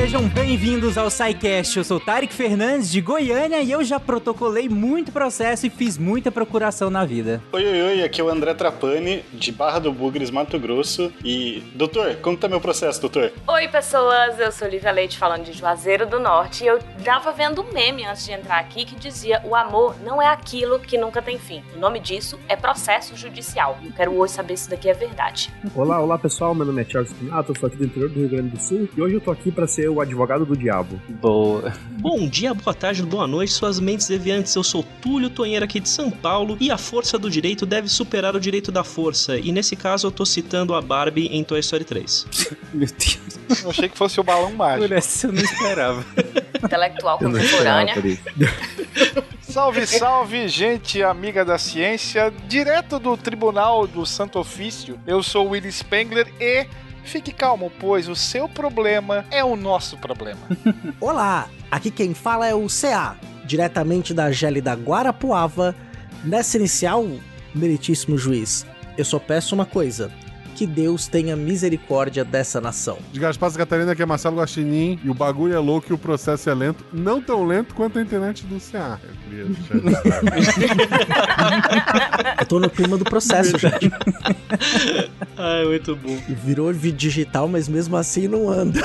sejam bem-vindos ao SciCast. Eu sou Tarek Fernandes de Goiânia e eu já protocolei muito processo e fiz muita procuração na vida. Oi, oi, oi, aqui é o André Trapani, de Barra do Bugres, Mato Grosso. E, doutor, como tá meu processo, doutor? Oi, pessoas, eu sou Lívia Leite falando de Juazeiro do Norte e eu tava vendo um meme antes de entrar aqui que dizia: o amor não é aquilo que nunca tem fim. O nome disso é processo judicial. E eu quero hoje saber se isso daqui é verdade. Olá, olá pessoal, meu nome é Charles Pinato, eu sou aqui do interior do Rio Grande do Sul e hoje eu tô aqui para ser o advogado do diabo. Boa. Bom dia, boa tarde, boa noite, suas mentes deviantes. Eu sou Túlio Tonheiro aqui de São Paulo e a força do direito deve superar o direito da força. E nesse caso eu tô citando a Barbie em Toy Story 3. Meu Deus. Eu achei que fosse o balão mágico. Por essa eu não esperava. Intelectual contemporânea. Salve, salve, gente amiga da ciência, direto do Tribunal do Santo Ofício. Eu sou o Willis Spengler e fique calmo, pois o seu problema é o nosso problema. Olá, aqui quem fala é o CA, diretamente da Gélida Guarapuava. Nessa inicial, meritíssimo juiz, eu só peço uma coisa: que Deus tenha misericórdia dessa nação. De Gaspar Catarina, que é Marcelo Guaxinim, e o bagulho é louco e o processo é lento. Não tão lento quanto a internet do CA. Eu tô no clima do processo, gente. Ai, muito bom. Virou vídeo digital, mas mesmo assim não anda.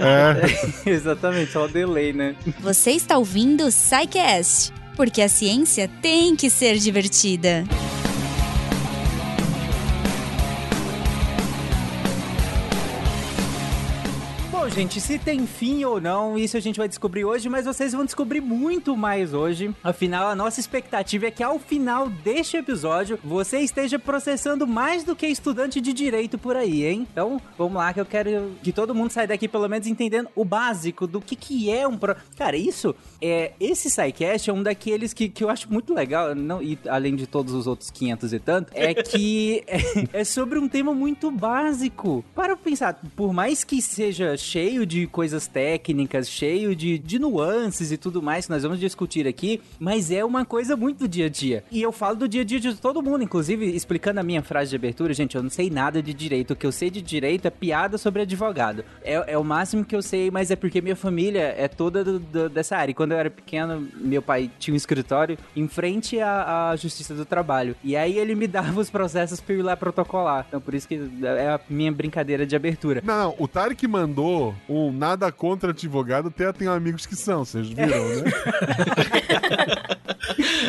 É, Exatamente, só o delay, né? Você está ouvindo o SciCast, porque a ciência tem que ser divertida. Gente, se tem fim ou não, isso a gente vai descobrir hoje, mas vocês vão descobrir muito mais hoje. Afinal, a nossa expectativa é que ao final deste episódio você esteja processando mais do que estudante de direito por aí, hein? Então, vamos lá que eu quero que todo mundo saia daqui pelo menos entendendo o básico do que que é um pro... Cara, isso é esse SciCast é um daqueles que, que eu acho muito legal, não e além de todos os outros 500 e tanto, é que é, é sobre um tema muito básico. Para pensar, por mais que seja cheio de coisas técnicas, cheio de, de nuances e tudo mais que nós vamos discutir aqui, mas é uma coisa muito do dia a dia. E eu falo do dia a dia de todo mundo, inclusive explicando a minha frase de abertura, gente, eu não sei nada de direito. O que eu sei de direito é piada sobre advogado. É, é o máximo que eu sei, mas é porque minha família é toda do- do- dessa área. E quando eu era pequeno, meu pai tinha um escritório em frente à, à Justiça do Trabalho. E aí ele me dava os processos pra eu ir lá protocolar. Então por isso que é a minha brincadeira de abertura. Não, não, o Tarek mandou um nada contra advogado, até tem amigos que são, vocês viram, né?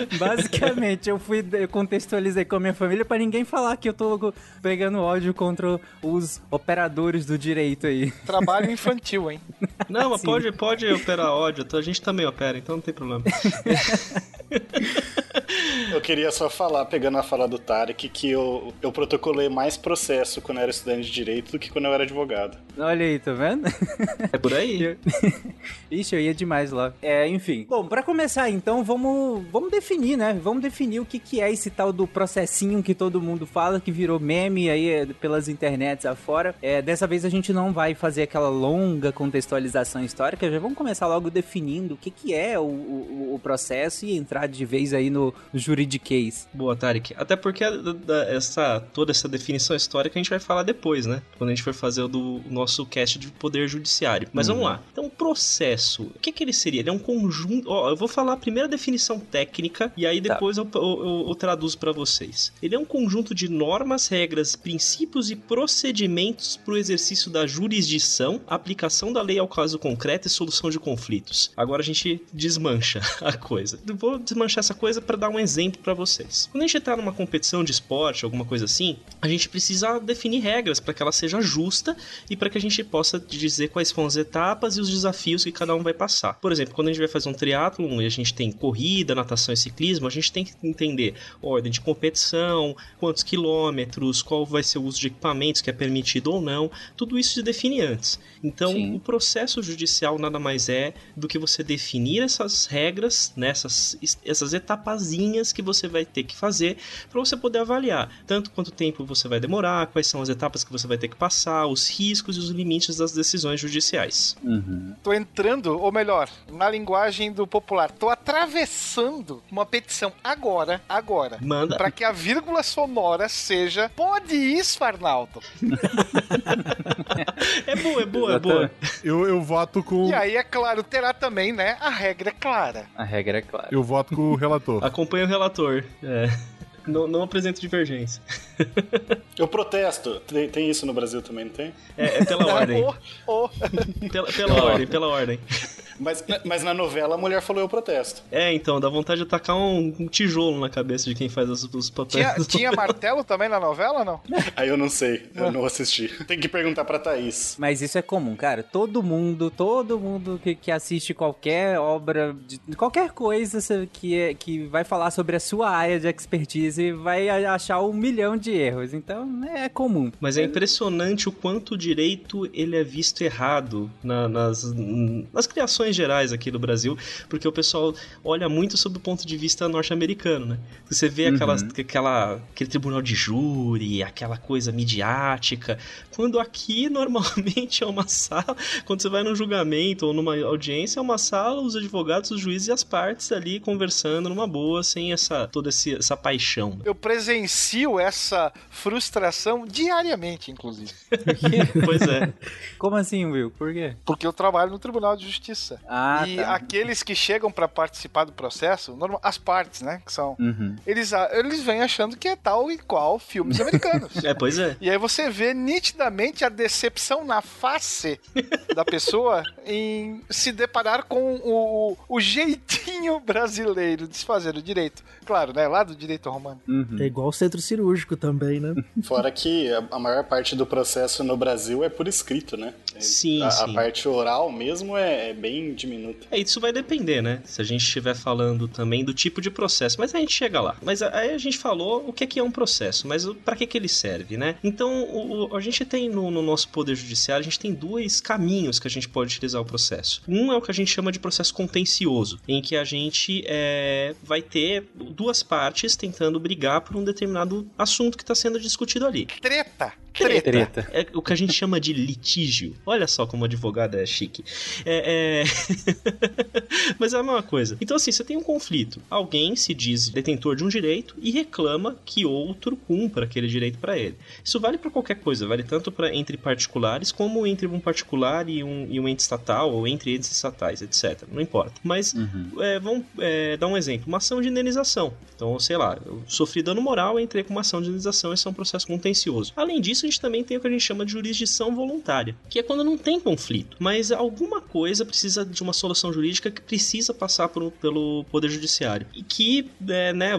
Basicamente, eu fui eu contextualizei com a minha família pra ninguém falar que eu tô pegando ódio contra os operadores do direito aí. Trabalho infantil, hein? Não, mas Sim. pode, pode operar ódio, a gente também opera, então não tem problema. Eu queria só falar, pegando a fala do Tarek, que eu, eu protocolei mais processo quando eu era estudante de direito do que quando eu era advogado. Olha aí, tá vendo? É por aí. Ixi, eu ia demais lá. É, enfim. Bom, pra começar então, vamos, vamos definir, né? Vamos definir o que, que é esse tal do processinho que todo mundo fala, que virou meme aí é, pelas internets afora. É, dessa vez a gente não vai fazer aquela longa contextualização histórica, já vamos começar logo definindo o que, que é o, o, o processo e entrar de vez aí no, juridiquês. Boa, Tarek. Até porque a- essa, toda essa definição histórica a gente vai falar depois, né? Quando a gente for fazer o do nosso cast de poder judiciário. Mas vamos lá. Então, processo. O que, que ele seria? Ele é um conjunto. Ó, eu vou falar a primeira definição técnica e aí Tá. depois eu, eu, eu- eu traduzo pra vocês. Ele é um conjunto de normas, regras, princípios e procedimentos para o exercício da jurisdição, aplicação da lei ao caso concreto e solução de conflitos. Agora a gente desmancha a coisa. Eu vou desmanchar essa coisa para dar um exemplo para vocês. Quando a gente tá numa competição de esporte, alguma coisa assim, a gente precisa definir regras para que ela seja justa e para que a gente possa dizer quais são as etapas e os desafios que cada um vai passar. Por exemplo, quando a gente vai fazer um triatlon e a gente tem corrida, natação e ciclismo, a gente tem que entender ordem de competição, quantos quilômetros, qual vai ser o uso de equipamentos que é permitido ou não, tudo isso se define antes. Então, Sim. o processo judicial nada mais é do que você definir essas regras, nessas essas etapazinhas que você vai ter que fazer para você poder avaliar tanto quanto tempo você vai demorar, quais são as etapas que você vai ter que passar, os riscos e os limites das decisões judiciais. Uhum. Tô entrando, ou melhor, na linguagem do popular, tô atravessando uma petição agora, agora, Manda. para que a vírgula sonora seja pode isso, Arnaldo. É boa, é boa, é boa. Eu, eu voto com. E aí, é claro, terá também, né, a regra é clara. A regra é clara. Eu voto com o relator. Acompanha o relator. É. Não, não apresento divergência. Eu protesto. Tem, tem isso no Brasil também, não tem? É, é pela ordem. Ô, ô. Pela, pela ordem, pela ordem. Mas, mas na novela a mulher falou eu protesto. É, então, dá vontade de tacar um, um tijolo na cabeça de quem faz os, os papéis. Tinha, tinha martelo também na novela ou não? Aí eu não sei, eu não assisti. Tem que perguntar pra Thaís. Mas isso é comum, cara. Todo mundo, todo mundo que, que assiste qualquer obra, de, qualquer coisa que, é- que vai falar sobre a sua área de expertise vai a- achar um milhão de erros. Então, é comum. Mas é impressionante o quanto o direito ele é visto errado na- nas, nas criações gerais aqui do Brasil, porque o pessoal olha muito sob o ponto de vista norte-americano, né? Você vê aquelas, aquela, aquele tribunal de júri, aquela coisa midiática, quando aqui normalmente é uma sala, quando você vai num julgamento ou numa audiência, é uma sala, os advogados, os juízes e as partes ali conversando numa boa, sem essa toda essa paixão. Eu presencio essa frustração diariamente, inclusive. pois é. Como assim, Will? Por quê? Porque eu trabalho no Tribunal de Justiça. Ah, e tá. aqueles que chegam pra participar do processo, normal- as partes, né, que são, Uhum. eles, eles vêm achando que é tal e qual filmes americanos. É, pois é. E aí você vê nitidamente a decepção na face da pessoa em se deparar com o, o jeitinho brasileiro de se fazer o direito. Claro, né? Lá do direito romano. Uhum. É igual o centro cirúrgico também, né? Fora que a, maior parte do processo no Brasil é por escrito, né? Sim, a, sim. a parte oral mesmo é, é bem diminuta. É, isso vai depender, né? Se a gente estiver falando também do tipo de processo, mas a gente chega lá. Mas aí a gente falou o que é que é um processo, mas para que que ele serve, né? Então, o- a gente tem no, no nosso poder judiciário, a gente tem dois caminhos que a gente pode utilizar o processo. Um é o que a gente chama de processo contencioso, em que a gente é, vai ter duas partes tentando brigar por um determinado assunto que está sendo discutido ali. Treta! Treta! Treta. É o que a gente chama de litígio. Olha só como advogado é chique. É, é... Mas é a mesma coisa. Então, assim, você tem um conflito. Alguém se diz detentor de um direito e reclama que outro cumpra aquele direito para ele. Isso vale para qualquer coisa. Vale tanto para entre particulares como entre um particular e um, e um ente estatal ou entre entes estatais, etc. Não importa. Mas é, vamos é, dar um exemplo. Uma ação de indenização. Então, sei lá, eu sofri dano moral, entrei com uma ação de indenização, esse é um processo contencioso. Além disso, a gente também tem o que a gente chama de jurisdição voluntária, que é quando não tem conflito, mas alguma coisa precisa de uma solução jurídica que precisa passar por- pelo Poder Judiciário. E que, é, né,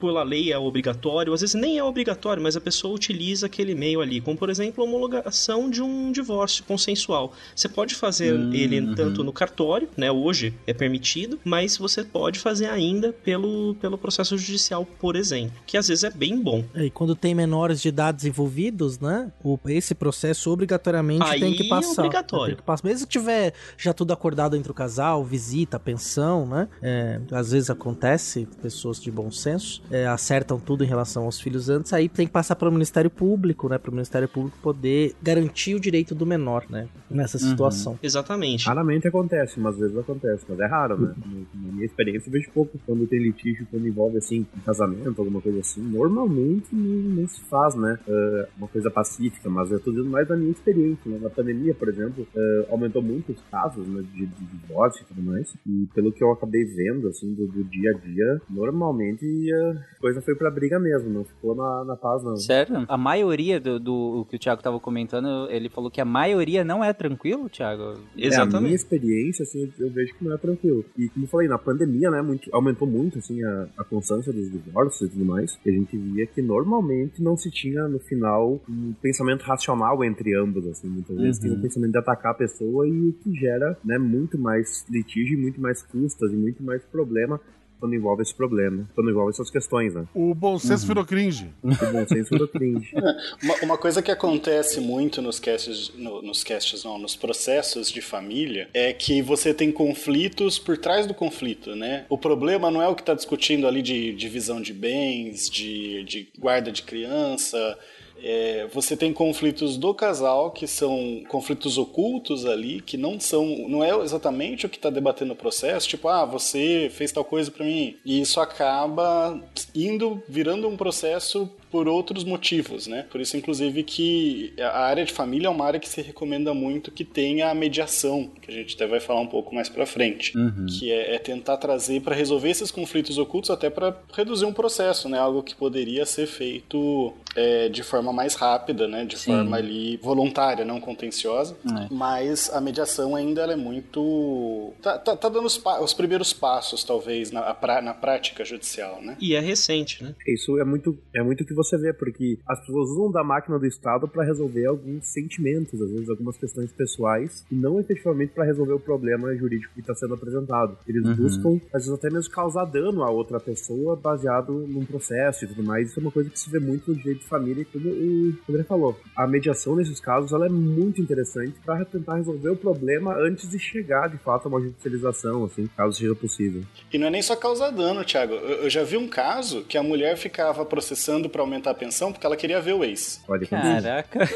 pela lei é obrigatório, às vezes nem é obrigatório, mas a pessoa utiliza aquele meio ali, como por exemplo a homologação de um divórcio consensual. Você pode fazer ele tanto no cartório, né, hoje é permitido, mas você pode fazer ainda pelo, pelo processo judicial, por exemplo, que às vezes é bem bom. É, E quando tem menores de idade envolvidos, né? O- esse processo obrigatoriamente Aí tem que é passar. obrigatório. Tem que passar. Mesmo que tiver já tudo acordado entre o casal, visita, pensão, né? É, às vezes acontece, pessoas de bom senso é, acertam tudo em relação aos filhos antes, aí tem que passar para o Ministério Público, né? Para o Ministério Público poder garantir o direito do menor, né? Nessa situação. Exatamente. Raramente acontece, mas às vezes acontece, mas é raro, né? Na na minha experiência, eu vejo pouco quando tem litígio, quando envolve, assim, um casamento, alguma coisa assim. Normalmente não, não se faz, né? É, uma coisa pacífica, mas eu tô dizendo mais da minha experiência, né? Na pandemia, por exemplo, é, aumentou muito os casos, né? De, de divórcio e tudo mais. E pelo que eu acabei vendo, assim, do, do dia a dia, normalmente a coisa foi pra briga mesmo, não ficou na, na paz, não. Sério? A maioria do, do o que o Thiago tava comentando, ele falou que a maioria não é tranquilo, Thiago? É, a minha experiência, assim, eu vejo que não é tranquilo. E como eu falei, na pandemia, né, muito, aumentou muito, assim, a, a constância dos divórcios e tudo mais. E a gente via que normalmente não se tinha, no final, um pensamento racional entre ambos, assim. Muitas vezes Uhum. tem o pensamento de atacar a pessoa e o que gera, né, muito mais litígio, e muito mais custas e muito mais problema quando envolve esse problema, quando envolve essas questões, né? O bom senso virou cringe. O bom senso virou cringe. Uma, uma coisa que acontece muito nos casts, no- nos casts, não, nos processos de família, é que você tem conflitos por trás do conflito, né? O problema não é o que está discutindo ali de divisão de bens, de, de guarda de criança. É, você tem conflitos do casal que são conflitos ocultos ali, que não são, não é exatamente o que está debatendo o processo, tipo, ah, você fez tal coisa para mim. E isso acaba indo, virando um processo por outros motivos, né? Por isso, inclusive, que a área de família é uma área que se recomenda muito que tenha a mediação, que a gente até vai falar um pouco mais pra frente, que é, é tentar trazer para resolver esses conflitos ocultos, até para reduzir um processo, né? Algo que poderia ser feito é, de forma mais rápida, né? De Sim. forma ali voluntária, não contenciosa. É. Mas a mediação ainda ela é muito tá, tá, tá dando os, pa- os primeiros passos, talvez, na, pra- na prática judicial, né? E é recente, né? Isso é muito, é muito que você vê, porque as pessoas usam da máquina do Estado para resolver alguns sentimentos, às vezes algumas questões pessoais, e não efetivamente para resolver o problema jurídico que está sendo apresentado. Eles Uhum. buscam, às vezes, até mesmo causar dano a outra pessoa baseado num processo e tudo mais. Isso é uma coisa que se vê muito no direito de família, e como o André falou. A mediação nesses casos ela é muito interessante para tentar resolver o problema antes de chegar, de fato, a uma judicialização, assim, caso seja possível. E não é nem só causar dano, Thiago. Eu, eu já vi um caso que a mulher ficava processando pra aumentar a pensão porque ela queria ver o ex. Pode acontecer. Caraca.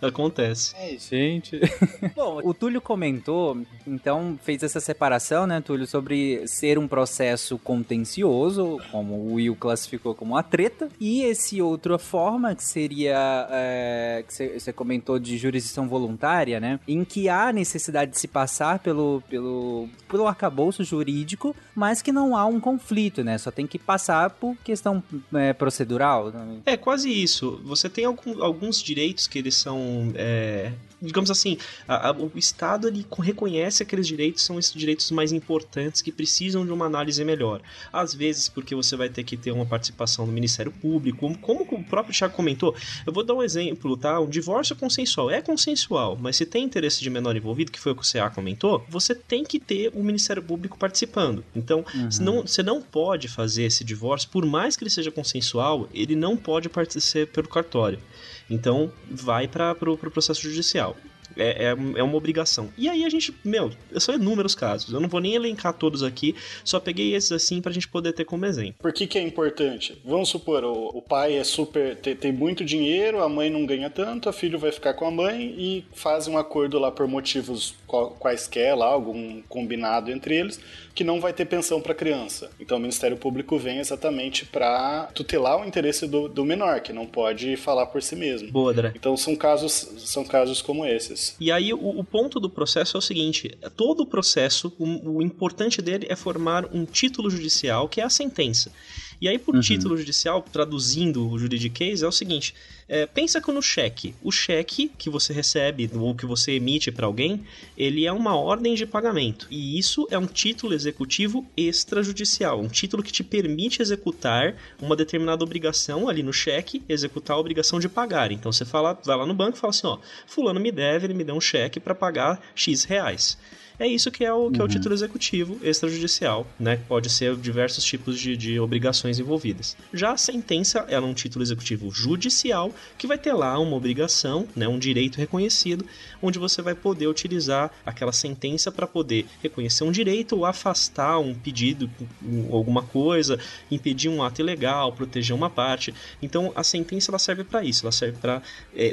Acontece. É, gente. Bom, o Túlio comentou, então fez essa separação, né, Túlio, sobre ser um processo contencioso, como o Will classificou como uma treta, e esse outra forma, que seria, é, que você você comentou de jurisdição voluntária, né, em que há necessidade de se passar pelo, pelo, pelo arcabouço jurídico, mas que não há um conflito, né, só tem que passar por questão é, procedural. É quase isso. Você tem algum- alguns direitos que eles são. é, digamos assim, a- a- o Estado ele co- reconhece aqueles direitos são esses direitos mais importantes que precisam de uma análise melhor. Às vezes, porque você vai ter que ter uma participação do Ministério Público, como, como o próprio Thiago comentou. Eu vou dar um exemplo, tá? Um divórcio consensual é consensual, mas se tem interesse de menor envolvido, que foi o que o CA comentou, você tem que ter o Ministério Público participando. Então, se não- você não pode fazer esse divórcio, por mais que ele seja consensual, ele não pode participar pelo cartório. Então, vai para o pro processo judicial. É, é, é uma obrigação. E aí a gente, meu, são inúmeros casos. Eu não vou nem elencar todos aqui, só peguei esses assim pra gente poder ter como exemplo. Por que, que é importante? Vamos supor, o, o pai é super. Tem, tem muito dinheiro, a mãe não ganha tanto, a filho vai ficar com a mãe e fazem um acordo lá por motivos quaisquer, lá, algum combinado entre eles, que não vai ter pensão para criança. Então o Ministério Público vem exatamente para tutelar o interesse do, do menor, que não pode falar por si mesmo. Boa, André. Então são casos, são casos como esses. E aí o, o ponto do processo é o seguinte: todo o processo, o, o importante dele é formar um título judicial, que é a sentença. E aí, por título judicial, traduzindo o juridiquês, é o seguinte: é, pensa que no cheque, o cheque que você recebe ou que você emite para alguém, ele é uma ordem de pagamento. E isso é um título executivo extrajudicial, um título que te permite executar uma determinada obrigação ali no cheque, executar a obrigação de pagar. Então você fala, vai lá no banco e fala assim, ó, fulano me deve, ele me deu um cheque para pagar X reais. É isso que é o, que é o título executivo extrajudicial, né? Pode ser diversos tipos de, de obrigações envolvidas. Já a sentença ela é um título executivo judicial que vai ter lá uma obrigação, né? um direito reconhecido, onde você vai poder utilizar aquela sentença para poder reconhecer um direito ou afastar um pedido, um- alguma coisa, impedir um ato ilegal, proteger uma parte. Então a sentença ela serve para isso, ela serve para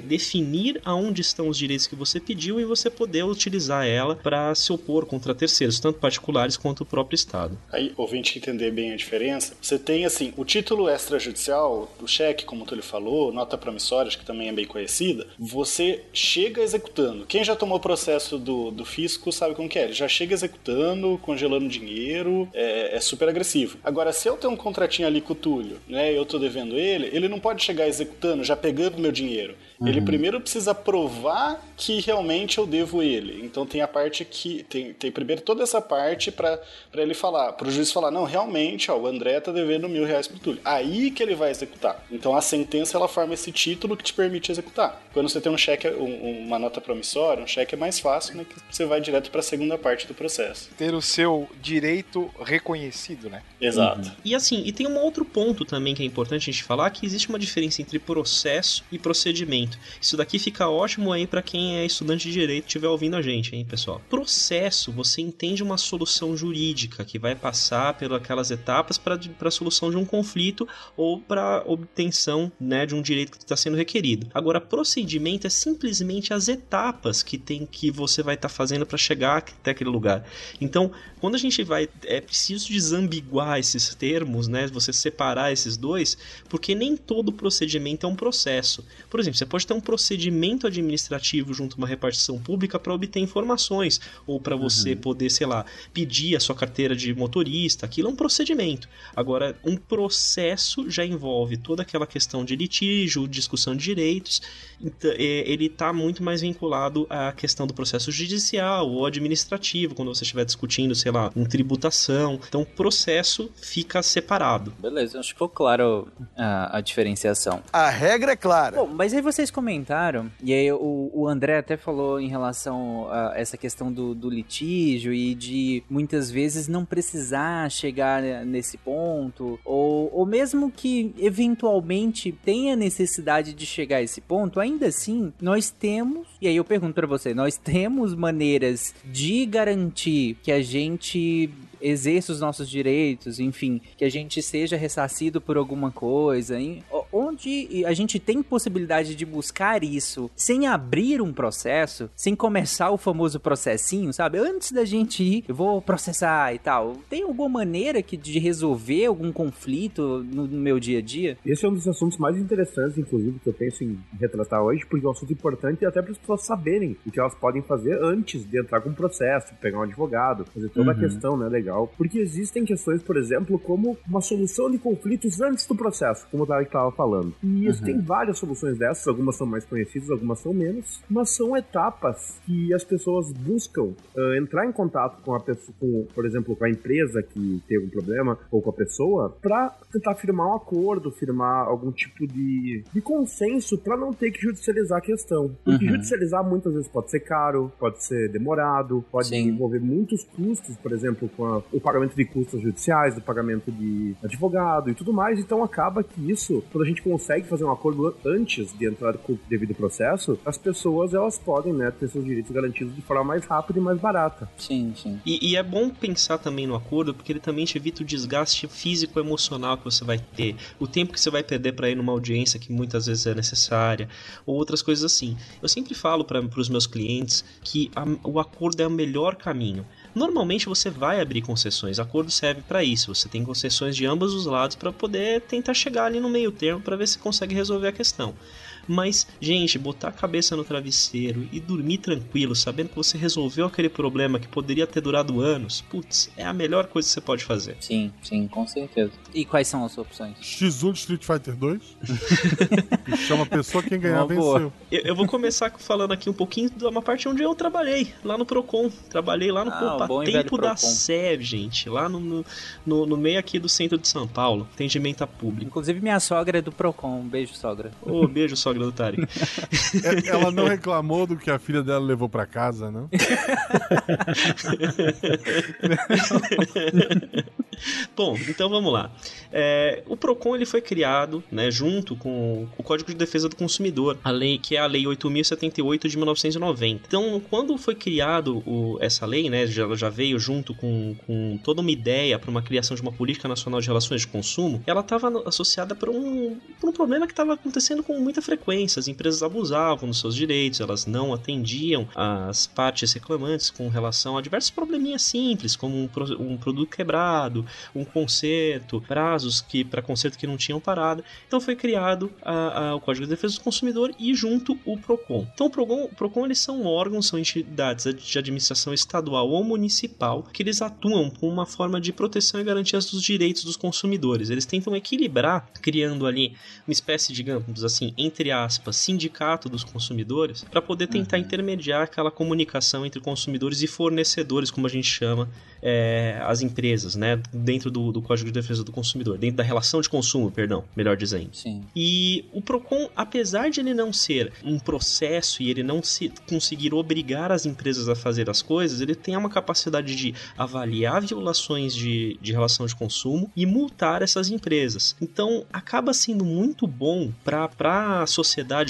definir aonde estão os direitos que você pediu e você poder utilizar ela para se opor contra terceiros, tanto particulares quanto o próprio Estado. Aí, ouvinte entender bem a diferença, você tem assim, o título extrajudicial, o cheque, como tu lhe falou, nota promissória, que também é bem conhecida, você chega executando. Quem já tomou o processo do, do fisco sabe como que é, ele já chega executando, congelando dinheiro, é, é super agressivo. Agora, se eu tenho um contratinho ali com o Túlio, né, eu tô devendo ele, ele não pode chegar executando, já pegando meu dinheiro. Ele primeiro precisa provar que realmente eu devo ele. Então tem a parte que tem, tem, tem primeiro toda essa parte para ele falar, para o juiz falar, não, realmente, ó, o André tá devendo mil reais pro Túlio. Aí que ele vai executar. Então a sentença ela forma esse título que te permite executar. Quando você tem um cheque, um, uma nota promissória, um cheque é mais fácil, né? Que você vai direto para a segunda parte do processo. Ter o seu direito reconhecido, né? Exato. Uhum. E assim, e tem um outro ponto também que é importante a gente falar, que existe uma diferença entre processo e procedimento. Isso daqui fica ótimo aí para quem é estudante de direito estiver ouvindo a gente, hein, pessoal. Processo, você entende uma solução jurídica que vai passar pelas aquelas etapas para a solução de um conflito ou para obtenção, né, de um direito que está sendo requerido. Agora, procedimento é simplesmente as etapas que tem que você vai estar tá fazendo para chegar até aquele lugar. Então, quando a gente vai é preciso desambiguar esses termos, né, você separar esses dois, porque nem todo procedimento é um processo. Por exemplo, você pode ter um procedimento administrativo junto a uma repartição pública para obter informações ou para você uhum. poder, sei lá, pedir a sua carteira de motorista. Aquilo é um procedimento. Agora, um processo já envolve toda aquela questão de litígio, discussão de direitos. Então, é, ele está muito mais vinculado à questão do processo judicial ou administrativo, quando você estiver discutindo, sei lá, em tributação. Então, o processo fica separado. Beleza, acho que ficou claro a, a diferenciação. A regra é clara. Bom, mas aí vocês comentaram, e aí o, o André até falou em relação a essa questão do, do litígio e de muitas vezes não precisar chegar nesse ponto, ou, ou mesmo que eventualmente tenha necessidade de chegar a esse ponto, ainda assim, nós temos, e aí eu pergunto para você, nós temos maneiras de garantir que a gente exerça os nossos direitos, enfim, que a gente seja ressarcido por alguma coisa, hein? onde a gente tem possibilidade de buscar isso sem abrir um processo, sem começar o famoso processinho, sabe? Antes da gente ir, eu vou processar e tal. Tem alguma maneira que de resolver algum conflito no, no meu dia a dia? Esse é um dos assuntos mais interessantes, inclusive, que eu penso em retratar hoje, porque é um assunto importante até para as pessoas saberem o que elas podem fazer antes de entrar com o processo, pegar um advogado, fazer toda uhum. a questão, né, legal legal, porque existem questões, por exemplo, como uma solução de conflitos antes do processo, como o Tarek estava falando. E uhum. tem várias soluções dessas, algumas são mais conhecidas, algumas são menos, mas são etapas que as pessoas buscam uh, entrar em contato com a pessoa, com, por exemplo, com a empresa que teve um problema ou com a pessoa, para tentar firmar um acordo, firmar algum tipo de, de consenso para não ter que judicializar a questão. Porque uhum. judicializar muitas vezes pode ser caro, pode ser demorado, pode Sim. envolver muitos custos, por exemplo, com a o pagamento de custos judiciais, o pagamento de advogado e tudo mais. Então acaba que isso, quando a gente consegue fazer um acordo antes de entrar com o devido processo, as pessoas elas podem né, ter seus direitos garantidos de forma mais rápida e mais barata. Sim, sim. E, e é bom pensar também no acordo, porque ele também te evita o desgaste físico e emocional que você vai ter, o tempo que você vai perder para ir numa audiência que muitas vezes é necessária, ou outras coisas assim. Eu sempre falo para os meus clientes que a, o acordo é o melhor caminho. Normalmente você vai abrir concessões, acordo serve para isso. Você tem concessões de ambos os lados para poder tentar chegar ali no meio termo para ver se consegue resolver a questão. Mas, gente, botar a cabeça no travesseiro e dormir tranquilo, sabendo que você resolveu aquele problema que poderia ter durado anos, putz, é a melhor coisa que você pode fazer. Sim, sim, com certeza. E quais são as opções? X1 de Street Fighter 2. chama a pessoa quem ganhar venceu. Eu, eu, vou começar falando aqui um pouquinho de uma parte onde eu trabalhei, lá no Procon. Trabalhei lá no ah, Tempo da Sé, gente, lá no, no, no, no, meio aqui do centro de São Paulo, atendimento a público. Inclusive minha sogra é do Procon. Um beijo, sogra. Ô, oh, beijo, sogra sogra do Tarek. É, ela não reclamou do que a filha dela levou para casa, não? Bom, então vamos lá. É, o Procon ele foi criado, né, junto com o Código de Defesa do Consumidor, a lei que é a Lei 8.078 de 1990. Então, quando foi criado o, essa lei, né, já, já veio junto com, com toda uma ideia para uma criação de uma política nacional de relações de consumo, ela estava associada por um, por um problema que estava acontecendo com muita frequência frequência as empresas abusavam dos seus direitos, elas não atendiam as partes reclamantes com relação a diversos probleminhas simples, como um, um produto quebrado, um conserto, prazos que para conserto que não tinham parado. Então foi criado a, a, o Código de Defesa do Consumidor e junto o Procon. Então o Procon, o Procon eles são órgãos, são entidades de administração estadual ou municipal que eles atuam com uma forma de proteção e garantia dos direitos dos consumidores. Eles tentam equilibrar, criando ali uma espécie, digamos assim, entre aspas, sindicato dos consumidores, para poder tentar uhum. intermediar aquela comunicação entre consumidores e fornecedores, como a gente chama, é, as empresas, né? Dentro do, do, Código de Defesa do Consumidor, dentro da relação de consumo, perdão, melhor dizendo. Sim. E o PROCON, apesar de ele não ser um processo e ele não se conseguir obrigar as empresas a fazer as coisas, ele tem uma capacidade de avaliar violações de, de relação de consumo e multar essas empresas. Então, acaba sendo muito bom para a sociedade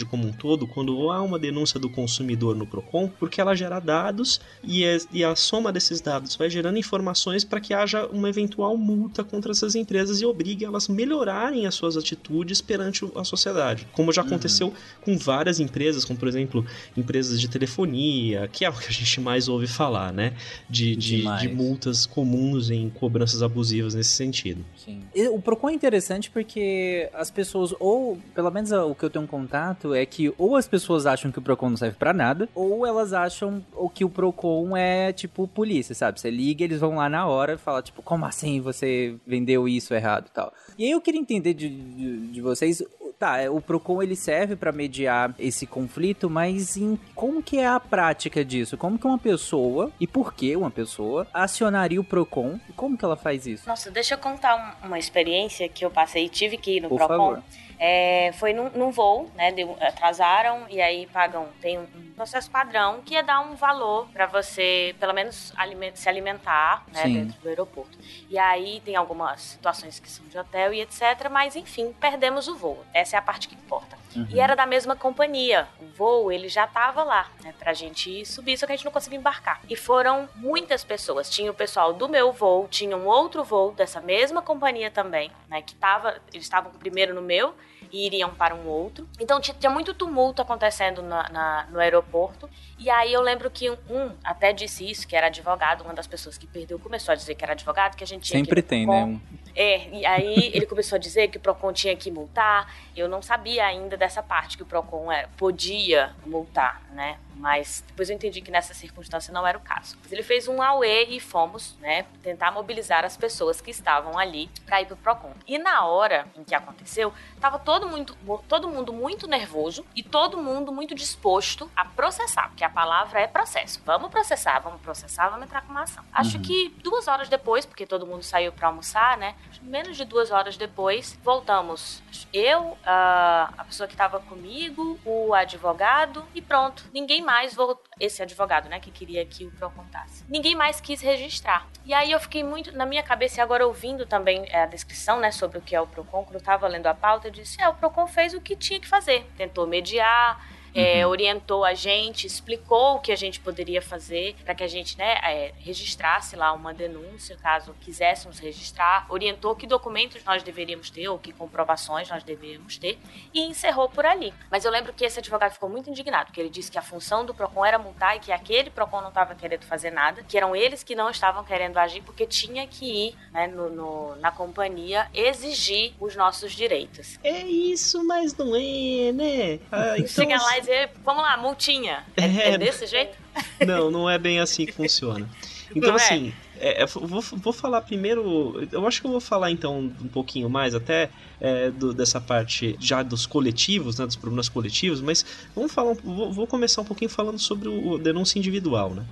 como um todo quando há uma denúncia do consumidor no PROCON, porque ela gera dados e, é, e a soma desses dados vai gerando informações para que haja uma eventual multa contra essas empresas e obrigue elas a melhorarem as suas atitudes perante a sociedade. Como já aconteceu uhum. com várias empresas, como por exemplo, empresas de telefonia, que é o que a gente mais ouve falar, né? De, de, de multas comuns em cobranças abusivas nesse sentido. Sim. O Procon é interessante porque as pessoas, ou pelo menos o que eu tenho contato, é que ou as pessoas acham que o Procon não serve para nada, ou elas acham que o Procon é tipo polícia, sabe? Você liga, eles vão lá na hora e falam, tipo, como assim você vendeu isso errado e tal. E aí eu queria entender de, de, de vocês tá, é, o Procon ele serve para mediar esse conflito, mas em como que é a prática disso? Como que uma pessoa e por que uma pessoa acionaria o Procon? E como que ela faz isso? Nossa, deixa eu contar uma experiência que eu passei, tive que ir no por Procon. Favor. É, foi num, num, voo, né? Deu, atrasaram e aí pagam. Tem um, processo padrão que é dar um valor para você, pelo menos, aliment, se alimentar né, dentro do aeroporto. E aí tem algumas situações que são de hotel e etc. Mas enfim, perdemos o voo. Essa é a parte que importa. Uhum. E era da mesma companhia. O voo, ele já estava lá, né? Pra gente subir, só que a gente não conseguia embarcar. E foram muitas pessoas. Tinha o pessoal do meu voo, tinha um outro voo dessa mesma companhia também, né? Que tava, eles estavam primeiro no meu e iriam para um outro. Então tinha muito tumulto acontecendo na, na, no aeroporto. E aí eu lembro que um até disse isso, que era advogado, uma das pessoas que perdeu começou a dizer que era advogado, que a gente Sempre tem, né? É, e aí ele começou a dizer que o Procon tinha que multar. Eu não sabia ainda dessa parte que o Procon era, podia multar, né? Mas depois eu entendi que nessa circunstância não era o caso. Ele fez um AUE e fomos, né, tentar mobilizar as pessoas que estavam ali para ir pro Procon. E na hora em que aconteceu, tava todo mundo, todo mundo muito nervoso e todo mundo muito disposto a processar, porque a palavra é processo. Vamos processar, vamos processar, vamos entrar com uma ação. Acho uhum. que duas horas depois, porque todo mundo saiu para almoçar, né? Menos de duas horas depois, voltamos. Eu, a pessoa que estava comigo, o advogado e pronto. Ninguém mais voltou. Esse advogado, né, que queria que o Pro contasse. Ninguém mais quis registrar. E aí eu fiquei muito na minha cabeça, e agora ouvindo também é, a descrição, né, sobre o que é o Procon, quando eu estava lendo a pauta, eu disse: é, o Procon fez o que tinha que fazer. Tentou mediar, é, uhum. orientou a gente, explicou o que a gente poderia fazer para que a gente né, é, registrasse lá uma denúncia, caso quiséssemos registrar, orientou que documentos nós deveríamos ter ou que comprovações nós deveríamos ter e encerrou por ali. Mas eu lembro que esse advogado ficou muito indignado, porque ele disse que a função do PROCON era multar e que aquele PROCON não estava querendo fazer nada, que eram eles que não estavam querendo agir porque tinha que ir né, no, no, na companhia exigir os nossos direitos. É isso, mas não é, né? Ah, então... Chega lá e vamos lá, multinha. É, é, é desse jeito? Não, não é bem assim que funciona. Então, não é? assim, é, vou, vou falar primeiro. Eu acho que eu vou falar então um pouquinho mais até é, do, dessa parte já dos coletivos, né, dos problemas coletivos, mas vamos falar. Vou, vou começar um pouquinho falando sobre o denúncia individual, né?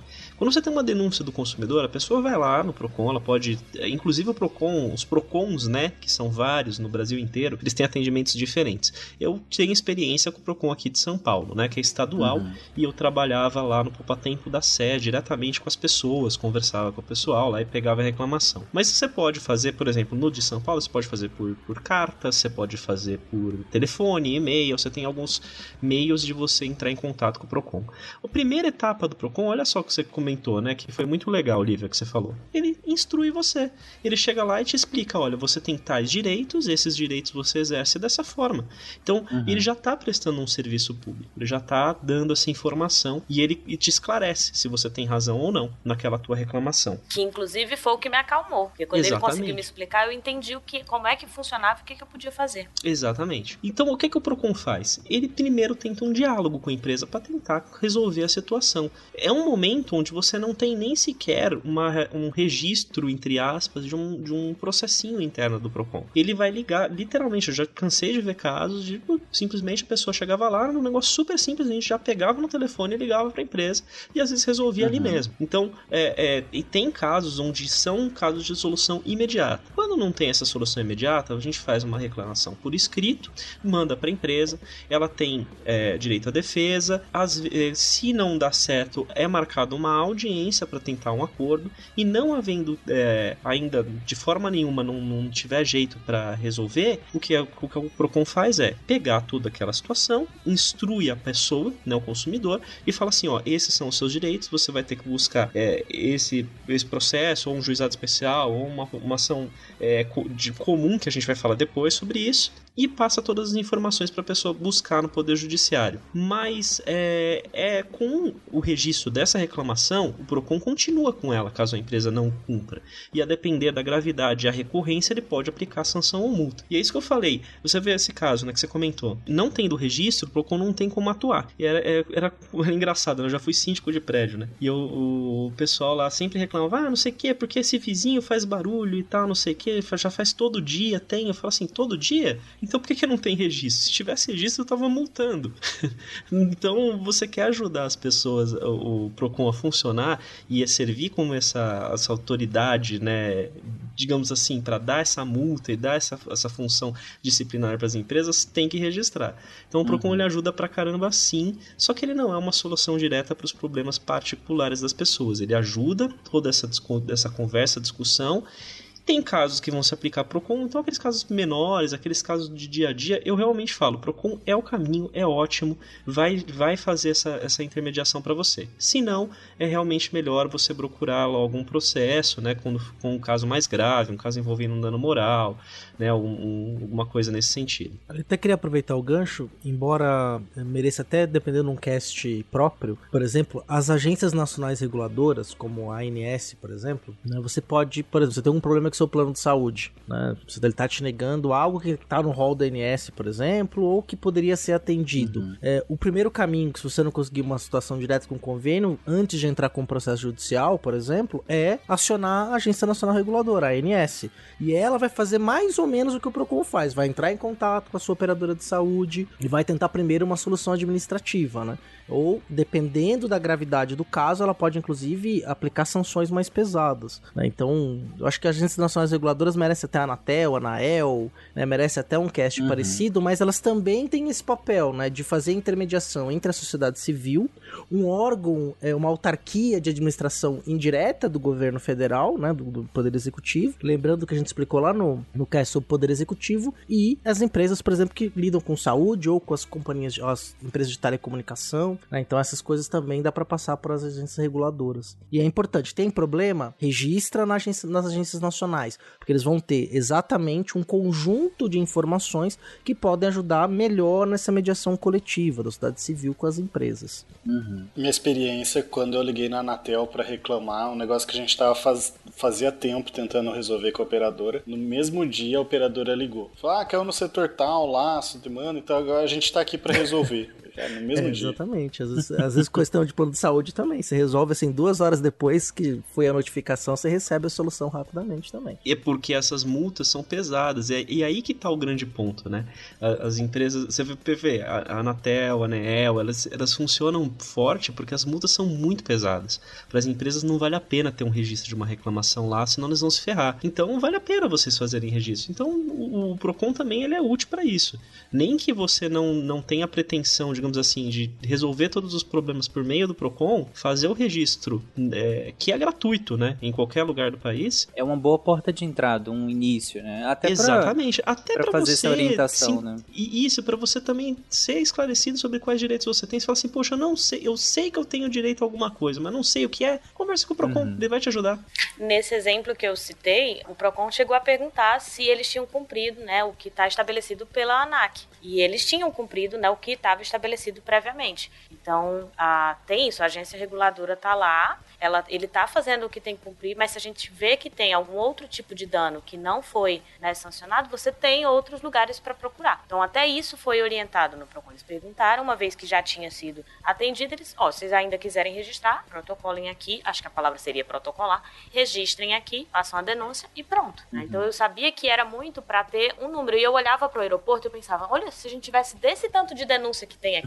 Quando você tem uma denúncia do consumidor, a pessoa vai lá no Procon, ela pode, inclusive o Procon, os Procons, né, que são vários no Brasil inteiro, eles têm atendimentos diferentes. Eu tenho experiência com o Procon aqui de São Paulo, né, que é estadual, uhum. e eu trabalhava lá no Poupa Tempo da Sé, diretamente com as pessoas, conversava com o pessoal lá e pegava a reclamação. Mas você pode fazer, por exemplo, no de São Paulo, você pode fazer por, por carta, você pode fazer por telefone, e-mail, você tem alguns meios de você entrar em contato com o Procon. A primeira etapa do Procon, olha só que você comentou comentou, né? Que foi muito legal, Olivia, que você falou. Ele instrui você. Ele chega lá e te explica: olha, você tem tais direitos, esses direitos você exerce dessa forma. Então, uhum. ele já está prestando um serviço público, ele já está dando essa informação e ele te esclarece se você tem razão ou não naquela tua reclamação. Que inclusive foi o que me acalmou, porque quando Exatamente. ele conseguiu me explicar, eu entendi o que, como é que funcionava e o que, que eu podia fazer. Exatamente. Então, o que, que o Procon faz? Ele primeiro tenta um diálogo com a empresa para tentar resolver a situação. É um momento onde você não tem nem sequer uma, um registro, entre aspas, de um, de um processinho interno do Procon. Ele vai ligar, literalmente, eu já cansei de ver casos de simplesmente a pessoa chegava lá, um negócio super simples, a gente já pegava no telefone e ligava para a empresa e às vezes resolvia uhum. ali mesmo. Então, é, é, e tem casos onde são casos de solução imediata. Quando não tem essa solução imediata, a gente faz uma reclamação por escrito, manda para a empresa, ela tem é, direito à defesa, as, é, se não dá certo, é marcada uma audiência para tentar um acordo e não havendo é, ainda de forma nenhuma não, não tiver jeito para resolver, o que, é, o que o Procon faz é pegar toda aquela situação, instrui a pessoa, né, o consumidor, e fala assim, ó, esses são os seus direitos, você vai ter que buscar é, esse, esse processo, ou um juizado especial, ou uma, uma ação é, de comum, que a gente vai falar depois sobre isso, e passa todas as informações para a pessoa buscar no Poder Judiciário. Mas é, é, com o registro dessa reclamação, o PROCON continua com ela caso a empresa não cumpra. E a depender da gravidade e a recorrência, ele pode aplicar sanção ou multa. E é isso que eu falei. Você vê esse caso né, que você comentou. Não tendo registro, o PROCON não tem como atuar. E era, era, era, era engraçado, eu já fui síndico de prédio, né? E eu, o pessoal lá sempre reclamava, ah, não sei o que, porque esse vizinho faz barulho e tal, não sei o que, já faz todo dia, tem. Eu falo assim, todo dia? Então por que, que não tem registro? Se tivesse registro, eu tava multando. então você quer ajudar as pessoas, o, o PROCON a funcionar e a servir como essa, essa autoridade, né? Digamos assim, para dar essa multa e dar essa, essa função disciplinar para as empresas, tem que registrar. Então o PROCON uhum. ele ajuda pra caramba sim, só que ele não é uma solução direta para os problemas particulares das pessoas. Ele ajuda toda essa, essa conversa, discussão tem casos que vão se aplicar Procon, então aqueles casos menores, aqueles casos de dia a dia, eu realmente falo, Procon é o caminho, é ótimo, vai, vai fazer essa, essa intermediação para você. Se não, é realmente melhor você procurar logo um processo, né, com, com um caso mais grave, um caso envolvendo um dano moral, né, um, um, alguma coisa nesse sentido. Eu até queria aproveitar o gancho, embora mereça até dependendo de um cast próprio, por exemplo, as agências nacionais reguladoras, como a ANS, por exemplo, né, você pode, por exemplo, você tem um problema com seu plano de saúde. Né? Se ele está te negando algo que está no rol da ANS, por exemplo, ou que poderia ser atendido. Uhum. É, o primeiro caminho, se você não conseguir uma situação direta com convênio, antes de entrar com um processo judicial, por exemplo, é acionar a Agência Nacional Reguladora, a ANS. E ela vai fazer mais ou menos o que o PROCON faz, vai entrar em contato com a sua operadora de saúde e vai tentar primeiro uma solução administrativa, né? Ou, dependendo da gravidade do caso, ela pode inclusive aplicar sanções mais pesadas. Né? Então, eu acho que as agências nacionais reguladoras merecem até a Anatel, a Anael, né? merece até um cast uhum. parecido, mas elas também têm esse papel né? de fazer intermediação entre a sociedade civil, um órgão, é, uma autarquia de administração indireta do governo federal, né? do, do Poder Executivo. Lembrando que a gente explicou lá no, no cast sobre o Poder Executivo, e as empresas, por exemplo, que lidam com saúde ou com as companhias, as empresas de telecomunicação né? Então essas coisas também dá para passar por as agências reguladoras. E é importante, tem problema? Registra na agência, nas agências nacionais, porque eles vão ter exatamente um conjunto de informações que podem ajudar melhor nessa mediação coletiva da sociedade civil com as empresas. Uhum. Minha experiência quando eu liguei na Anatel para reclamar, um negócio que a gente tava faz, fazia tempo tentando resolver com a operadora, no mesmo dia a operadora ligou. Falou, ah, caiu no setor tal, laço, demanda, então agora a gente tá aqui para resolver. É, no mesmo é, dia. Exatamente. Às vezes, às vezes questão de plano de saúde também. Você resolve assim, duas horas depois que foi a notificação, você recebe a solução rapidamente também. É porque essas multas são pesadas. E, e aí que tá o grande ponto, né? As empresas, você vê, a Anatel, a ANEEL, elas, elas funcionam forte porque as multas são muito pesadas. Para as empresas não vale a pena ter um registro de uma reclamação lá, senão eles vão se ferrar. Então vale a pena vocês fazerem registro. Então o, o Procon também ele é útil para isso. Nem que você não, não tenha pretensão de digamos assim, de resolver todos os problemas por meio do Procon, fazer o registro, é, que é gratuito, né? Em qualquer lugar do país. É uma boa porta de entrada, um início, né? Até Exatamente. Pra, Até para fazer você, essa orientação, sim, né? E isso, para você também ser esclarecido sobre quais direitos você tem. Você fala assim, poxa, eu não sei, eu sei que eu tenho direito a alguma coisa, mas não sei o que é. Converse com o Procon, uhum. ele vai te ajudar. Nesse exemplo que eu citei, o Procon chegou a perguntar se eles tinham cumprido, né, o que está estabelecido pela ANAC. E eles tinham cumprido, né, o que estava estabelecido previamente. Então, a, tem isso, a agência reguladora está lá, ela, ele está fazendo o que tem que cumprir, mas se a gente vê que tem algum outro tipo de dano que não foi né, sancionado, você tem outros lugares para procurar. Então, até isso foi orientado no PROCON. Eles perguntaram, uma vez que já tinha sido atendido, eles, ó, oh, vocês ainda quiserem registrar, protocolem aqui, acho que a palavra seria protocolar, registrem aqui, façam a denúncia e pronto. Né? Uhum. Então, eu sabia que era muito para ter um número. E eu olhava para o aeroporto e pensava, olha, se a gente tivesse desse tanto de denúncia que tem aqui,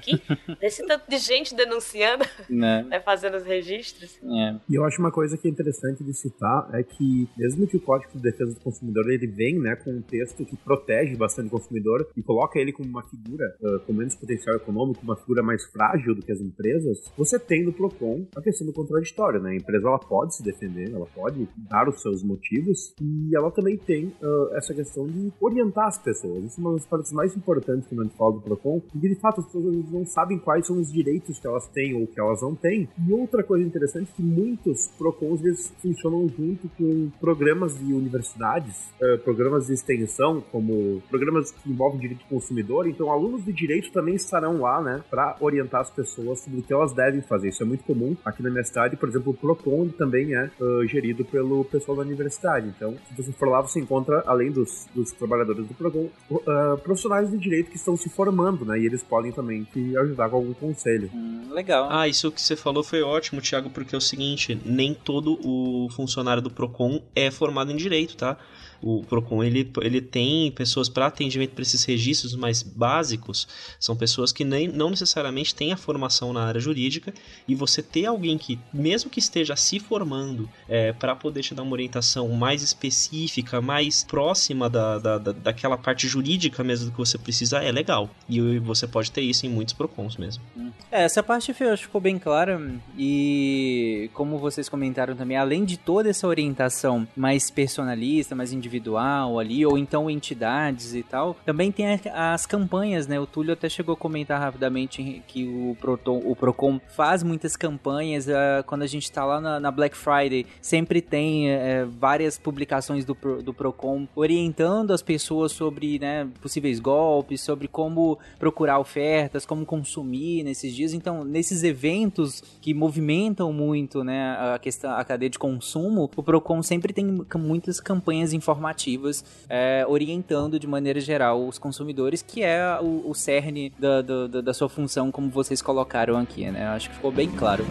desse tanto de gente denunciando, né? né, fazendo os registros. É. E eu acho uma coisa que é interessante de citar é que, mesmo que o Código de Defesa do Consumidor ele vem né, com um texto que protege bastante o consumidor e coloca ele como uma figura uh, com menos potencial econômico, uma figura mais frágil do que as empresas, você tem no PROCON a questão do contraditório. Né? A empresa ela pode se defender, ela pode dar os seus motivos e ela também tem uh, essa questão de orientar as pessoas. Isso é uma das partes mais importantes que a gente fala do PROCON, porque de fato as pessoas não sabem quais são os direitos que elas têm ou que elas não têm. E outra coisa interessante é que muitos PROCONs eles funcionam junto com programas de universidades, uh, programas de extensão, como programas que envolvem direito do consumidor. Então, alunos de direito também estarão lá, né, para orientar as pessoas sobre o que elas devem fazer. Isso é muito comum aqui na minha cidade. Por exemplo, o PROCON também é uh, gerido pelo pessoal da universidade. Então, se você for lá, você encontra, além dos, dos trabalhadores do PROCON, uh, profissionais de direito que estão se formando, né, e eles podem também te ajudar com algum conselho. Hum, legal. Ah, isso que você falou foi ótimo, Thiago, porque é o seguinte seguinte, nem todo o funcionário do Procon é formado em direito, tá? O Procon ele, ele tem pessoas para atendimento para esses registros mais básicos, são pessoas que nem, não necessariamente têm a formação na área jurídica, e você ter alguém que, mesmo que esteja se formando, é, para poder te dar uma orientação mais específica, mais próxima da, da, da, daquela parte jurídica mesmo que você precisa, é legal. E você pode ter isso em muitos Procons mesmo. É, essa parte ficou bem clara, e como vocês comentaram também, além de toda essa orientação mais personalista, mais individual, individual ali, ou então entidades e tal. Também tem as campanhas, né? O Túlio até chegou a comentar rapidamente que o, Proton, o Procon faz muitas campanhas. Uh, quando a gente tá lá na, Black Friday, sempre tem uh, várias publicações do, Procon orientando as pessoas sobre né, possíveis golpes, sobre como procurar ofertas, como consumir nesses dias. Então, nesses eventos que movimentam muito né, a questão, a cadeia de consumo, o Procon sempre tem muitas campanhas informativas, é, orientando de maneira geral os consumidores, que é o, o cerne da, da, da sua função, como vocês colocaram aqui, né? Acho que ficou bem claro.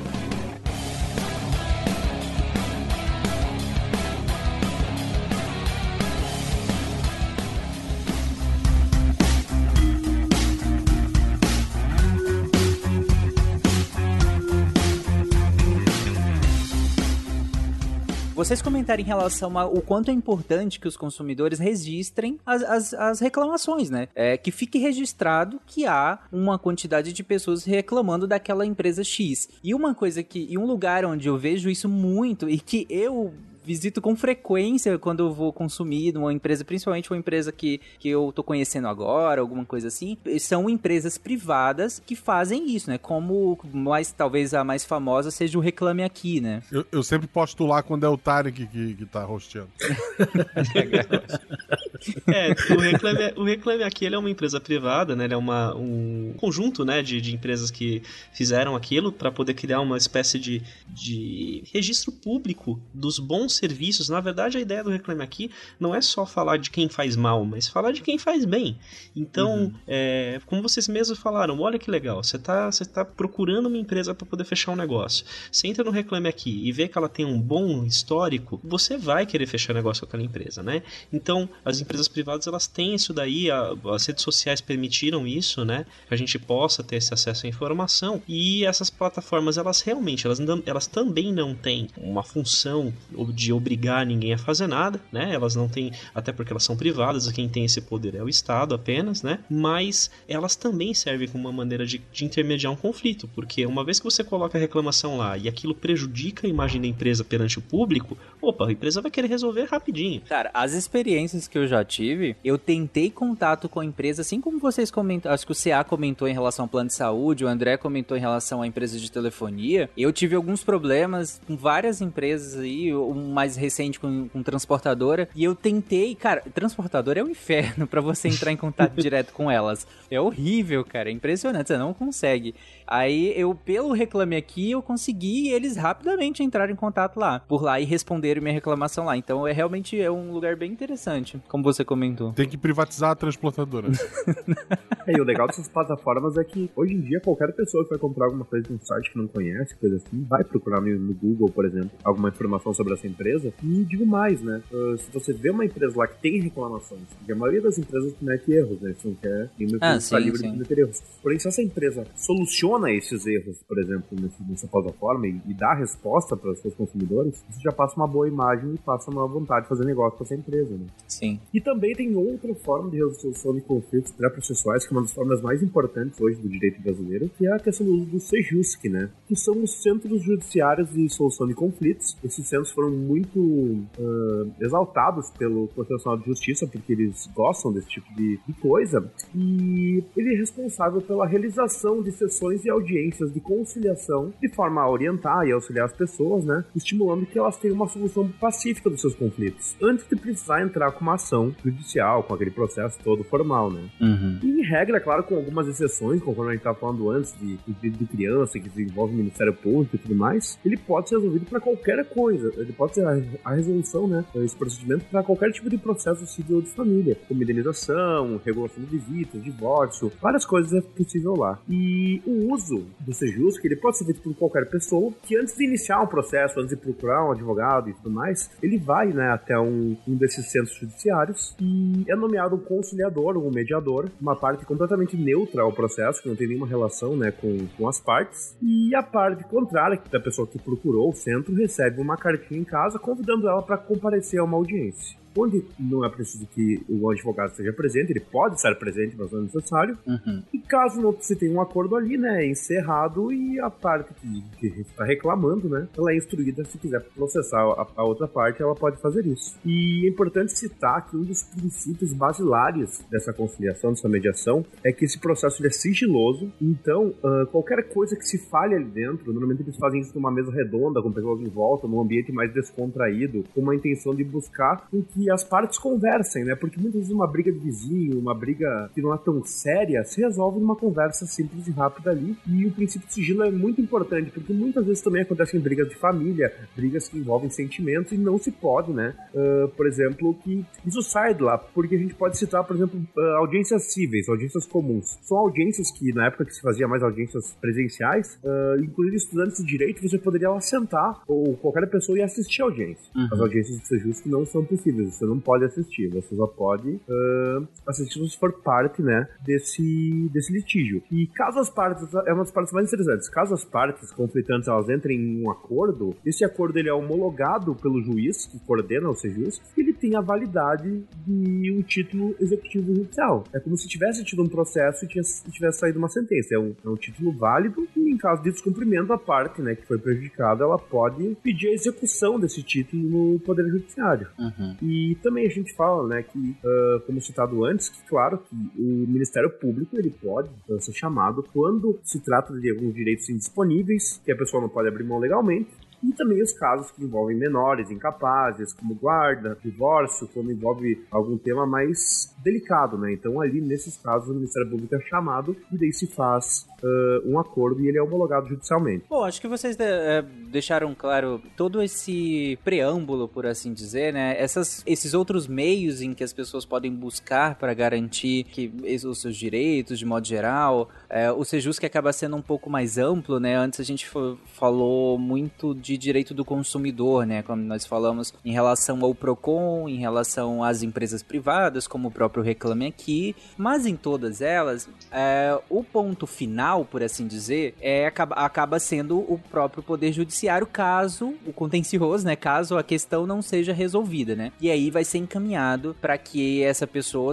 Vocês comentarem em relação ao quanto é importante que os consumidores registrem as, as, as reclamações, né? É, que fique registrado que há uma quantidade de pessoas reclamando daquela empresa X. E uma coisa que. E um lugar onde eu vejo isso muito e que eu visito com frequência quando eu vou consumir numa empresa, principalmente uma empresa que, que eu tô conhecendo agora, alguma coisa assim. São empresas privadas que fazem isso, né? Como mais, talvez a mais famosa seja o Reclame Aqui, né? Eu, eu sempre posto lá quando é o Tarek que, que tá rosteando. é, o Reclame, o Reclame Aqui ele é uma empresa privada, né? Ele é uma, um conjunto né, de, de empresas que fizeram aquilo para poder criar uma espécie de, de registro público dos bons serviços. Na verdade, a ideia do Reclame Aqui não é só falar de quem faz mal, mas falar de quem faz bem. Então, uhum. é, como vocês mesmos falaram, olha que legal, você está você tá procurando uma empresa para poder fechar um negócio. Você entra no Reclame Aqui e vê que ela tem um bom histórico, você vai querer fechar negócio com aquela empresa, né? Então, as empresas privadas, elas têm isso daí, a, as redes sociais permitiram isso, né? Que a gente possa ter esse acesso à informação e essas plataformas, elas realmente, elas, elas também não têm uma função de de obrigar ninguém a fazer nada, né? Elas não têm, até porque elas são privadas, quem tem esse poder é o Estado apenas, né? Mas elas também servem como uma maneira de, de intermediar um conflito, porque uma vez que você coloca a reclamação lá e aquilo prejudica a imagem da empresa perante o público, opa, a empresa vai querer resolver rapidinho. Cara, as experiências que eu já tive, eu tentei contato com a empresa, assim como vocês comentaram, acho que o CA comentou em relação ao plano de saúde, o André comentou em relação à empresa de telefonia. Eu tive alguns problemas com várias empresas aí, um mais recente com, com transportadora, e eu tentei, cara, transportadora é um inferno para você entrar em contato direto com elas. É horrível, cara, é impressionante, você não consegue. Aí eu, pelo Reclame Aqui, eu consegui eles rapidamente entraram em contato lá, por lá e responderam minha reclamação lá. Então é realmente é um lugar bem interessante, como você comentou. Tem que privatizar a transportadora. é, e o legal dessas plataformas é que hoje em dia qualquer pessoa que vai comprar alguma coisa em um site que não conhece, coisa assim, vai procurar no, no Google, por exemplo, alguma informação sobre essa empresa. E digo mais, né? Uh, se você vê uma empresa lá que tem reclamações, porque a maioria das empresas comete erros, né? Isso não quer nenhuma Ah, empresa está sim, livre sim. de cometer erros. Porém, se essa empresa soluciona esses erros, por exemplo, nessa plataforma e, e dá resposta para os seus consumidores, isso já passa uma boa imagem e passa uma vontade de fazer negócio com essa empresa, né? Sim. E também tem outra forma de resolução de conflitos pré-processuais, que é uma das formas mais importantes hoje do direito brasileiro, que é a questão do do SEJUSC, né? Que são os centros judiciários de solução de conflitos. Esses centros foram muito ah, exaltados pelo Conselho Nacional de Justiça, porque eles gostam desse tipo de, de coisa. E ele é responsável pela realização de sessões e audiências de conciliação, de forma a orientar e auxiliar as pessoas, né? Estimulando que elas tenham uma solução pacífica dos seus conflitos, antes de precisar entrar com uma ação judicial, com aquele processo todo formal, né? Uhum. E, em regra, claro, com algumas exceções, conforme a gente estava falando antes, de de criança, que envolve o Ministério Público e tudo mais, ele pode ser resolvido para qualquer coisa. Ele pode a, a resolução, né? Esse procedimento para qualquer tipo de processo civil de família, como indenização, regulação de visitas, divórcio, várias coisas é possível lá. E o uso do Sejus, que ele pode ser feito por qualquer pessoa, que antes de iniciar um processo, antes de procurar um advogado e tudo mais, ele vai, né, até um, um desses centros judiciários e é nomeado um conciliador, um mediador, uma parte completamente neutra ao processo, que não tem nenhuma relação, né, com, com as partes, e a parte contrária, da pessoa que procurou o centro, recebe uma cartinha em casa convidando ela para comparecer a uma audiência onde não é preciso que o advogado esteja presente, ele pode estar presente, mas não é necessário. Uhum. E caso não se tenha um acordo ali, né, é encerrado e a parte que, que está reclamando, né, ela é instruída, se quiser processar a, a outra parte, ela pode fazer isso. E é importante citar que um dos princípios basilares dessa conciliação, dessa mediação, é que esse processo é sigiloso, então ah, qualquer coisa que se fale ali dentro, normalmente eles fazem isso numa mesa redonda, com pessoas em volta, num ambiente mais descontraído, com uma intenção de buscar com que as partes conversem, né? Porque muitas vezes uma briga de vizinho, uma briga que não é tão séria, se resolve numa conversa simples e rápida ali. E o princípio de sigilo é muito importante, porque muitas vezes também acontecem brigas de família, brigas que envolvem sentimentos e não se pode, né? Ah, por exemplo, que isso sai de lá, porque a gente pode citar, por exemplo, ah, audiências cíveis, audiências comuns. São audiências que, na época que se fazia mais audiências presenciais, ah, inclusive estudantes de direito, você poderia lá sentar, ou qualquer pessoa ia assistir a audiência. Uhum. As audiências de justo não são possíveis, você não pode assistir, você só pode ah, assistir se for parte, né, desse, desse litígio. E caso as partes, é uma das partes mais interessantes, caso as partes conflitantes elas entrem em um acordo, esse acordo ele é homologado pelo juiz, que coordena o juiz, ele tem a validade de um título executivo judicial. É como se tivesse tido um processo e tivesse, tivesse saído uma sentença. É um, é um título válido e em caso de descumprimento, a parte, né, que foi prejudicada, ela pode pedir a execução desse título no Poder Judiciário. Uhum. E também a gente fala, né, que, ah, como citado antes, que claro que o Ministério Público ele pode ah, ser chamado quando se trata de alguns direitos indisponíveis, que a pessoa não pode abrir mão legalmente. E também os casos que envolvem menores, incapazes, como guarda, divórcio, quando envolve algum tema mais delicado, né? Então, ali, nesses casos, o Ministério Público é chamado e daí se faz ah, um acordo e ele é homologado judicialmente. Bom, acho que vocês de- é, deixaram claro todo esse preâmbulo, por assim dizer, né? Essas, esses outros meios em que as pessoas podem buscar para garantir que os seus direitos, de modo geral. É, o Sejus que acaba sendo um pouco mais amplo, né? Antes a gente falou muito de de direito do consumidor, né? Como nós falamos em relação ao Procon, em relação às empresas privadas, como o próprio Reclame Aqui, mas em todas elas, é, o ponto final, por assim dizer, é acaba, acaba sendo o próprio poder judiciário, caso o contencioso, né? Caso a questão não seja resolvida, né? E aí vai ser encaminhado para que essa pessoa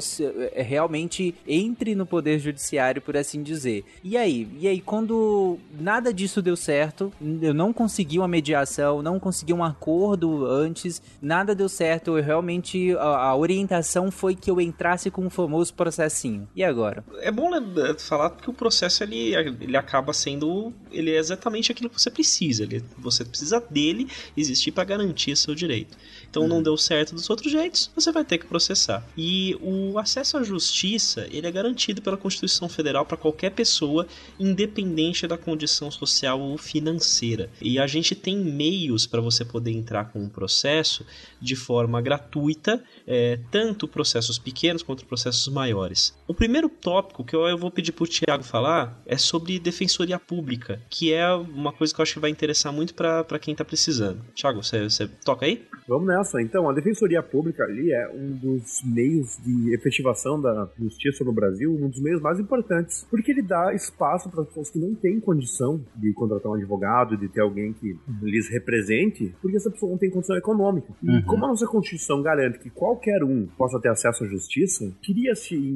é, realmente entre no poder judiciário, por assim dizer. E aí? E aí, quando nada disso deu certo, eu não consegui uma mediação, não consegui um acordo antes, nada deu certo, eu realmente a, a orientação foi que eu entrasse com o famoso processinho. E agora? É bom falar que o processo ele, ele acaba sendo ele é exatamente aquilo que você precisa, ele, você precisa dele existir para garantir seu direito. Então não deu certo dos outros jeitos, você vai ter que processar. E o acesso à justiça, ele é garantido pela Constituição Federal para qualquer pessoa, independente da condição social ou financeira. E a gente tem meios para você poder entrar com um processo de forma gratuita, é, tanto processos pequenos quanto processos maiores. O primeiro tópico que eu, eu vou pedir para o Tiago falar é sobre defensoria pública, que é uma coisa que eu acho que vai interessar muito para quem está precisando. Tiago, você, você toca aí? Vamos nessa. Então, a Defensoria Pública ali é um dos meios de efetivação da justiça no Brasil, um dos meios mais importantes, porque ele dá espaço para pessoas que não têm condição de contratar um advogado, de ter alguém que lhes represente, porque essa pessoa não tem condição econômica. E Uhum. como a nossa Constituição garante que qualquer um possa ter acesso à justiça, cria-se em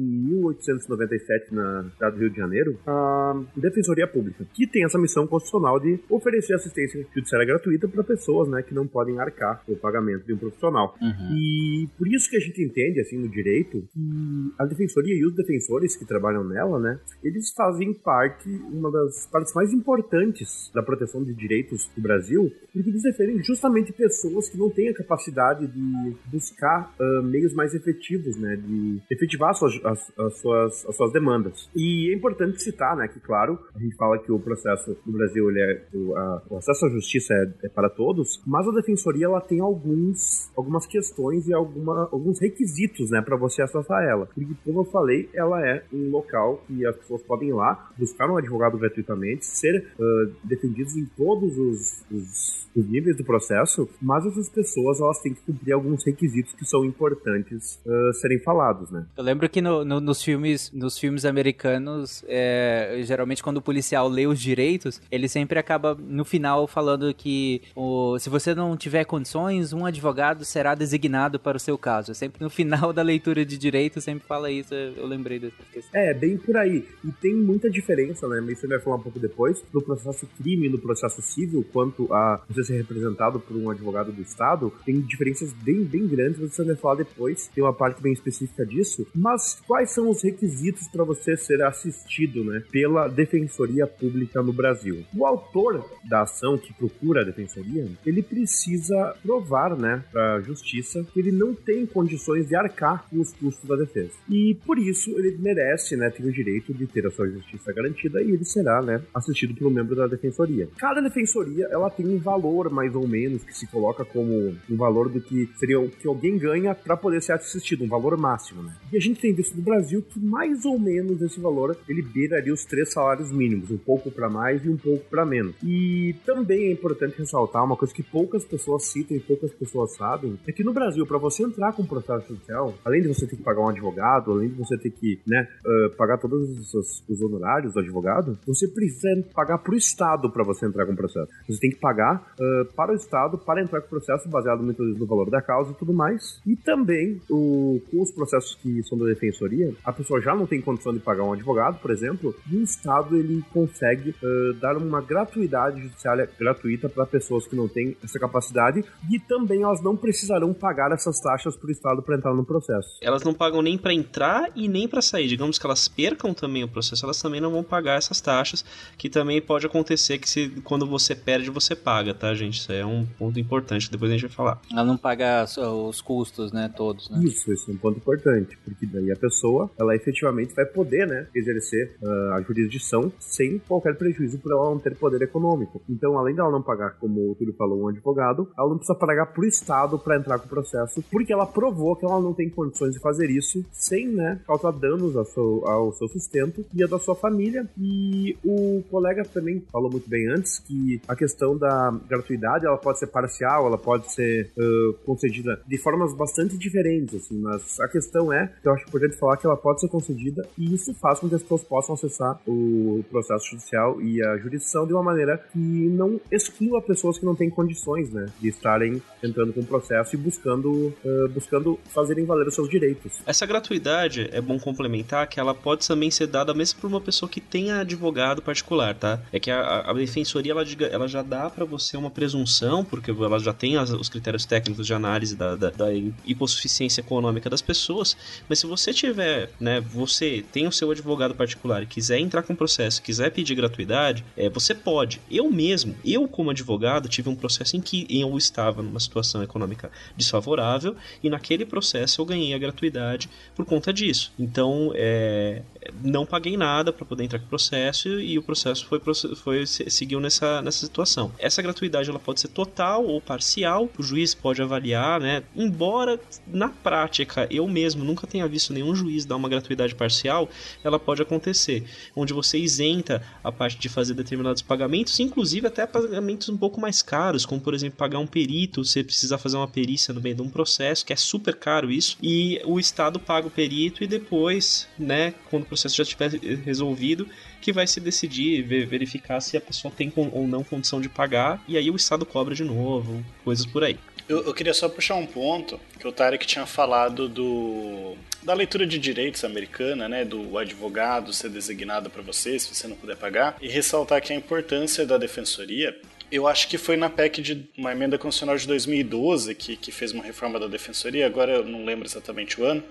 1897, na cidade do Rio de Janeiro, a Defensoria Pública, que tem essa missão constitucional de oferecer assistência judiciária gratuita para pessoas né, que não podem arcar com o pagamento de um profissional. E por isso que a gente entende, assim, no direito, que a defensoria e os defensores que trabalham nela, né, eles fazem parte, uma das partes mais importantes da proteção de direitos do Brasil, porque eles defendem justamente pessoas que não têm a capacidade de buscar ah, meios mais efetivos, né, de efetivar as suas, as, as suas, as suas demandas. E é importante citar, né, que claro, a gente fala que o processo no Brasil, ele é, o, a- o acesso à justiça é, é para todos, mas a defensoria, ela tem alguns, algumas questões e alguma, alguns requisitos, né, para você acessar ela. Porque, como eu falei, ela é um local que as pessoas podem ir lá, buscar um advogado gratuitamente, ser ah, defendidos em todos os, os, os níveis do processo, mas essas pessoas, elas têm que cumprir alguns requisitos que são importantes ah, serem falados, né. Eu lembro que no- no- nos filmes nos filmes americanos, é, geralmente quando o policial lê os direitos, ele sempre acaba no final falando que o- se você não tiver condições, um advogado será designado para o seu caso. Sempre no final da leitura de direito sempre fala isso. Eu lembrei dessa questão. É, bem por aí. E tem muita diferença, né? Mas você vai falar um pouco depois, no processo crime no processo civil, quanto você ser representado por um advogado do Estado, tem diferenças bem, bem grandes, você vai falar depois, tem uma parte bem específica disso. Mas quais são os requisitos para você ser assistido, né, pela Defensoria Pública no Brasil? O autor da ação que procura a Defensoria, ele precisa provar, né, para a Justiça que ele não tem condições de arcar com os custos da defesa. E por isso ele merece, né, ter o direito de ter a sua justiça garantida e ele será, né, assistido por um membro da defensoria. Cada defensoria, ela tem um valor mais ou menos que se coloca como um valor do que seria o que alguém ganha para poder ser assistido, um valor máximo, né? E a gente tem visto no Brasil que mais ou menos esse valor ele beiraria os três salários mínimos, um pouco para mais e um pouco para menos. E também é importante ressaltar uma coisa que poucas pessoas citam e poucas pessoas sabem, é que no Brasil, para você entrar com um processo judicial, além de você ter que pagar um advogado, além de você ter que, né, ah, pagar todos os, os honorários do advogado, você precisa pagar pro Estado para você entrar com o processo. Você tem que pagar ah, para o Estado para entrar com o processo, baseado muitas vezes no valor da causa e tudo mais. E também, o, com os processos que são da defensoria, a pessoa já não tem condição de pagar um advogado, por exemplo, e o Estado ele consegue ah, dar uma gratuidade judiciária gratuita para pessoas que não têm essa capacidade e também elas não precisarão pagar essas taxas para o Estado para entrar no processo. Elas não pagam nem pra entrar e nem pra sair. Digamos que elas percam também o processo, elas também não vão pagar essas taxas, que também pode acontecer que se, quando você perde, você paga, tá, gente? Isso aí é um ponto importante, que depois a gente vai falar. Ela não paga os custos, né, todos, né? Isso, esse é um ponto importante, porque daí a pessoa, ela efetivamente vai poder, né, exercer ah, a jurisdição sem qualquer prejuízo por ela não ter poder econômico. Então, além dela não pagar, como o Túlio falou, um advogado, ela não precisa pagar pro Estado para entrar com o processo, porque ela provou que ela não tem condições de fazer isso sem, né, causar danos ao seu, ao seu sustento e a da sua família. E o colega também falou muito bem antes que a questão da gratuidade, ela pode ser parcial, ela pode ser uh, concedida de formas bastante diferentes, assim, mas a questão é, que eu acho importante falar que ela pode ser concedida e isso faz com que as pessoas possam acessar o processo judicial e a jurisdição de uma maneira que não exclua pessoas que não têm condições, né, de estarem entrando com o processo e buscando, uh, buscando fazerem valer os seus direitos. Essa gratuidade, é bom complementar que ela pode também ser dada mesmo por uma pessoa que tenha advogado particular, tá? É que a, a defensoria, ela, ela já dá para você uma presunção, porque ela já tem as, os critérios técnicos de análise da, da, da hipossuficiência econômica das pessoas, mas se você tiver, né, você tem o seu advogado particular e quiser entrar com processo, quiser pedir gratuidade, é, você pode. Eu mesmo, eu como advogado, tive um processo em que eu estava numa situação econômica desfavorável e naquele processo eu ganhei a gratuidade por conta disso. Então, é, não paguei nada para poder entrar com o processo e o processo foi, foi seguiu nessa, nessa situação. Essa gratuidade ela pode ser total ou parcial, o juiz pode avaliar, né? Embora na prática eu mesmo nunca tenha visto nenhum juiz dar uma gratuidade parcial, ela pode acontecer, onde você isenta a parte de fazer determinados pagamentos, inclusive até pagamentos um pouco mais caros, como por exemplo pagar um perito, você precisa fazer uma perícia no meio de um processo, que é super caro isso, e o Estado paga o perito e depois, né, quando o processo já estiver resolvido, que vai se decidir, verificar se a pessoa tem ou não condição de pagar, e aí o Estado cobra de novo, coisas por aí. Eu, eu, queria só puxar um ponto que o Tarek tinha falado do da leitura de direitos americana, né, do advogado ser designado para você se você não puder pagar, e ressaltar que a importância da defensoria eu acho que foi na PEC de uma emenda constitucional de 2012 que, que fez uma reforma da defensoria, agora eu não lembro exatamente o ano,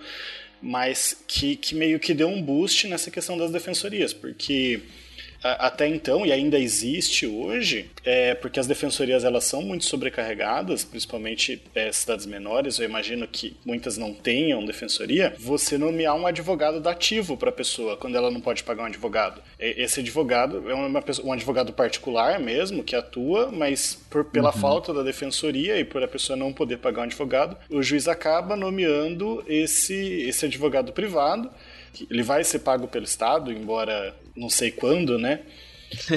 mas que, que meio que deu um boost nessa questão das defensorias, porque até então, e ainda existe hoje, é porque as defensorias elas são muito sobrecarregadas, principalmente é, cidades menores, eu imagino que muitas não tenham defensoria, você nomear um advogado dativo para a pessoa quando ela não pode pagar um advogado. Esse advogado é uma, um advogado particular mesmo, que atua, mas por, pela uhum. falta da defensoria e por a pessoa não poder pagar um advogado, o juiz acaba nomeando esse, esse advogado privado ele vai ser pago pelo Estado, embora não sei quando, né?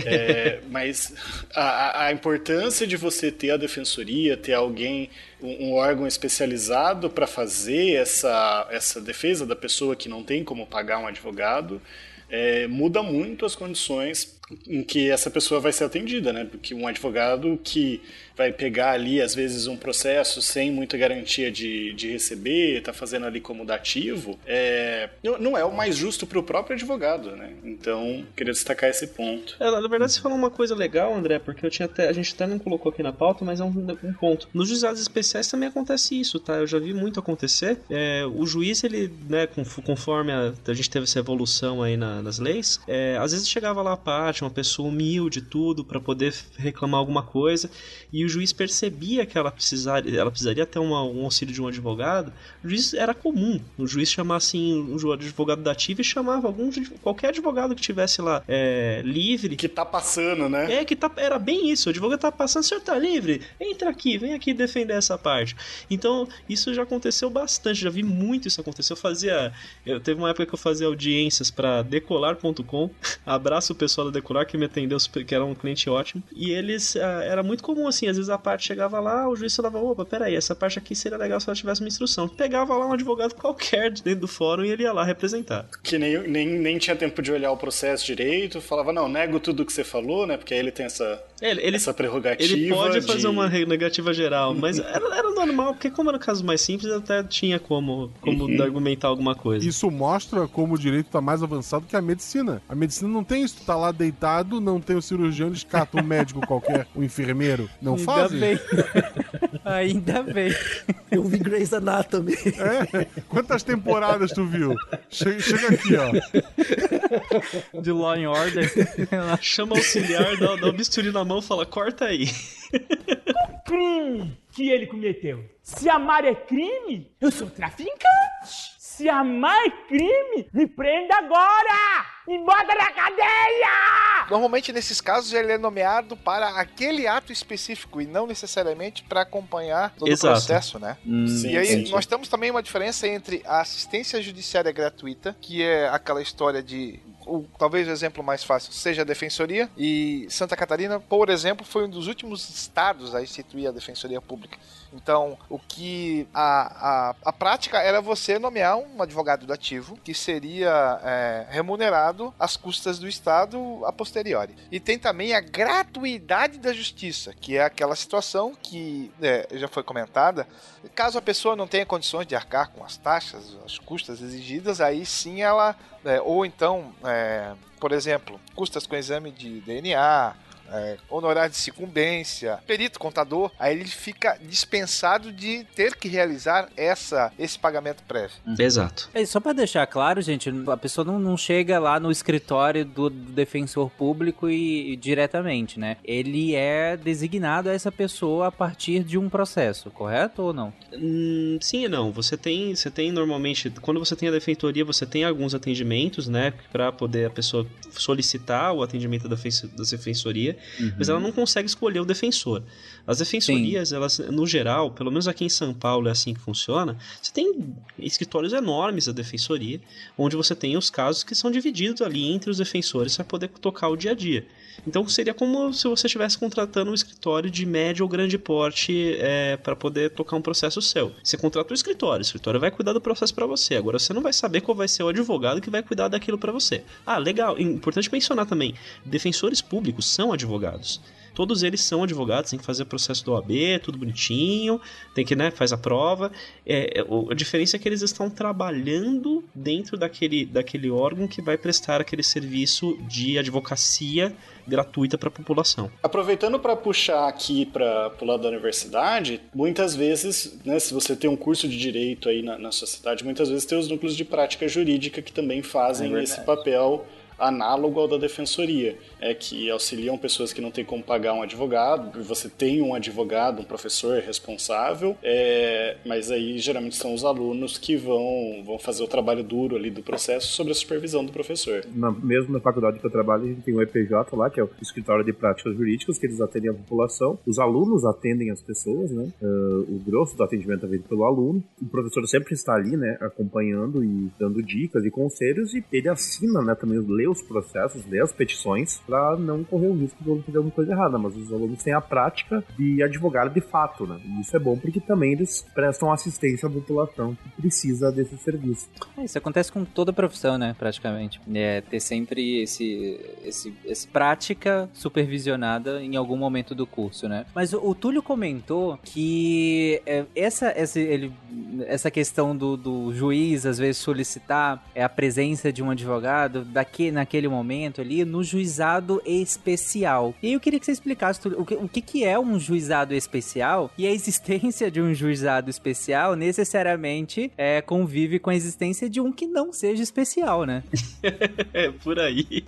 É, mas a, a, importância de você ter a defensoria, ter alguém, um, um órgão especializado para fazer essa, essa defesa da pessoa que não tem como pagar um advogado, é, muda muito as condições em que essa pessoa vai ser atendida, né? Porque um advogado que vai pegar ali, às vezes, um processo sem muita garantia de, de receber, tá fazendo ali como dativo, é, não é o mais justo para o próprio advogado, né? Então, queria destacar esse ponto. É, na verdade, você falou uma coisa legal, André, porque eu tinha até, a gente até não colocou aqui na pauta, mas é um, um ponto. Nos juizados especiais também acontece isso, tá? Eu já vi muito acontecer. É, o juiz, ele, né, conforme a, a gente teve essa evolução aí na, nas leis, é, às vezes chegava lá a parte, uma pessoa humilde, tudo, para poder reclamar alguma coisa, e o juiz percebia que ela precisaria, ela precisaria ter uma, um auxílio de um advogado, o juiz era comum. O juiz chamar assim um advogado da ativa e chamava algum, qualquer advogado que tivesse lá é, livre. Que tá passando, né? É, que tá, era bem isso. O advogado tá passando, o senhor tá livre? Entra aqui, vem aqui defender essa parte. Então, isso já aconteceu bastante, já vi muito isso acontecer. Eu fazia. Eu, teve uma época que eu fazia audiências para decolar.com. Abraço o pessoal da Decolar que me atendeu, que era um cliente ótimo. E eles. Ah, era muito comum assim, às vezes a parte chegava lá, o juiz falava: opa, peraí, essa parte aqui seria legal se ela tivesse uma instrução. Pegava lá um advogado qualquer dentro do fórum e ele ia lá representar. Que nem, nem, nem tinha tempo de olhar o processo direito, falava: não, nego tudo que você falou, né? Porque aí ele tem essa, ele, ele, essa prerrogativa. Ele pode de... fazer uma negativa geral, mas era, era normal, porque como era caso mais simples, até tinha como, como uhum. argumentar alguma coisa. Isso mostra como o direito está mais avançado que a medicina. A medicina não tem isso, tu tá lá deitado, não tem o cirurgião, eles catam um médico qualquer, o um enfermeiro. Não Ainda fazem? Bem. Ainda bem. Eu vi Grey's Anatomy. É? Quantas temporadas tu viu? Chega, chega aqui, ó. De Law and Order. Chama o auxiliar, dá, dá o bisturi na mão e fala, corta aí. crime que ele cometeu. Se amar é crime, eu sou traficante. Se amar é crime, me prenda agora! Me bota na cadeia! Normalmente, nesses casos, ele é nomeado para aquele ato específico e não necessariamente para acompanhar todo Exato. o processo, né? Hum, e aí, sim. nós temos também uma diferença entre a assistência judiciária gratuita, que é aquela história de o, talvez o exemplo mais fácil seja a Defensoria, e Santa Catarina, por exemplo, foi um dos últimos estados a instituir a Defensoria Pública. Então, o que a, a, a prática era você nomear um advogado do ativo que seria é, remunerado às custas do Estado a posteriori. E tem também a gratuidade da justiça, que é aquela situação que é, já foi comentada. Caso a pessoa não tenha condições de arcar com as taxas, as custas exigidas, aí sim ela. É, ou então, é, por exemplo, custas com exame de DNA, é, honorário de sucumbência, perito contador, aí ele fica dispensado de ter que realizar essa, esse pagamento prévio. Exato. É, só pra deixar claro, gente, a pessoa não, não chega lá no escritório do defensor público e, e diretamente, né? Ele é designado a essa pessoa a partir de um processo, correto ou não? Hum, sim e não. Você tem, você tem normalmente, quando você tem a defensoria, você tem alguns atendimentos, né, para poder a pessoa solicitar o atendimento da, da defensoria, Uhum. mas ela não consegue escolher o defensor. As defensorias, elas, no geral, pelo menos aqui em São Paulo é assim que funciona, você tem escritórios enormes da defensoria, onde você tem os casos que são divididos ali entre os defensores para poder tocar o dia a dia. Então seria como se você estivesse contratando um escritório de médio ou grande porte é, para poder tocar um processo seu. Você contrata o escritório, o escritório vai cuidar do processo para você. Agora você não vai saber qual vai ser o advogado que vai cuidar daquilo para você. Ah, legal. Importante mencionar também: defensores públicos são advogados. Todos eles são advogados, tem que fazer o processo do OAB, tudo bonitinho, tem que, né, faz a prova. É, a diferença é que eles estão trabalhando dentro daquele, daquele órgão que vai prestar aquele serviço de advocacia gratuita para a população. Aproveitando para puxar aqui para o lado da universidade, muitas vezes, né, se você tem um curso de direito aí na, na sua cidade, muitas vezes tem os núcleos de prática jurídica que também fazem É esse papel análogo ao da defensoria, é que auxiliam pessoas que não têm como pagar um advogado, você tem um advogado, um professor responsável, é, mas aí geralmente são os alunos que vão, vão fazer o trabalho duro ali do processo sobre a supervisão do professor. Na, mesmo na faculdade que eu trabalho, a gente tem o EPJ lá, que é o Escritório de Práticas Jurídicas, que eles atendem a população. Os alunos atendem as pessoas, né? Uh, o grosso do atendimento é feito pelo aluno. O professor sempre está ali, né? Acompanhando e dando dicas e conselhos. E ele assina, né? Também lê os processos, lê as petições, para não correr o risco de fazer alguma coisa errada. Mas os alunos têm a prática de advogar de fato, né? E isso é bom porque também eles prestam assistência à população que precisa desse serviço. É, Isso acontece com toda profissão, né, praticamente. É ter sempre esse, esse, esse prática supervisionada em algum momento do curso, né? Mas o, o Túlio comentou que é, essa, essa, ele, essa questão do, do juiz, às vezes, solicitar é, a presença de um advogado daqui, naquele momento ali no juizado especial. E aí eu queria que você explicasse o que, o que, que é um juizado especial e a existência de um juizado especial necessariamente é, convive com a existência de um que não seja especial, né? é, por aí.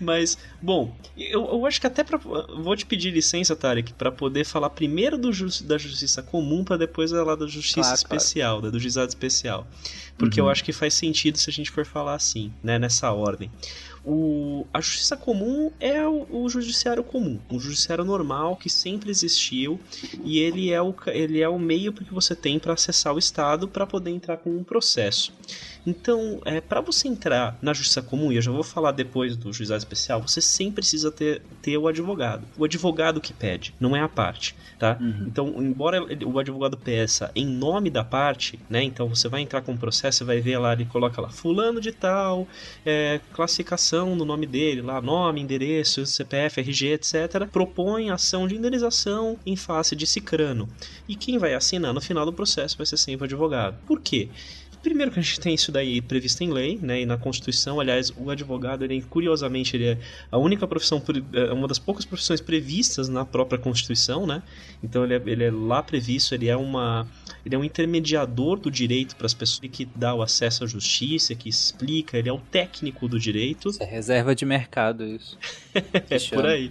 Mas, bom, eu, eu acho que até pra, vou te pedir licença, Tarek, para poder falar primeiro do ju da justiça comum para depois falar da justiça Claro, especial, da do juizado especial. Porque eu acho que faz sentido se a gente for falar assim, né, nessa ordem. O, a justiça comum é o, o judiciário comum, o judiciário normal que sempre existiu e ele é o, ele é o meio que você tem para acessar o Estado para poder entrar com um processo. Então, é, para você entrar na justiça comum, e eu já vou falar depois do juizado especial, você sempre precisa ter, ter o advogado. O advogado que pede, não é a parte, tá? Então, embora o advogado peça em nome da parte, né? Então você vai entrar com o processo, você vai ver lá, ele coloca lá, fulano de tal, é, classificação no nome dele, lá, nome, endereço, CPF, RG, etc. Propõe ação de indenização em face de cicrano. E quem vai assinar no final do processo vai ser sempre o advogado. Por quê? Primeiro que a gente tem isso daí previsto em lei, né, e na Constituição, aliás, o advogado, ele, curiosamente, ele é a única profissão, é uma das poucas profissões previstas na própria Constituição, né, então ele é, ele é lá previsto, ele é uma ele é um intermediador do direito para as pessoas que dá o acesso à justiça, que explica, ele é o técnico do direito. É reserva de mercado isso. É por aí.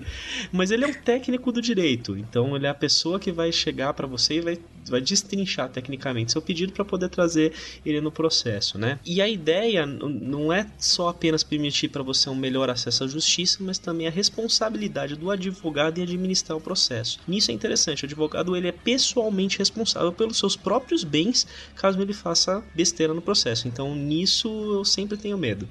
Mas ele é o técnico do direito. Então ele é a pessoa que vai chegar para você e vai, vai destrinchar tecnicamente seu pedido para poder trazer ele no processo, né? E a ideia não é só apenas permitir para você um melhor acesso à justiça, mas também a responsabilidade do advogado em administrar o processo. Nisso é interessante. O advogado ele é pessoalmente responsável pelos seus próprios bens, caso ele faça besteira no processo. Então nisso eu sempre tenho medo.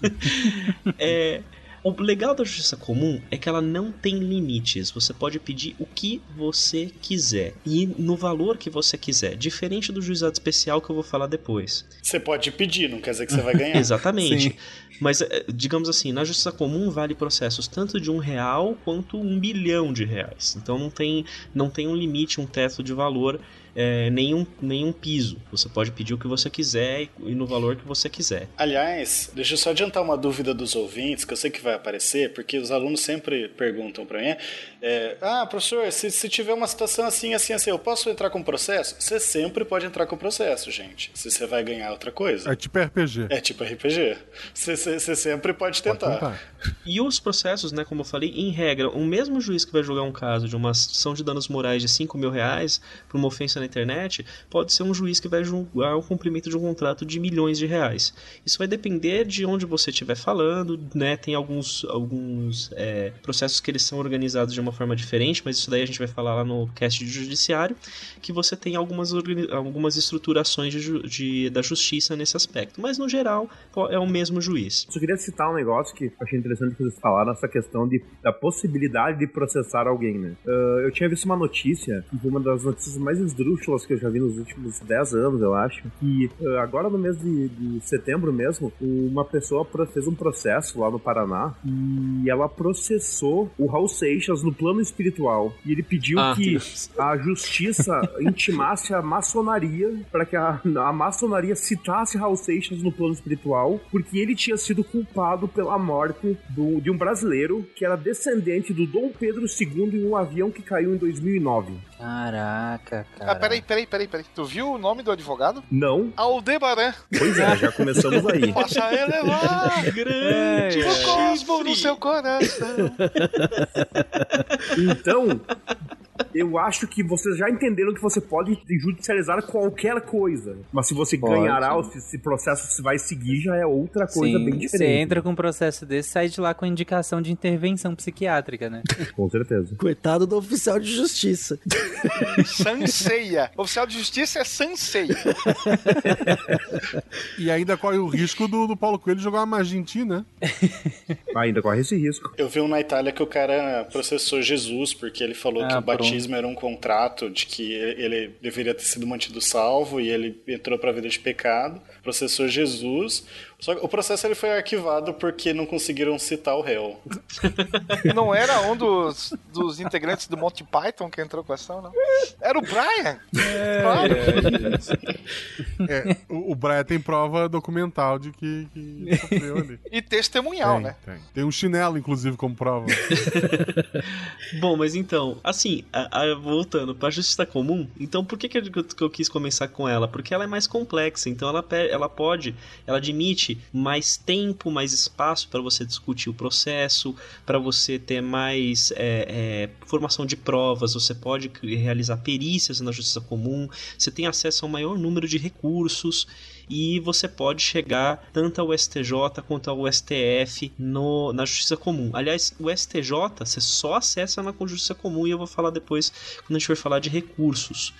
é, o legal da justiça comum é que ela não tem limites. Você pode pedir o que você quiser e no valor que você quiser, diferente do juizado especial que eu vou falar depois. Você pode pedir, não quer dizer que você vai ganhar. Exatamente. Sim. Mas, eh, digamos assim, na justiça comum vale processos tanto de um real quanto um bilhão de reais. Então não tem, não tem um limite, um teto de valor, eh, nenhum, nenhum piso. Você pode pedir o que você quiser e, e no valor que você quiser. Aliás, deixa eu só adiantar uma dúvida dos ouvintes, que eu sei que vai aparecer, porque os alunos sempre perguntam para mim: é, Ah, professor, se, se tiver uma situação assim, assim, assim, eu posso entrar com processo? Você sempre pode entrar com processo, gente. Se você vai ganhar outra coisa. É tipo RPG. É tipo RPG. Você, você- você sempre pode Pode tentar. tentar. E os processos, né, como eu falei, em regra, o mesmo juiz que vai julgar um caso de uma ação de danos morais de 5 mil reais por uma ofensa na internet, pode ser um juiz que vai julgar o cumprimento de um contrato de milhões de reais. Isso vai depender de onde você estiver falando, né? Tem alguns, alguns é, processos que eles são organizados de uma forma diferente, mas isso daí a gente vai falar lá no cast de judiciário, que você tem algumas, algumas estruturações de de- da justiça nesse aspecto. Mas, no geral, é o mesmo juiz. Só queria citar um negócio que achei interessante que vocês falaram, essa questão de, da possibilidade de processar alguém, né? Ah, eu tinha visto uma notícia, uma das notícias mais esdrúxulas que eu já vi nos últimos 10 anos, eu acho, que ah, agora no mês de, de setembro mesmo, uma pessoa fez um processo lá no Paraná e ela processou o Raul Seixas no plano espiritual. E ele pediu Ah, que Deus. a justiça intimasse a maçonaria para que a, a maçonaria citasse Raul Seixas no plano espiritual, porque ele tinha sido culpado pela morte do- de um brasileiro que era descendente do Dom Pedro II em um avião que caiu em 2009. Caraca, cara. Peraí, peraí, peraí, peraí. Tu viu o nome do advogado? Não? Aldebaran. Pois é, já começamos aí. Passa a elevar Grande o cosmo no seu coração. Então, eu acho que vocês já entenderam que você pode judicializar qualquer coisa. Mas se você Pode. ganhará, ou se esse processo se vai seguir, já é outra coisa Sim, bem você diferente. entra com um processo desse, sai de lá com indicação de intervenção psiquiátrica, né? Com certeza. Coitado do oficial de justiça. Sanseia. Oficial de justiça é Sanseia. E ainda corre o risco do, do Paulo Coelho jogar uma ti, né? Ainda corre esse risco. Eu vi um na Itália que o cara processou Jesus porque ele falou Ah, que o batismo era um contrato de que ele deveria ter sido mantido salvo e ele entrou pra vida de pecado. Processou Jesus. Só que o processo ele foi arquivado porque não conseguiram citar o réu. Não era um dos, dos integrantes do Monty Python que entrou com a ação, não? Era o Brian. Claro. É, o, o Brian tem prova documental de que, que sofreu ali. E testemunhal, tem, né? tem. Tem um chinelo, inclusive, como prova. Bom, mas então, assim, a- a- voltando pra justiça comum, então por que, que, eu, que eu quis começar com ela? Porque ela é mais complexa, então ela, ela pode, ela admite mais tempo, mais espaço para você discutir o processo, para você ter mais é, é, formação de provas, você pode realizar perícias na justiça comum, você tem acesso a um maior número de recursos e você pode chegar tanto ao STJ quanto ao STF no, na Justiça Comum. Aliás, o STJ você só acessa na Justiça Comum e eu vou falar depois quando a gente for falar de recursos.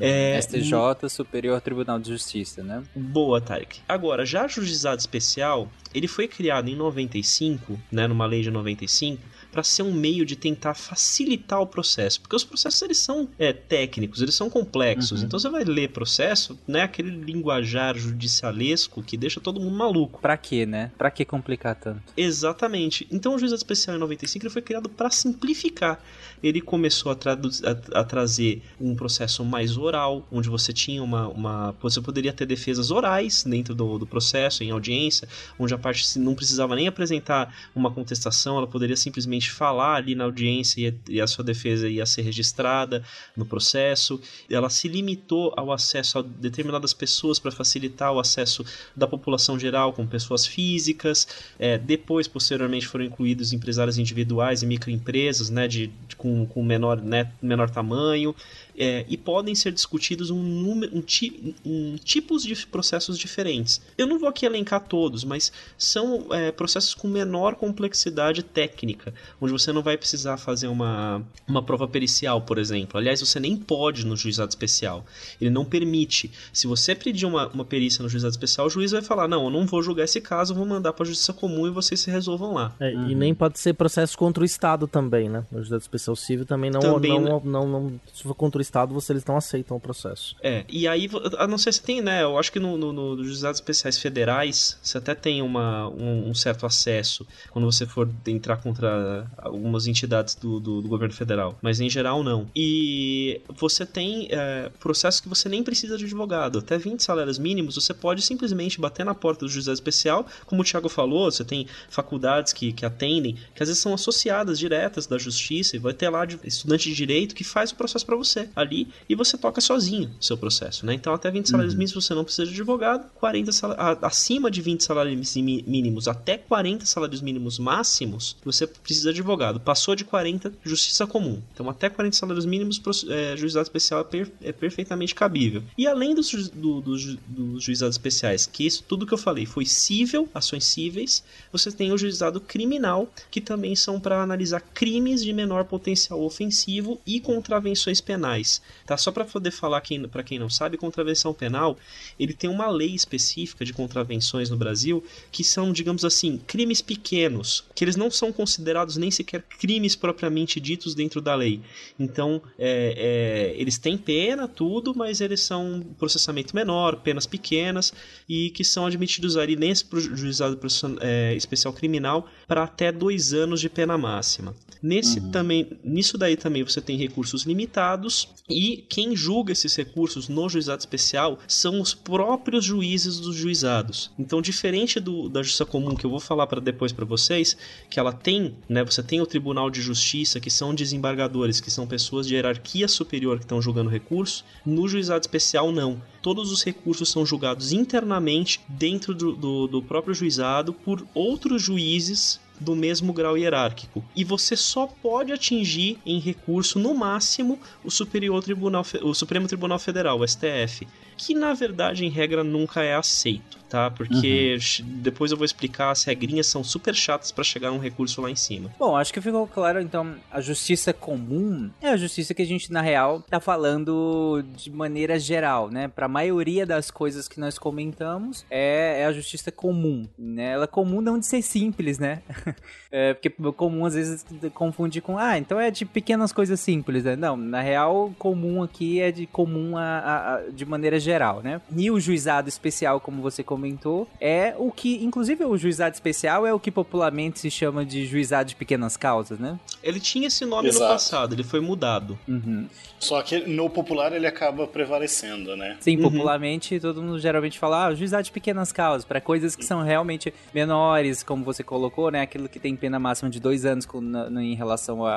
É, STJ, Superior Tribunal de Justiça, né? Boa, Tarek. Agora, já o juizado especial, ele foi criado em 95, né, numa lei de 95, para ser um meio de tentar facilitar o processo, porque os processos eles são é, técnicos, eles são complexos. Então você vai ler processo, né, aquele linguajar judicialesco que deixa todo mundo maluco. Pra quê, né? Pra que complicar tanto? Exatamente. Então o juizado especial em 95 ele foi criado para simplificar. Ele começou a, a- a trazer um processo mais oral, onde você tinha uma, uma- Você poderia ter defesas orais dentro do, do processo, em audiência, onde a parte não precisava nem apresentar uma contestação, ela poderia simplesmente falar ali na audiência e a, e a sua defesa ia ser registrada no processo. Ela se limitou ao acesso a determinadas pessoas para facilitar o acesso da população geral, com pessoas físicas. É, depois, posteriormente, foram incluídos empresários individuais e microempresas né, de, de- com, com menor, né, menor tamanho. É, e podem ser discutidos um número, um, ti, um tipos de processos diferentes. Eu não vou aqui elencar todos, mas são é, processos com menor complexidade técnica. onde você não vai precisar fazer uma, uma prova pericial, por exemplo. Aliás, você nem pode no juizado especial. Ele não permite. Se você pedir uma, uma perícia no juizado especial, o juiz vai falar: não, eu não vou julgar esse caso, eu vou mandar para a justiça comum e vocês se resolvam lá. É, E nem pode ser processo contra o Estado também, né? No juizado especial civil também não, Também, não, não, não, Se for contra o Estado, você, eles não aceitam o processo. É, e aí, a não ser se tem, né? Eu acho que no, no, no juizados especiais federais, você até tem uma, um, um certo acesso quando você for entrar contra algumas entidades do, do, do governo federal, mas em geral não. E você tem é, processos que você nem precisa de advogado. Até 20 salários mínimos, você pode simplesmente bater na porta do juizado especial, como o Thiago falou, você tem faculdades que, que atendem, que às vezes são associadas diretas da justiça, e vai ter lá de- estudante de direito que faz o processo para você ali e você toca sozinho o seu processo, né? Então até 20 salários mínimos você não precisa de advogado, 40 sal- acima de 20 salários mínimos até 40 salários mínimos máximos, você precisa de advogado. Passou de 40, justiça comum. Então até 40 salários mínimos, é, juizado especial é, per- é perfeitamente cabível. E além dos, ju- do- do ju- dos juizados especiais, que isso tudo que eu falei foi cível, ações cíveis, você tem o juizado criminal, que também são para analisar crimes de menor potencial ofensivo e contravenções penais. Tá? Só para poder falar quem, para quem não sabe, contravenção penal, ele tem uma lei específica de contravenções no Brasil que são, digamos assim, crimes pequenos, que eles não são considerados nem sequer crimes propriamente ditos dentro da lei. Então, é, é, eles têm pena, tudo, mas eles são processamento menor, penas pequenas e que são admitidos ali nesse juizado é, especial criminal para até dois anos de pena máxima. Nesse também, nisso daí também você tem recursos limitados e quem julga esses recursos no juizado especial são os próprios juízes dos juizados. Então, diferente do, da justiça comum que eu vou falar para depois para vocês, que ela tem, né, você tem o Tribunal de Justiça, que são desembargadores, que são pessoas de hierarquia superior que estão julgando recurso. No juizado especial não. Todos os recursos são julgados internamente dentro do, do, do próprio juizado por outros juízes do mesmo grau hierárquico. E você só pode atingir em recurso, no máximo, o Superior Tribunal, o Supremo Tribunal Federal, o STF, que na verdade, em regra, nunca é aceito, tá? Porque ch- depois eu vou explicar, as regrinhas são super chatas para chegar um recurso lá em cima. Bom, acho que ficou claro, então, a justiça comum é a justiça que a gente, na real, tá falando de maneira geral, né? Pra maioria das coisas que nós comentamos, é, é a justiça comum, né? Ela é comum não de ser simples, né? É, porque comum às vezes confunde com, ah, então é de pequenas coisas simples, né? Não, na real, comum aqui é de comum a, a- a- de maneira geral, né? E o juizado especial, como você comentou, é o que, inclusive o juizado especial é o que popularmente se chama de juizado de pequenas causas, né? Ele tinha esse nome no Exato. passado, ele foi mudado. Uhum. Só que no popular ele acaba prevalecendo, né? Sim, Uhum. popularmente todo mundo geralmente fala, ah, juizado de pequenas causas, para coisas que são realmente menores, como você colocou, né? Aquilo que tem pena máxima de dois anos com, na- na- em relação a,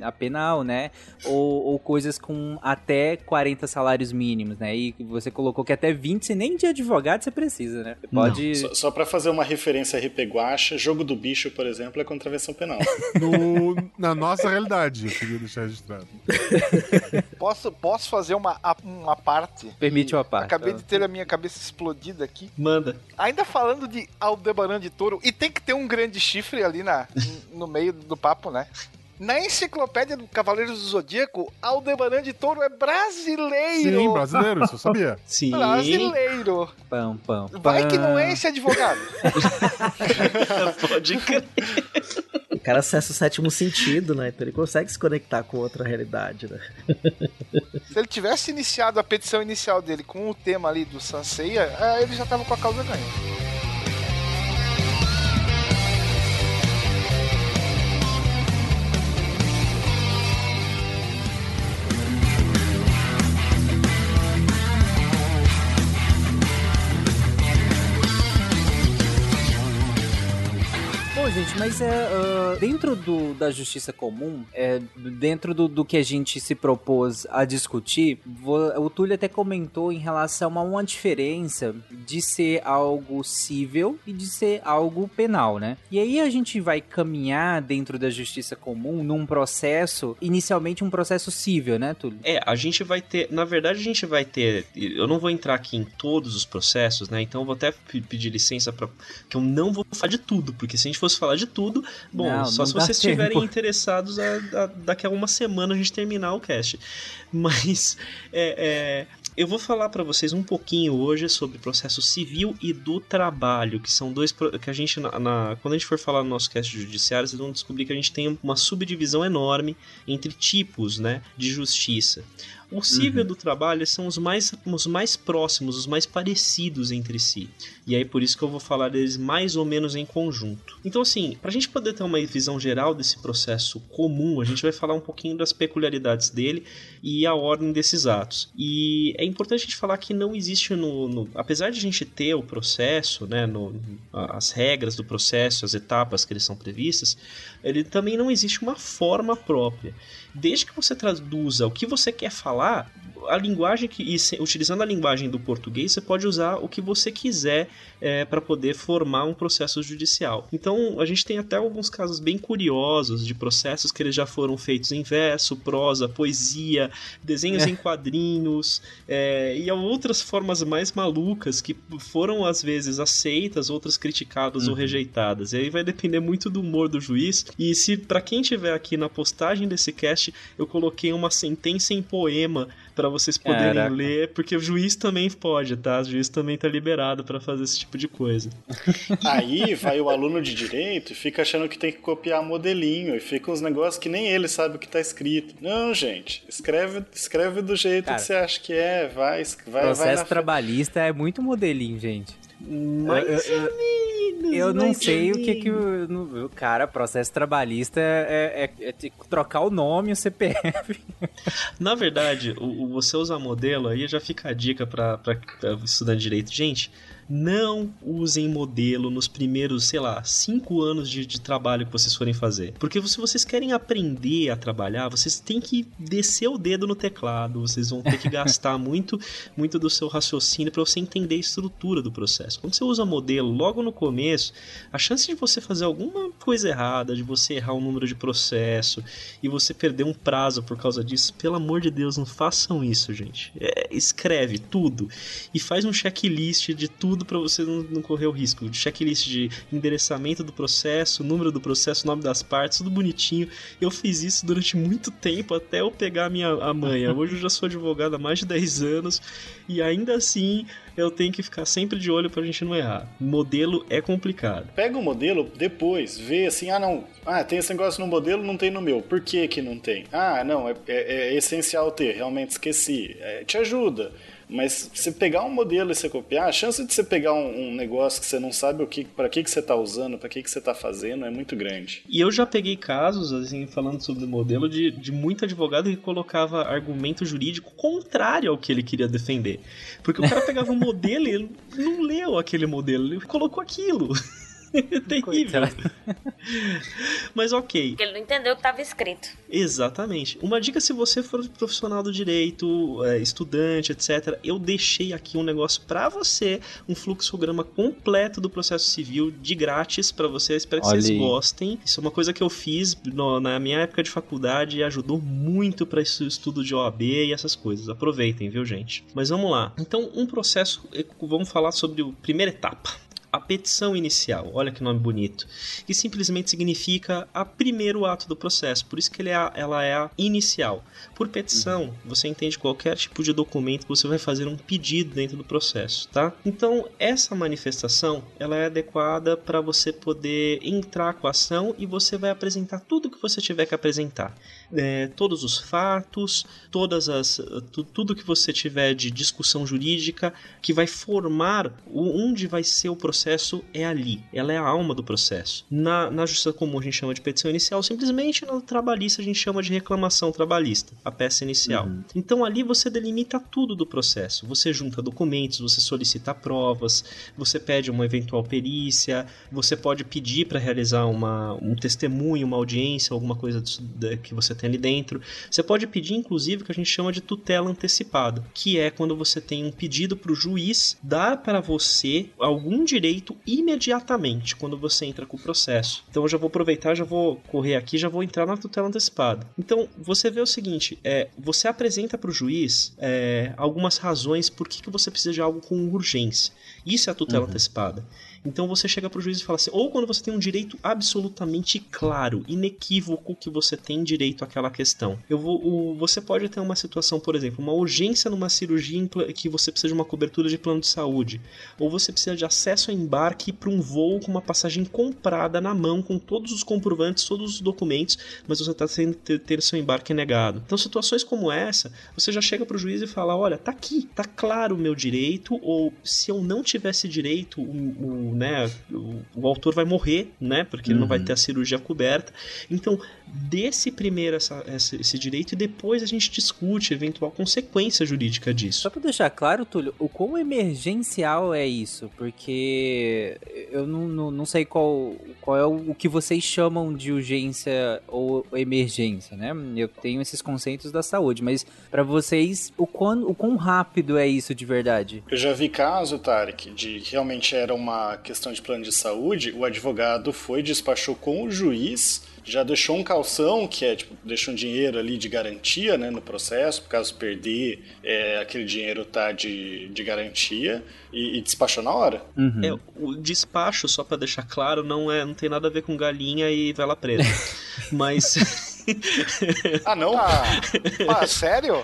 a, a penal, né? Ou, ou coisas com até 40 salários mínimos, né? E você colocou que até 20, você nem de advogado você precisa, né? Você pode. Só, só para fazer uma referência a RP Guacha, jogo do bicho, por exemplo, é contravenção penal. No- na nossa realidade, eu queria deixar registrado. Posso, posso fazer uma, uma parte? Permite uma parte. Acabei de ter a minha cabeça explodida aqui. Manda. Ainda falando de Aldebaran de Touro, e tem que ter um grande chifre ali na, no meio do papo, né? Na enciclopédia do Cavaleiros do Zodíaco, Aldebaran de Touro é brasileiro! Sim, brasileiro, isso eu sabia. Sim. Brasileiro! Pão, pão, Vai que não é pão. esse advogado. Pode crer. O cara acessa o sétimo sentido, né? Então ele consegue se conectar com outra realidade, né? Se ele tivesse iniciado a petição inicial dele com o tema ali do Sanseia, eh, ele já tava com a causa ganha. Mas é, ah, dentro do, da justiça comum, é, dentro do, do que a gente se propôs a discutir, vo- o Túlio até comentou em relação a uma diferença de ser algo cível e de ser algo penal, né? E aí a gente vai caminhar dentro da justiça comum num processo, inicialmente um processo cível, né, Túlio? É, a gente vai ter, na verdade a gente vai ter, eu não vou entrar aqui em todos os processos, né? Então eu vou até pe- pedir licença para que eu não vou falar de tudo, porque se a gente fosse falar de tudo. Bom, Não, só não se vocês estiverem tempo. interessados a, a- daqui a uma semana a gente terminar o cast. Mas é, é, eu vou falar para vocês um pouquinho hoje sobre processo civil e do trabalho, que são dois que a gente na, na- quando a gente for falar no nosso cast judiciário, vocês vão descobrir que a gente tem uma subdivisão enorme entre tipos, né, de justiça. O civil e do trabalho são os mais, os mais próximos, os mais parecidos entre si. E aí por isso que eu vou falar deles mais ou menos em conjunto. Então assim, pra gente poder ter uma visão geral desse processo comum, a gente vai falar um pouquinho das peculiaridades dele e a ordem desses atos. E é importante a gente falar que não existe no, no- apesar de a gente ter o processo, né, no- a- as regras do processo, as etapas que eles são previstas, ele também não existe uma forma própria. Desde que você traduza o que você quer falar, a linguagem que e se- utilizando a linguagem do português, você pode usar o que você quiser para poder formar um processo judicial. Então, a gente tem até alguns casos bem curiosos de processos que eles já foram feitos em verso, prosa, poesia, desenhos em quadrinhos é, e outras formas mais malucas que foram às vezes aceitas, outras criticadas ou rejeitadas. E aí vai depender muito do humor do juiz. E se para quem tiver aqui na postagem desse cast, eu coloquei uma sentença em poema para vocês poderem Caraca. ler, porque o juiz também pode, tá? O juiz também tá liberado para fazer esse tipo de coisa. Aí vai o aluno de direito e fica achando que tem que copiar modelinho e fica uns negócios que nem ele sabe o que tá escrito. Não, gente, escreve, escreve do jeito Cara, que você acha que é, vai, vai, vai Processo na trabalhista é muito modelinho, gente. Mais Eu- menos, Eu não sei o que que o, no- cara, processo trabalhista é, é, é trocar o nome o CPF. Na verdade, o, o- você usar modelo aí já fica a dica para estudante de direito. Gente, não usem modelo nos primeiros, sei lá, cinco anos de, de trabalho que vocês forem fazer. Porque se vocês querem aprender a trabalhar, vocês têm que descer o dedo no teclado, vocês vão ter que gastar muito, muito do seu raciocínio para você entender a estrutura do processo. Quando você usa modelo logo no começo, a chance de você fazer alguma coisa errada, de você errar um número de processo e você perder um prazo por causa disso, pelo amor de Deus, não façam isso, gente. É, escreve tudo e faz um checklist de tudo para você não, não correr o risco. Checklist de endereçamento do processo, número do processo, nome das partes, tudo bonitinho. Eu fiz isso durante muito tempo até eu pegar a minha a manha. Hoje eu já sou advogado há mais de 10 anos e ainda assim eu tenho que ficar sempre de olho pra gente não errar. Modelo é complicado. Pega o modelo depois, vê assim, ah não, ah, tem esse negócio no modelo, não tem no meu. Por que que não tem? Ah, não, é, é- é essencial ter, realmente esqueci. É, te ajuda. Mas você pegar um modelo e você copiar, a chance de você pegar um, um negócio que você não sabe o que, para que que você tá usando, para que que você tá fazendo, é muito grande. E eu já peguei casos, assim, falando sobre o modelo, de, de muito advogado que colocava argumento jurídico contrário ao que ele queria defender. Porque o cara pegava um modelo e ele não leu aquele modelo, ele colocou aquilo. É terrível. Mas ok. Porque ele não entendeu o que estava escrito. Exatamente. Uma dica se você for profissional do direito, é, estudante, etc. Eu deixei aqui um negócio pra você, um fluxograma completo do processo civil de grátis pra vocês, espero que Olha vocês aí. gostem. Isso é uma coisa que eu fiz no- na minha época de faculdade e ajudou muito para esse estudo de OAB e essas coisas. Aproveitem, viu, gente? Mas vamos lá. Então, um processo, vamos falar sobre a primeira etapa. A petição inicial, olha que nome bonito, que simplesmente significa a primeiro ato do processo, por isso que ele é a- ela é a inicial. Por petição, você entende qualquer tipo de documento que você vai fazer um pedido dentro do processo, tá? Então, essa manifestação, ela é adequada para você poder entrar com a ação e você vai apresentar tudo que você tiver que apresentar. É, todos os fatos, todas as tu- tudo que você tiver de discussão jurídica que vai formar onde vai ser o processo é ali. Ela é a alma do processo. Na, na justiça comum a gente chama de petição inicial, simplesmente na trabalhista a gente chama de reclamação trabalhista, a peça inicial. Então ali você delimita tudo do processo. Você junta documentos, você solicita provas, você pede uma eventual perícia, você pode pedir para realizar uma, um testemunho, uma audiência, alguma coisa que você tem ali dentro. Você pode pedir, inclusive, o que a gente chama de tutela antecipada, que é quando você tem um pedido para o juiz dar para você algum direito direito imediatamente quando você entra com o processo. Então eu já vou aproveitar, já vou correr aqui, já vou entrar na tutela antecipada. Então você vê o seguinte: é, você apresenta para o juiz é, algumas razões por que, que você precisa de algo com urgência. Isso é a tutela Uhum. antecipada. Então você chega pro juiz e fala assim, ou quando você tem um direito absolutamente claro, inequívoco que você tem direito àquela questão. Eu vou, o- você pode ter uma situação, por exemplo, uma urgência numa cirurgia que você precisa de uma cobertura de plano de saúde, ou você precisa de acesso a embarque para um voo com uma passagem comprada na mão com todos os comprovantes, todos os documentos, mas você está tendo ter, seu embarque negado. Então situações como essa, você já chega pro juiz e fala, olha, tá aqui, tá claro o meu direito, ou se eu não tivesse direito, o, o, né, o, o autor vai morrer, né, porque ele não vai Uhum. ter a cirurgia coberta. Então, desse primeiro essa, essa- esse direito e depois a gente discute eventual consequência jurídica disso. Só pra deixar claro, Túlio, o quão emergencial é isso? Porque eu não, não, não sei qual, qual é o, o que vocês chamam de urgência ou emergência, né? Eu tenho esses conceitos da saúde, mas pra vocês, o quão, o quão rápido é isso de verdade? Eu já vi caso, Tarek, de que realmente era uma questão de plano de saúde, o advogado foi, despachou com o juiz, já deixou um calção, que é tipo, deixou um dinheiro ali de garantia né, no processo, por caso perder, é, aquele dinheiro tá de, de garantia, e, e despachou na hora. Uhum. É, o despacho, só pra deixar claro, não é, não tem nada a ver com galinha e vela preta. Mas Ah, não? Ah, ah, sério?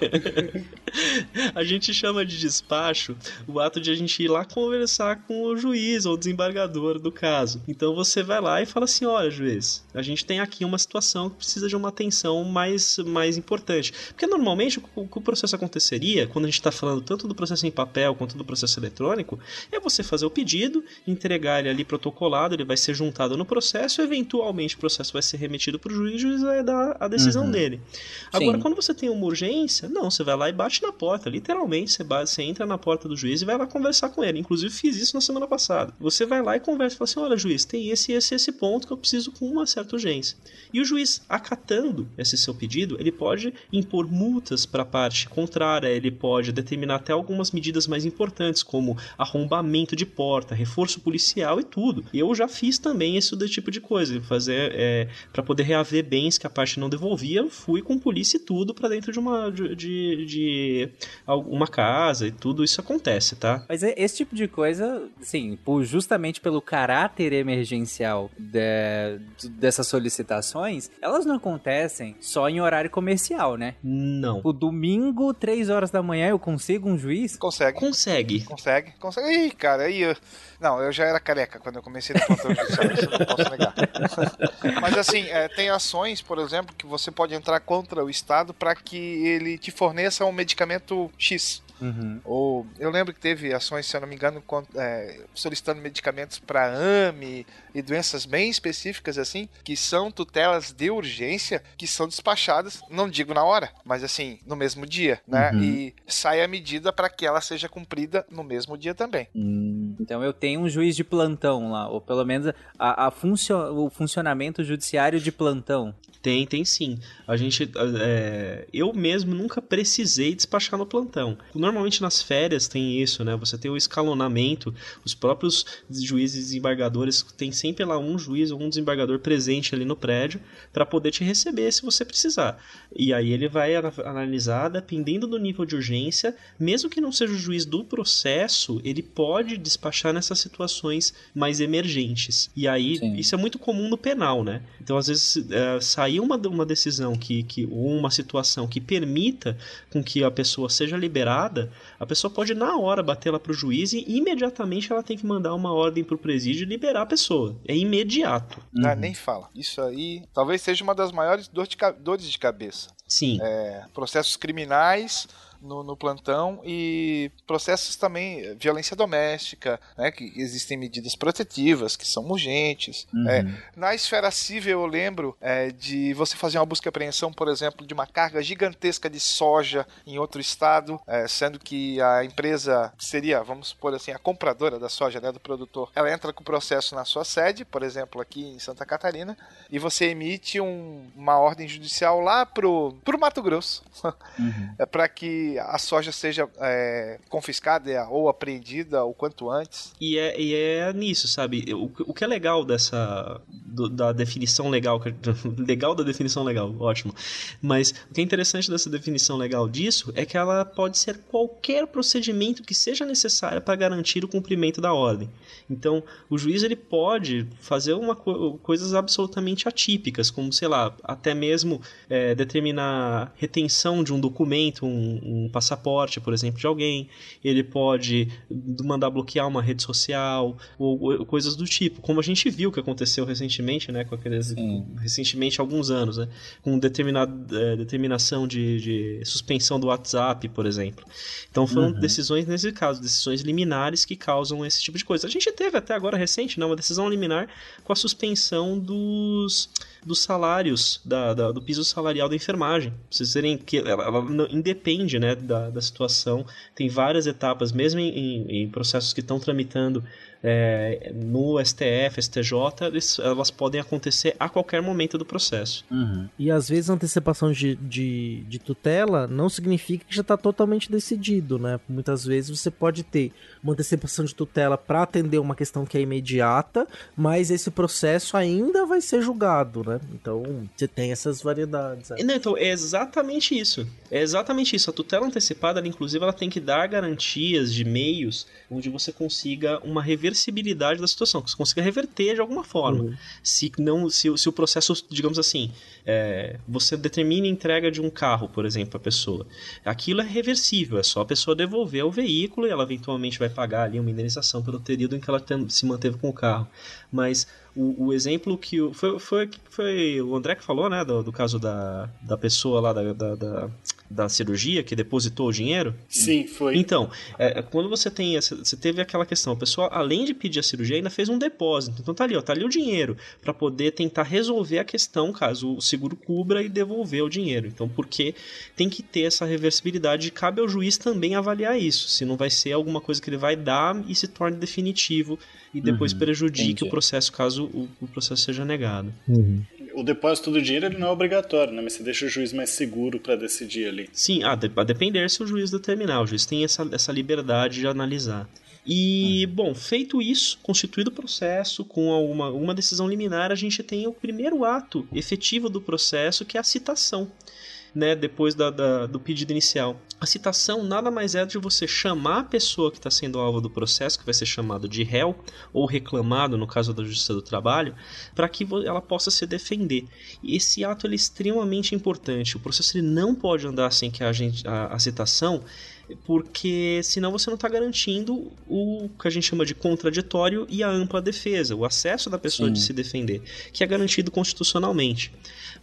a gente chama de despacho o ato de a gente ir lá conversar com o juiz ou desembargador do caso. Então você vai lá e fala assim: olha, juiz, a gente tem aqui uma situação que precisa de uma atenção mais, mais importante. Porque normalmente o, o que o processo aconteceria, quando a gente está falando tanto do processo em papel quanto do processo eletrônico, é você fazer o pedido, entregar ele ali protocolado, ele vai ser juntado no processo, eventualmente o processo vai ser remetido para o juiz e o juiz vai dar a decisão Uhum. dele. Agora, Sim. quando você tem uma urgência, não, você vai lá e bate na porta, literalmente, você, bate, você entra na porta do juiz e vai lá conversar com ele. Inclusive, fiz isso na semana passada. Você vai lá e conversa e fala assim: olha, juiz, tem esse, esse, esse ponto que eu preciso com uma certa urgência. E o juiz, acatando esse seu pedido, ele pode impor multas para a parte contrária, ele pode determinar até algumas medidas mais importantes, como arrombamento de porta, reforço policial e tudo. E eu já fiz também esse tipo de coisa, fazer é, para poder reaver bens que a parte não devolvia, eu fui com polícia e tudo para dentro de uma de, de, de uma casa e tudo isso acontece, tá? Mas é- esse tipo de coisa, por- justamente pelo caráter emergencial de- de- dessas solicitações, elas não acontecem só em horário comercial, né? Não. O domingo, 3 horas da manhã, eu consigo um juiz? Consegue. Consegue. Consegue, consegue. Ih, cara, aí eu... Não, eu já era careca quando eu comecei no plantão judicial, isso eu não posso negar. Mas assim, é, tem ações, por exemplo, que você pode entrar contra o Estado para que ele te forneça um medicamento X. Uhum. Ou eu lembro que teve ações, se eu não me engano, con- é, solicitando medicamentos para AME e doenças bem específicas assim, que são tutelas de urgência que são despachadas, não digo na hora, mas assim, no mesmo dia, né? Uhum. E sai a medida para que ela seja cumprida no mesmo dia também. Então eu tenho um juiz de plantão lá, ou pelo menos a, a funcio- o funcionamento judiciário de plantão. Tem, tem sim. A gente. é, eu mesmo nunca precisei despachar no plantão. Normalmente nas férias tem isso, né? Você tem o escalonamento, os próprios juízes e desembargadores têm sempre lá um juiz ou um desembargador presente ali no prédio para poder te receber se você precisar. E aí ele vai ana- analisar, dependendo do nível de urgência, mesmo que não seja o juiz do processo, ele pode despachar nessas situações mais emergentes. E aí, Sim. isso é muito comum no penal, né? Então, às vezes, é, sair uma, uma decisão que, que, ou uma situação que permita com que a pessoa seja liberada, a pessoa pode, na hora, bater lá pro juiz e imediatamente ela tem que mandar uma ordem pro presídio e liberar a pessoa. É imediato. Ah, Uhum. nem fala. Isso aí talvez seja uma das maiores dores de cabeça. Sim. É, processos criminais no, no plantão e processos também, violência doméstica, né, que existem medidas protetivas que são urgentes. Uhum. É, na esfera civil, eu lembro é, de você fazer uma busca e apreensão, por exemplo, de uma carga gigantesca de soja em outro estado, é, sendo que a empresa que seria, vamos supor assim, a compradora da soja, né, do produtor, ela entra com o processo na sua sede, por exemplo, aqui em Santa Catarina, e você emite um- uma ordem judicial lá pro, pro Mato Grosso, Uhum. é para que a soja seja é, confiscada ou apreendida o quanto antes. E é, e é nisso, sabe? O, o que é legal dessa. do- da definição legal. Legal da definição legal, ótimo. Mas o que é interessante dessa definição legal disso é que ela pode ser qualquer procedimento que seja necessário para garantir o cumprimento da ordem. Então, o juiz ele pode fazer uma co- coisas absolutamente atípicas, como, sei lá, até mesmo é, determinar retenção de um documento, um, um passaporte, por exemplo, de alguém. Ele pode mandar bloquear uma rede social ou, ou coisas do tipo, como a gente viu que aconteceu recentemente, né, com aqueles recentemente há alguns anos, né, com determinada eh, determinação de, de suspensão do WhatsApp, por exemplo. Então foram Uhum. decisões nesse caso, decisões liminares que causam esse tipo de coisa. A gente teve até agora recente, né, uma decisão liminar com a suspensão dos dos salários, da, da- do piso salarial da enfermagem. Pra vocês verem que ela, ela não- independe né, da, da situação, tem várias etapas, mesmo em, em- em processos que estão tramitando é, no STF, STJ, eles- elas podem acontecer a qualquer momento do processo. E às vezes a antecipação de, de, de tutela não significa que já está totalmente decidido, né? Muitas vezes você pode ter uma antecipação de tutela para atender uma questão que é imediata, mas esse processo ainda vai ser julgado, né? Então você tem essas variedades. aí. Não, então, é exatamente isso. É exatamente isso. A tutela antecipada, ela, inclusive, ela tem que dar garantias de meios onde você consiga uma reversibilidade da situação, que você consiga reverter de alguma forma. Se não, se, o- se o processo, digamos assim, é, você determina a entrega de um carro, por exemplo, à pessoa. Aquilo é reversível, é só a pessoa devolver o veículo e ela eventualmente vai pagar ali uma indenização pelo período em que ela tem- se manteve com o carro. Mas o, o exemplo que o, foi, foi, foi o André que falou, né, do, do caso da, da pessoa lá da, da, da, da cirurgia que depositou o dinheiro. Sim, foi. Então, é, quando você tem essa, você teve aquela questão, a pessoa além de pedir a cirurgia ainda fez um depósito. Então tá ali, ó, tá ali o dinheiro para poder tentar resolver a questão caso o seguro cubra e devolver o dinheiro. Então, porque tem que ter essa reversibilidade, cabe ao juiz também avaliar isso, se não vai ser alguma coisa que ele vai dar e se torne definitivo e depois Uhum, prejudique entendi. o processo caso o, o processo seja negado. O depósito do dinheiro ele não é obrigatório, né? Mas você deixa o juiz mais seguro pra decidir ali. Sim, ah, de- a depender se o juiz determinar. O juiz tem essa, essa liberdade de analisar. E, bom, feito isso, constituído o processo, com alguma, uma decisão liminar, a gente tem o primeiro ato efetivo do processo, que é a citação. Né, depois da, da- do pedido inicial. A citação nada mais é de você chamar a pessoa que está sendo alvo do processo, que vai ser chamado de réu ou reclamado, no caso da Justiça do Trabalho, para que ela possa se defender. E esse ato é extremamente importante. O processo ele não pode andar sem que haja a, a citação, porque senão você não está garantindo o que a gente chama de contraditório e a ampla defesa, o acesso da pessoa de Sim. se defender, que é garantido constitucionalmente.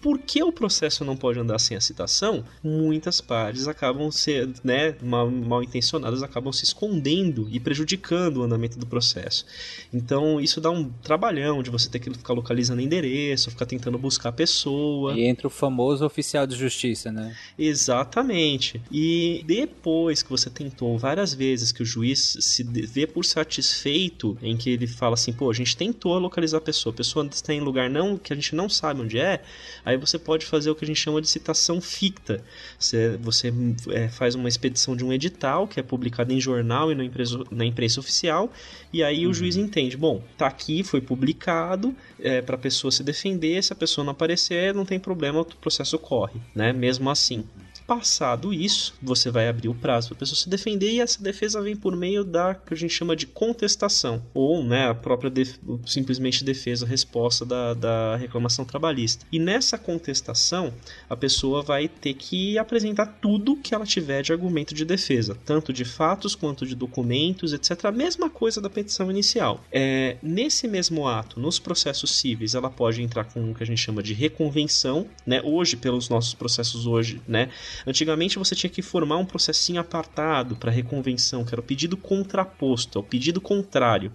Por que o processo não pode andar sem a citação? Muitas partes acabam sendo, né, mal, mal intencionadas, acabam se escondendo e prejudicando o andamento do processo. Então isso dá um trabalhão de você ter que ficar localizando endereço, ficar tentando buscar a pessoa. E entra o famoso oficial de justiça, né? Exatamente. E depois que você tentou várias vezes que o juiz se vê por satisfeito em que ele fala assim, pô, a gente tentou localizar a pessoa, a pessoa está em lugar não que a gente não sabe onde é, aí você pode fazer o que a gente chama de citação ficta. Você, você é, faz uma expedição de um edital que é publicado em jornal e na imprensa, na imprensa oficial, e aí o juiz entende, bom, tá aqui, foi publicado, é, para a pessoa se defender, se a pessoa não aparecer, não tem problema, o processo corre, né? Mesmo assim. Passado isso, você vai abrir o prazo para a pessoa se defender e essa defesa vem por meio da que a gente chama de contestação, ou né, a própria def- simplesmente defesa, resposta da, da reclamação trabalhista. E nessa contestação, a pessoa vai ter que apresentar tudo que ela tiver de argumento de defesa, tanto de fatos quanto de documentos, etc. A mesma coisa da petição inicial. É, nesse mesmo ato, nos processos cíveis, ela pode entrar com o que a gente chama de reconvenção, né? Hoje, pelos nossos processos hoje, né? Antigamente você tinha que formar um processinho apartado para reconvenção, que era o pedido contraposto, é o pedido contrário.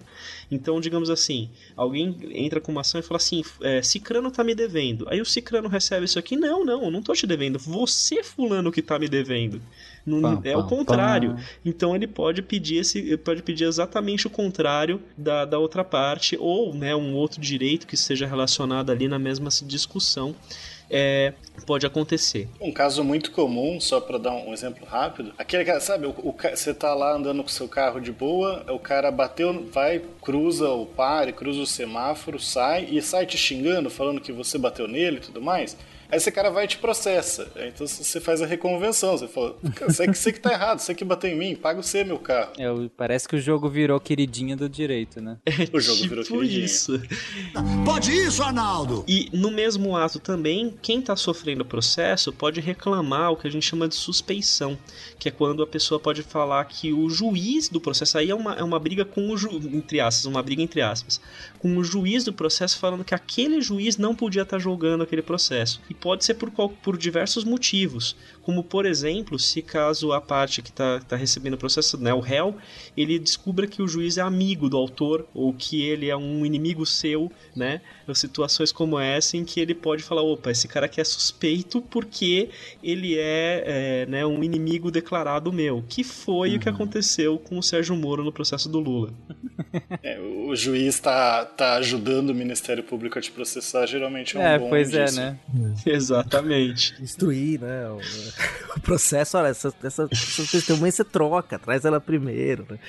Então, digamos assim, alguém entra com uma ação e fala assim: é, Cicrano tá me devendo. Aí o Cicrano recebe isso aqui: Não, não, eu não tô te devendo. Você, Fulano, que tá me devendo. Não- é o contrário. Então ele pode pedir esse, pode pedir exatamente o contrário da, da outra parte, ou né, um outro direito que seja relacionado ali na mesma discussão. É, pode acontecer. Um caso muito comum, só para dar um exemplo rápido, aquele cara, sabe, o, o, você tá lá andando com seu carro de boa, o cara bateu, vai, cruza o pare, cruza o semáforo, sai e sai te xingando, falando que você bateu nele e tudo mais. Aí esse cara vai e te processa. Então você faz a reconvenção. Você fala, você que, você que tá errado, você que bateu em mim, paga você meu carro. É, parece que o jogo virou queridinha do direito, né? o jogo tipo virou queridinha. isso. Pode isso, Arnaldo! E no mesmo ato também, quem tá sofrendo o processo pode reclamar o que a gente chama de suspeição, que é quando a pessoa pode falar que o juiz do processo, aí é uma, é uma briga com o juiz, entre aspas, uma briga entre aspas, com o juiz do processo falando que aquele juiz não podia estar tá julgando aquele processo. E pode ser por, por diversos motivos, como por exemplo, se caso a parte que está tá recebendo o processo, né, o réu, ele descubra que o juiz é amigo do autor ou que ele é um inimigo seu, né, situações como essa em que ele pode falar, opa, esse cara aqui é suspeito porque ele é, é né, um inimigo declarado meu, que foi uhum. o que uhum. aconteceu com o Sérgio Moro no processo do Lula. É, o juiz está tá ajudando o Ministério Público a te processar, geralmente é um é, bom pois disso. é, né? Exatamente. Instruir, né? O, processo, olha, essa, essa, essa testemunha você troca, traz ela primeiro, né?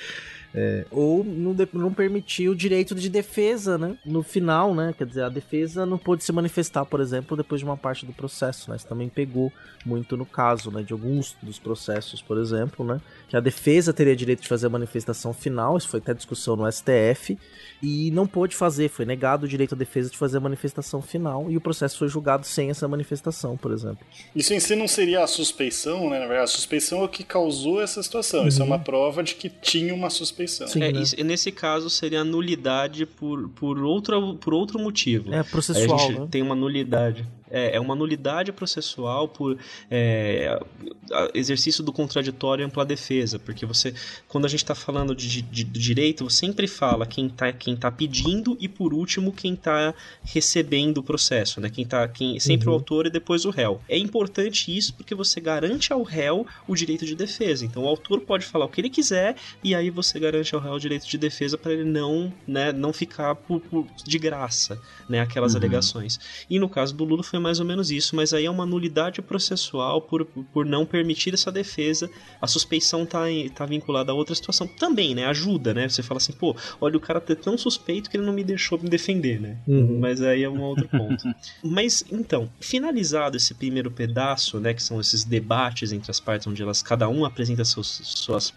É, ou não, não permitir o direito de defesa, né? No final, né? Quer dizer, a defesa não pôde se manifestar, por exemplo, depois de uma parte do processo, né? Isso também pegou muito no caso, né? De alguns dos processos, por exemplo, né? Que a defesa teria direito de fazer a manifestação final, isso foi até discussão no STF, e não pôde fazer, foi negado o direito à defesa de fazer a manifestação final, e o processo foi julgado sem essa manifestação, por exemplo. Isso em si não seria a suspeição, né? Na verdade, a suspeição é o que causou essa situação. Uhum. Isso é uma prova de que tinha uma suspeição suspeição. Sim, é, né? isso, nesse caso seria nulidade por, por, outro, por outro motivo. É processual. a gente né? tem uma nulidade. É, é uma nulidade processual por é, exercício do contraditório e ampla defesa, porque você, quando a gente está falando de, de, de, direito, você sempre fala quem está quem tá pedindo e, por último, quem está recebendo o processo, né? Quem tá, quem, sempre uhum. o autor e depois o réu. É importante isso porque você garante ao réu o direito de defesa. Então, o autor pode falar o que ele quiser e aí você garante ao réu o direito de defesa para ele não, né, não ficar por, por, de graça, né, aquelas uhum. alegações. E no caso do Lula foi mais ou menos isso, mas aí é uma nulidade processual por, por não permitir essa defesa. A suspeição tá, tá vinculada a outra situação também, né? Ajuda, né? Você fala assim, pô, olha, o cara tá tão suspeito que ele não me deixou me defender, né? Uhum. Mas aí é um outro ponto. mas então, finalizado esse primeiro pedaço, né, que são esses debates entre as partes onde elas cada um apresenta seus, suas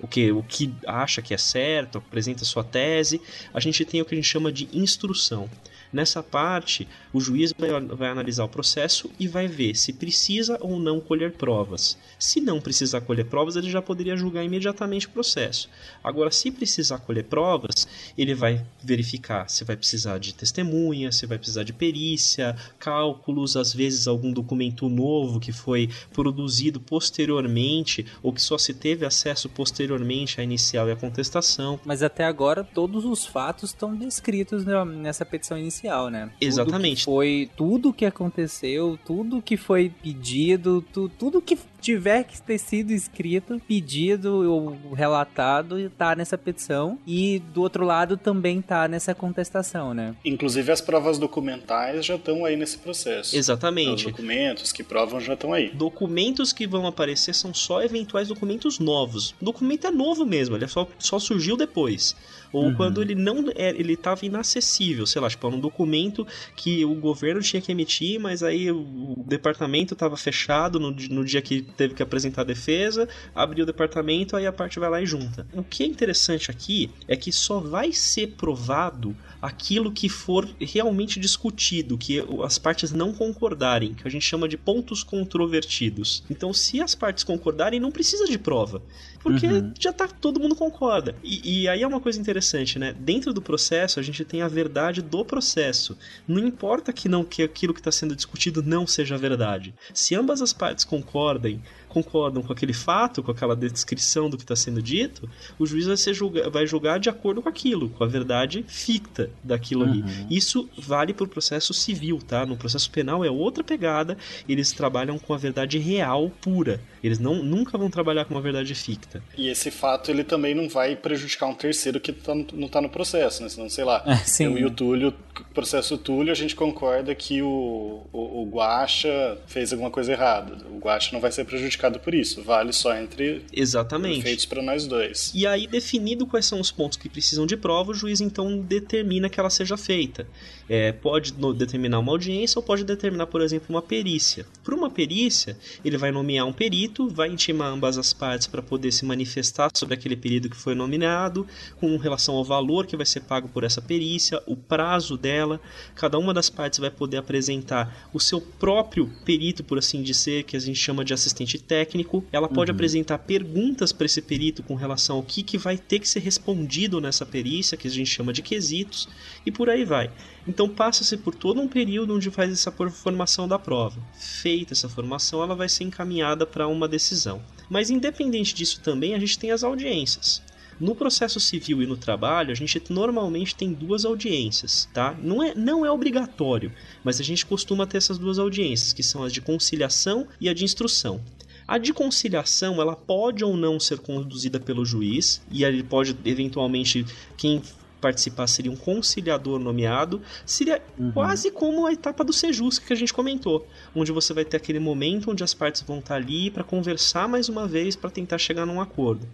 o que o que acha que é certo, apresenta sua tese, a gente tem o que a gente chama de instrução. Nessa parte, o juiz vai, vai, analisar o processo e vai ver se precisa ou não colher provas. Se não precisar colher provas, ele já poderia julgar imediatamente o processo. Agora, se precisar colher provas, ele vai verificar se vai precisar de testemunha, se vai precisar de perícia, cálculos, às vezes algum documento novo que foi produzido posteriormente ou que só se teve acesso posteriormente à inicial e à contestação. Mas até agora, todos os fatos estão descritos nessa petição inicial né? Exatamente. Tudo foi tudo que aconteceu, tudo que foi pedido, tu, tudo que tiver que ter sido escrito, pedido ou relatado, tá nessa petição. E do outro lado também tá nessa contestação, né? Inclusive as provas documentais já estão aí nesse processo. Exatamente. Os documentos que provam já estão aí. Documentos que vão aparecer são só eventuais documentos novos. O documento é novo mesmo, ele só, só surgiu depois ou uhum. quando ele não é, ele estava inacessível, sei lá, tipo, um documento que o governo tinha que emitir, mas aí o departamento estava fechado no, no dia que teve que apresentar a defesa, abriu o departamento, aí a parte vai lá e junta. O que é interessante aqui é que só vai ser provado aquilo que for realmente discutido, que as partes não concordarem, que a gente chama de pontos controvertidos. Então, se as partes concordarem, não precisa de prova porque uhum. já tá todo mundo concorda. E, e, aí é uma coisa interessante, né? Dentro do processo, a gente tem a verdade do processo. Não importa que não que aquilo que está sendo discutido não seja verdade. Se ambas as partes concordem concordam com aquele fato, com aquela descrição do que está sendo dito, o juiz vai, julga, vai julgar de acordo com aquilo, com a verdade ficta daquilo uhum. ali. Isso vale para o processo civil, tá? No processo penal é outra pegada, eles trabalham com a verdade real, pura. Eles não, nunca vão trabalhar com uma verdade ficta. E esse fato ele também não vai prejudicar um terceiro que tá não está no processo, né? Senão, sei lá, é, sim, eu e o Túlio processo Túlio, a gente concorda que o, o, o Guaxa fez alguma coisa errada. O Guaxa não vai ser prejudicado por isso. Vale só entre Exatamente. feitos para nós dois. E aí, definido quais são os pontos que precisam de prova, o juiz então determina que ela seja feita. É, pode determinar uma audiência ou pode determinar, por exemplo, uma perícia. Por uma perícia, ele vai nomear um perito, vai intimar ambas as partes para poder se manifestar sobre aquele perito que foi nomeado, com relação ao valor que vai ser pago por essa perícia, o prazo dela. Cada uma das partes vai poder apresentar o seu próprio perito, por assim dizer, que a gente chama de assistente técnico. Ela pode apresentar perguntas para esse perito com relação ao que, que vai ter que ser respondido nessa perícia, que a gente chama de quesitos, e por aí vai. Então passa-se por todo um período onde faz essa formação da prova. Feita essa formação, ela vai ser encaminhada para uma decisão. Mas independente disso também, a gente tem as audiências. No processo civil e no trabalho, a gente normalmente tem duas audiências, tá? Não é, não é obrigatório, mas a gente costuma ter essas duas audiências, que são as de conciliação e a de instrução. A de conciliação, ela pode ou não ser conduzida pelo juiz, e ele pode, eventualmente, quem participar seria um conciliador nomeado, seria quase como a etapa do Sejus que a gente comentou, onde você vai ter aquele momento onde as partes vão estar ali para conversar mais uma vez para tentar chegar num acordo.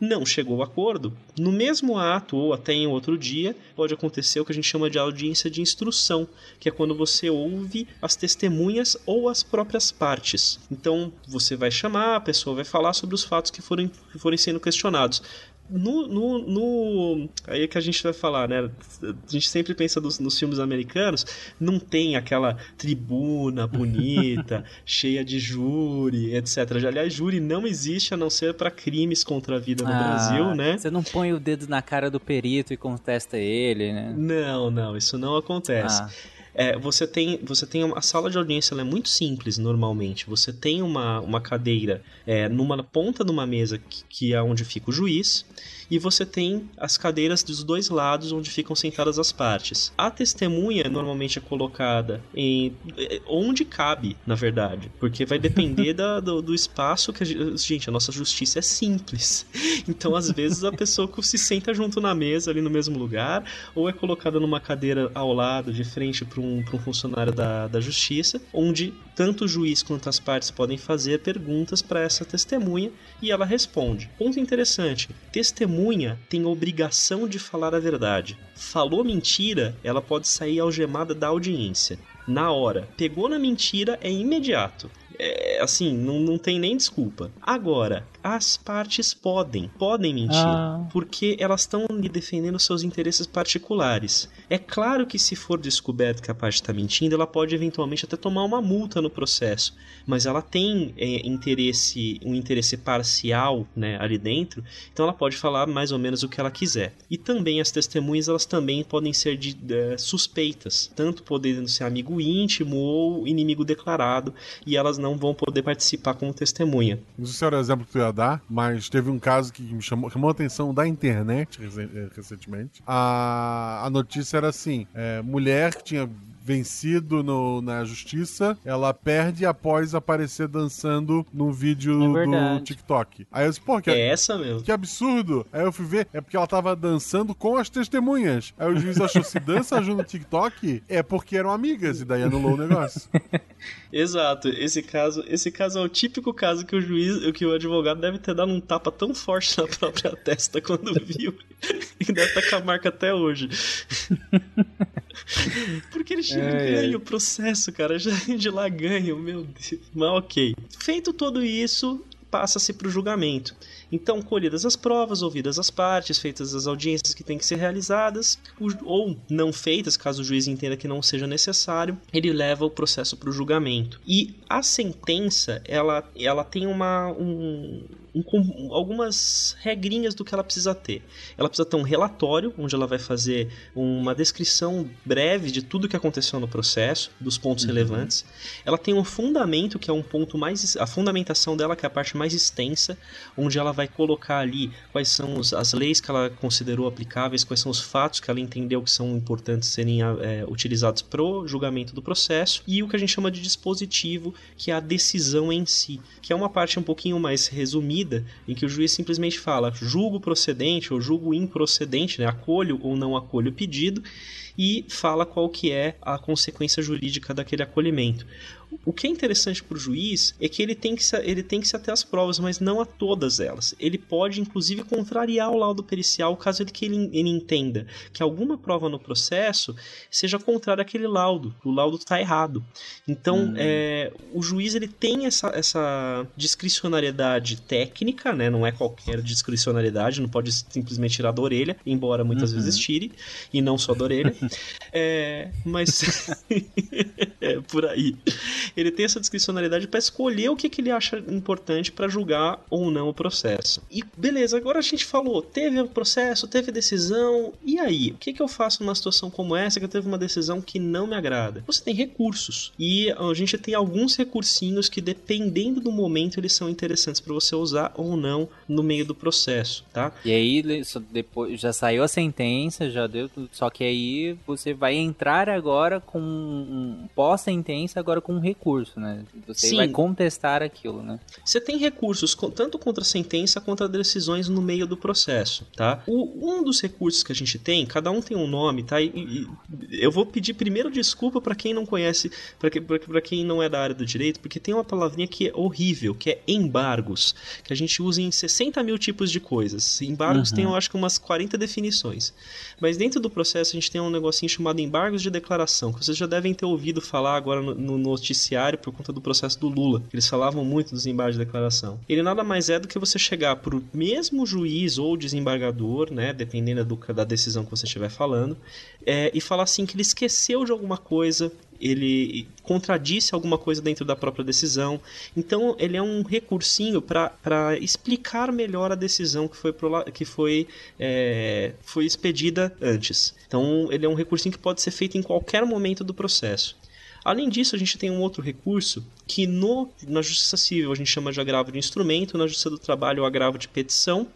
Não chegou ao acordo, no mesmo ato ou até em outro dia, pode acontecer o que a gente chama de audiência de instrução, que é quando você ouve as testemunhas ou as próprias partes. Então você vai chamar, a pessoa vai falar sobre os fatos que forem, que forem sendo questionados. No, no, no- Aí é que a gente vai falar, né? A gente sempre pensa dos- nos filmes americanos, não tem aquela tribuna bonita, cheia de júri, etc. Aliás, júri não existe a não ser para crimes contra a vida no Ah, Brasil, né? Você não põe o dedo na cara do perito e contesta ele, né? Não, não, isso não acontece. Ah. É, você tem, você tem uma sala de audiência, ela é muito simples normalmente. Você tem uma, uma cadeira é, numa ponta de uma mesa que, que é onde fica o juiz e você tem as cadeiras dos dois lados onde ficam sentadas as partes. A testemunha normalmente é colocada em é, onde cabe, na verdade, porque vai depender da- do, do espaço que a gente, gente, a nossa justiça é simples. Então, às vezes a pessoa se senta junto na mesa ali no mesmo lugar ou é colocada numa cadeira ao lado, de frente para um, pra um funcionário da, da justiça, onde tanto o juiz quanto as partes podem fazer perguntas para essa testemunha e ela responde. Ponto interessante: testemunha tem obrigação de falar a verdade. Falou mentira, ela pode sair algemada da audiência. Na hora. Pegou na mentira, é imediato. É, assim, não, não tem nem desculpa. Agora, as partes podem, podem mentir, Ah. porque elas estão lhe defendendo seus interesses particulares. É claro que se for descoberto que a parte está mentindo, ela pode eventualmente até tomar uma multa no processo, mas ela tem é, interesse, um interesse parcial, né, ali dentro, então ela pode falar mais ou menos o que ela quiser. E também as testemunhas, elas também podem ser de, é, suspeitas, tanto podendo ser amigo íntimo ou inimigo declarado, e elas não vão poder participar como testemunha. Se era o exemplo que mas teve um caso que me chamou, chamou a atenção da internet eh, recentemente. A, a notícia era assim: é, mulher que tinha vencido no- na justiça, ela perde após aparecer dançando num vídeo É do. TikTok. Aí eu disse, pô, que, É essa mesmo. que absurdo. Aí eu fui ver, é porque ela tava dançando com as testemunhas. Aí o juiz achou, se dança junto no TikTok, é porque eram amigas, e daí anulou o negócio. Exato, esse caso, esse caso é o típico caso que o juiz, que o advogado deve ter dado um tapa tão forte na própria testa quando viu e deve estar com a marca até hoje. Porque eles Ai, ai. ganham o processo, cara, já de lá ganham, meu Deus. Mas ok. Feito tudo isso, passa-se para o julgamento. Então, colhidas as provas, ouvidas as partes, feitas as audiências que têm que ser realizadas, ou não feitas, caso o juiz entenda que não seja necessário, ele leva o processo para o julgamento. E a sentença, ela, ela tem uma, um, um algumas regrinhas do que ela precisa ter. Ela precisa ter um relatório, onde ela vai fazer uma descrição breve de tudo que aconteceu no processo, dos pontos relevantes. Ela tem um fundamento, que é um ponto mais. A fundamentação dela, que é a parte mais extensa, onde ela vai colocar ali quais são os- as leis que ela considerou aplicáveis, quais são os fatos que ela entendeu que são importantes serem é, utilizados pro julgamento do processo, e o que a gente chama de dispositivo, que é a decisão em si, que é uma parte um pouquinho mais resumida, em que o juiz simplesmente fala julgo procedente ou julgo improcedente, né? acolho ou não acolho o pedido, e fala qual que é a consequência jurídica daquele acolhimento. O que é interessante para o juiz é que ele tem que, se, ele tem que se ater às provas, mas não a todas elas. Ele pode, inclusive, contrariar o laudo pericial caso ele, que ele, ele entenda que alguma prova no processo seja contrária àquele laudo, o laudo está errado. Então, hum. é, o juiz ele tem essa, essa discricionariedade técnica, né? não é qualquer discricionariedade, não pode simplesmente tirar da orelha, embora muitas uhum. vezes tire, e não só da orelha. é, mas é por aí ele tem essa discricionalidade para escolher o que, que ele acha importante para julgar ou não o processo. E beleza, agora a gente falou, teve o processo, teve decisão, e aí? O que, que eu faço numa situação como essa que eu teve uma decisão que não me agrada? Você tem recursos. E a gente tem alguns recursinhos que, dependendo do momento, eles são interessantes para você usar ou não no meio do processo, tá? E aí, depois já saiu a sentença, já deu. Só que aí você vai entrar agora com um pós-sentença, agora com um recurso, né? Você Sim. vai contestar aquilo, né? Você tem recursos tanto contra a sentença quanto decisões no meio do processo, tá? O, um dos recursos que a gente tem, cada um tem um nome, tá? E, e eu vou pedir primeiro desculpa para quem não conhece, para quem não é da área do direito, porque tem uma palavrinha que é horrível, que é embargos, que a gente usa em 60 mil tipos de coisas. Embargos uhum. tem, eu acho que umas 40 definições. Mas dentro do processo a gente tem um negocinho chamado embargos de declaração, que vocês já devem ter ouvido falar agora no, no noticiário por conta do processo do Lula. Eles falavam muito dos embargos de declaração. Ele nada mais é do que você chegar pro mesmo juiz ou desembargador, né, dependendo do, da decisão que você estiver falando, é, e falar assim que ele esqueceu de alguma coisa, ele contradisse alguma coisa dentro da própria decisão. Então, ele é um recursinho para explicar melhor a decisão que foi, que foi, é, foi expedida antes. Então, ele é um recursinho que pode ser feito em qualquer momento do processo. Além disso, a gente tem um outro recurso que no, na Justiça Civil a gente chama de agravo de instrumento, na Justiça do Trabalho o agravo de petição,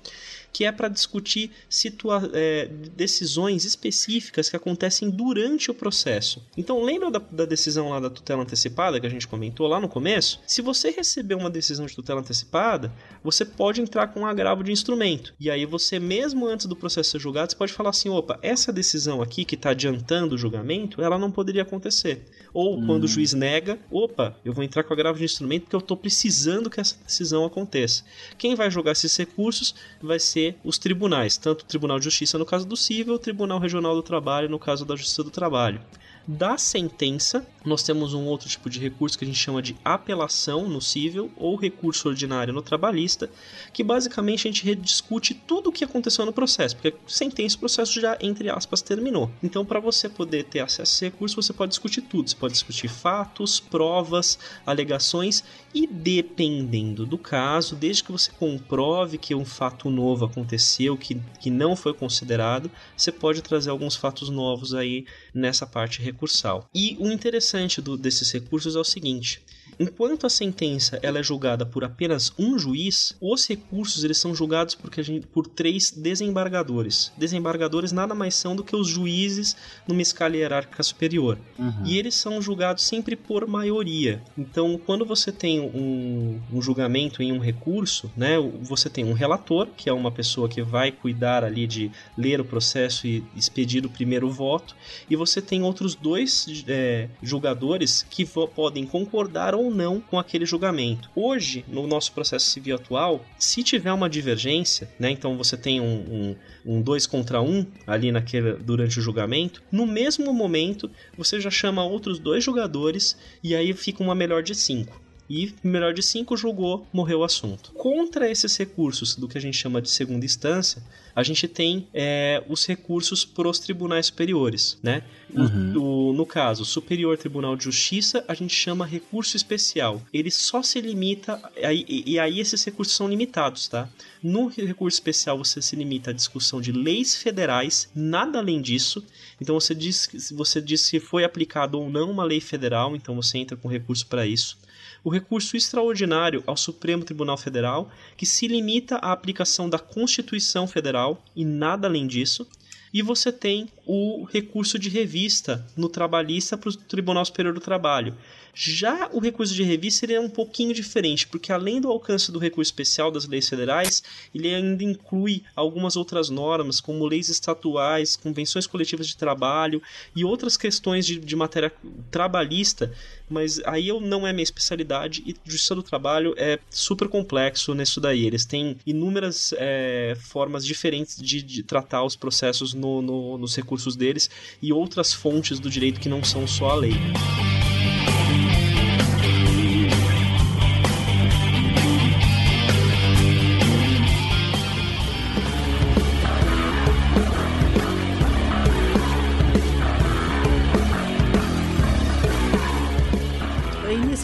que é para discutir situa é, decisões específicas que acontecem durante o processo. Então, lembra da, da, decisão lá da tutela antecipada que a gente comentou lá no começo? Se você receber uma decisão de tutela antecipada, você pode entrar com um agravo de instrumento. E aí você, mesmo antes do processo ser julgado, você pode falar assim, opa, essa decisão aqui que está adiantando o julgamento, ela não poderia acontecer. Ou hum. quando o juiz nega, opa, eu vou entrar com agravo de instrumento porque eu estou precisando que essa decisão aconteça. Quem vai julgar esses recursos vai ser os tribunais, tanto o Tribunal de Justiça no caso do Cível, o Tribunal Regional do Trabalho no caso da Justiça do Trabalho da sentença, nós temos um outro tipo de recurso que a gente chama de apelação no civil ou recurso ordinário no trabalhista, que basicamente a gente rediscute tudo o que aconteceu no processo, porque sentença o processo já, entre aspas, terminou. Então, para você poder ter acesso a esse recurso, você pode discutir tudo. Você pode discutir fatos, provas, alegações e, dependendo do caso, desde que você comprove que um fato novo aconteceu, que, que não foi considerado, você pode trazer alguns fatos novos aí nessa parte recursal. E o interessante do, desses recursos é o seguinte: Enquanto a sentença ela é julgada por apenas um juiz, os recursos eles são julgados por, gente, por três desembargadores. Desembargadores nada mais são do que os juízes numa escala hierárquica superior. Uhum. E eles são julgados sempre por maioria. Então, quando você tem um, um julgamento em um recurso, né, você tem um relator, que é uma pessoa que vai cuidar ali de ler o processo e expedir o primeiro voto, e você tem outros dois é, julgadores que podem concordar ou ou não com aquele julgamento. Hoje, no nosso processo civil atual, se tiver uma divergência, né, então você tem um, um, um dois contra um ali naquele, durante o julgamento, no mesmo momento você já chama outros dois jogadores e aí fica uma melhor de cinco e melhor de cinco julgou, morreu o assunto. Contra esses recursos do que a gente chama de segunda instância, a gente tem é, os recursos para os tribunais superiores, né? Uhum. O, o, no caso, Superior Tribunal de Justiça, a gente chama recurso especial. Ele só se limita, e, e aí esses recursos são limitados, tá? No recurso especial você se limita à discussão de leis federais, nada além disso. Então você diz, você diz se foi aplicado ou não uma lei federal, então você entra com recurso para isso o recurso extraordinário ao Supremo Tribunal Federal, que se limita à aplicação da Constituição Federal e nada além disso. e você tem o recurso de revista no trabalhista para o Tribunal Superior do Trabalho. Já o recurso de revista ele é um pouquinho diferente, porque além do alcance do recurso especial das leis federais, ele ainda inclui algumas outras normas, como leis estatuais, convenções coletivas de trabalho e outras questões de, de matéria trabalhista, mas aí eu não é minha especialidade e justiça do trabalho é super complexo nisso daí. Eles têm inúmeras é, formas diferentes de, de, tratar os processos no, no, nos recursos deles e outras fontes do direito que não são só a lei.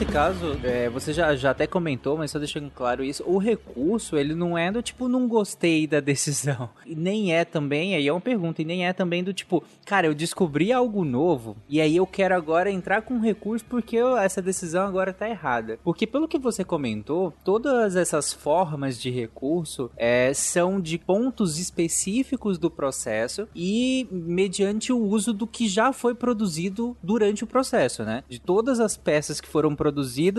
Nesse caso, é, você já, já até comentou, mas só deixando claro isso, o recurso, ele não é do tipo, não gostei da decisão. E nem é também, aí é uma pergunta, e nem é também do tipo, cara, eu descobri algo novo, e aí eu quero agora entrar com recurso porque eu, essa decisão agora tá errada. Porque pelo que você comentou, todas essas formas de recurso é, são de pontos específicos do processo e mediante o uso do que já foi produzido durante o processo, né? De todas as peças que foram produzidas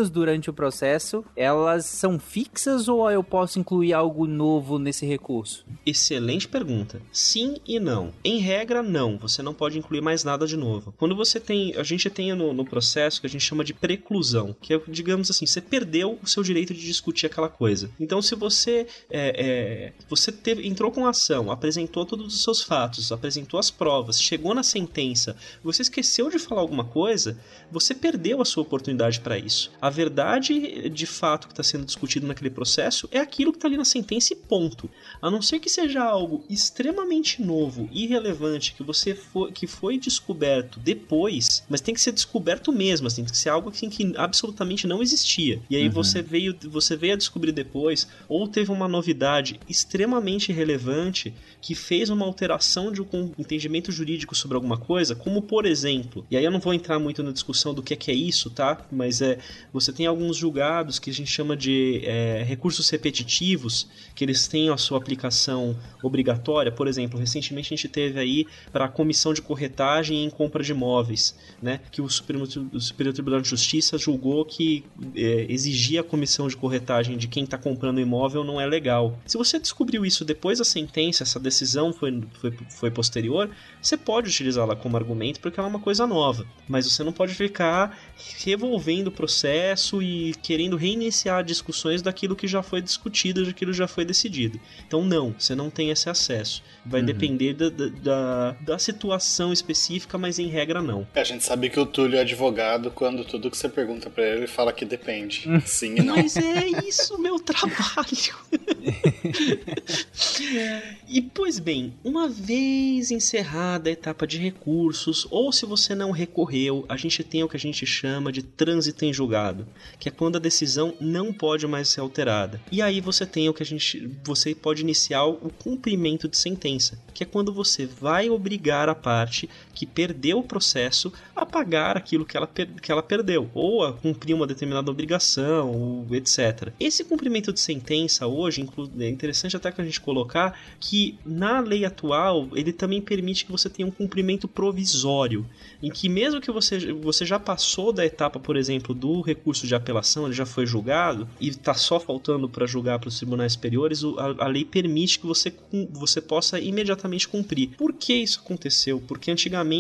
durante o processo, elas são fixas ou eu posso incluir algo novo nesse recurso? Excelente pergunta. Sim e não. Em regra, não. Você não pode incluir mais nada de novo. Quando você tem, a gente tem no, no processo que a gente chama de preclusão, que é, digamos assim, você perdeu o seu direito de discutir aquela coisa. Então, se você é, é, você teve, entrou com a ação, apresentou todos os seus fatos, apresentou as provas, chegou na sentença, você esqueceu de falar alguma coisa, você perdeu a sua oportunidade para isso. A verdade de fato que está sendo discutido naquele processo é aquilo que está ali na sentença e ponto. A não ser que seja algo extremamente novo, irrelevante, que você for, que foi descoberto depois, mas tem que ser descoberto mesmo, assim, tem que ser algo assim, que absolutamente não existia. E aí uhum. você veio você veio a descobrir depois, ou teve uma novidade extremamente relevante que fez uma alteração de um entendimento jurídico sobre alguma coisa, como por exemplo, e aí eu não vou entrar muito na discussão do que é, que é isso, tá? Mas é, você tem alguns julgados que a gente chama de é, recursos repetitivos, que eles têm a sua aplicação obrigatória. Por exemplo, recentemente a gente teve aí para a comissão de corretagem em compra de imóveis, né? Que o Supremo, o Superior Tribunal de Justiça julgou que é, exigir a comissão de corretagem de quem está comprando imóvel não é legal. Se você descobriu isso depois da sentença, essa decisão foi, foi, foi posterior, você pode utilizá-la como argumento porque ela é uma coisa nova, mas você não pode ficar revolvendo o processo e querendo reiniciar discussões daquilo que já foi discutido, daquilo que já foi decidido. Então, não, você não tem esse acesso. Vai uhum. depender da, da, da, situação específica, mas em regra não. A gente sabe que o Túlio é advogado quando tudo que você pergunta para ele, ele fala que depende. Sim e não. Mas é isso, meu trabalho. e, pois bem, uma vez encerrada a etapa de recursos, ou se você não recorreu, a gente tem o que a gente chama de trânsito em julgado, que é quando a decisão não pode mais ser alterada. E aí você tem o que a gente, você pode iniciar o cumprimento de sentença, que é quando você vai obrigar a parte que perdeu o processo a pagar aquilo que ela, que ela perdeu, ou a cumprir uma determinada obrigação, etc. Esse cumprimento de sentença hoje, é interessante até que a gente colocar que na lei atual ele também permite que você tenha um cumprimento provisório, em que mesmo que você, você já passou da etapa, por exemplo, do recurso de apelação, ele já foi julgado e está só faltando para julgar para os tribunais superiores, a, a lei permite que você, você possa imediatamente cumprir. Por que isso aconteceu? Porque antigamente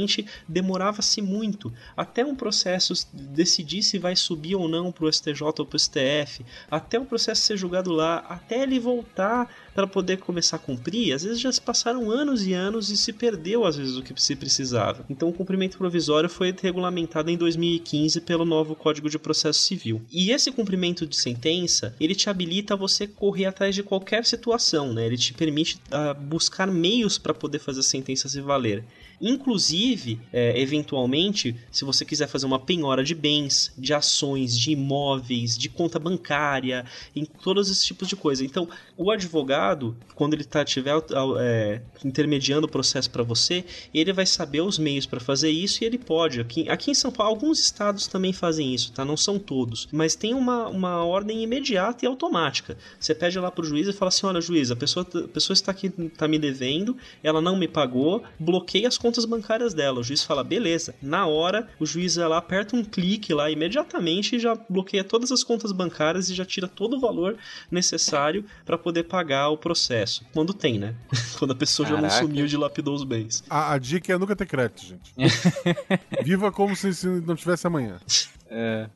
demorava-se muito até um processo decidir se vai subir ou não para o STJ ou para o STF, até o processo ser julgado lá, até ele voltar para poder começar a cumprir, às vezes já se passaram anos e anos e se perdeu às vezes o que se precisava. Então o cumprimento provisório foi regulamentado em 2015 pelo novo Código de Processo Civil. E esse cumprimento de sentença, ele te habilita a você correr atrás de qualquer situação, né? Ele te permite uh, buscar meios para poder fazer a sentença se valer. Inclusive, é, eventualmente, se você quiser fazer uma penhora de bens, de ações, de imóveis, de conta bancária, em todos esses tipos de coisa. Então, o advogado, quando ele tá, tiver é, intermediando o processo para você, ele vai saber os meios para fazer isso e ele pode. Aqui, aqui em São Paulo, alguns estados também fazem isso, tá? Não são todos. Mas tem uma, uma ordem imediata e automática. Você pede lá pro juiz e fala assim: olha, juiz, a pessoa, a pessoa está aqui, tá me devendo, ela não me pagou, bloqueia as contas bancárias dela. O juiz fala, beleza. Na hora, o juiz vai lá, aperta um clique lá imediatamente e já bloqueia todas as contas bancárias e já tira todo o valor necessário para poder pagar o processo. Quando tem, né? Quando a pessoa Caraca. já não sumiu de lapidou os bens. A, a dica é nunca ter crédito, gente. Viva como se, se não tivesse amanhã. É.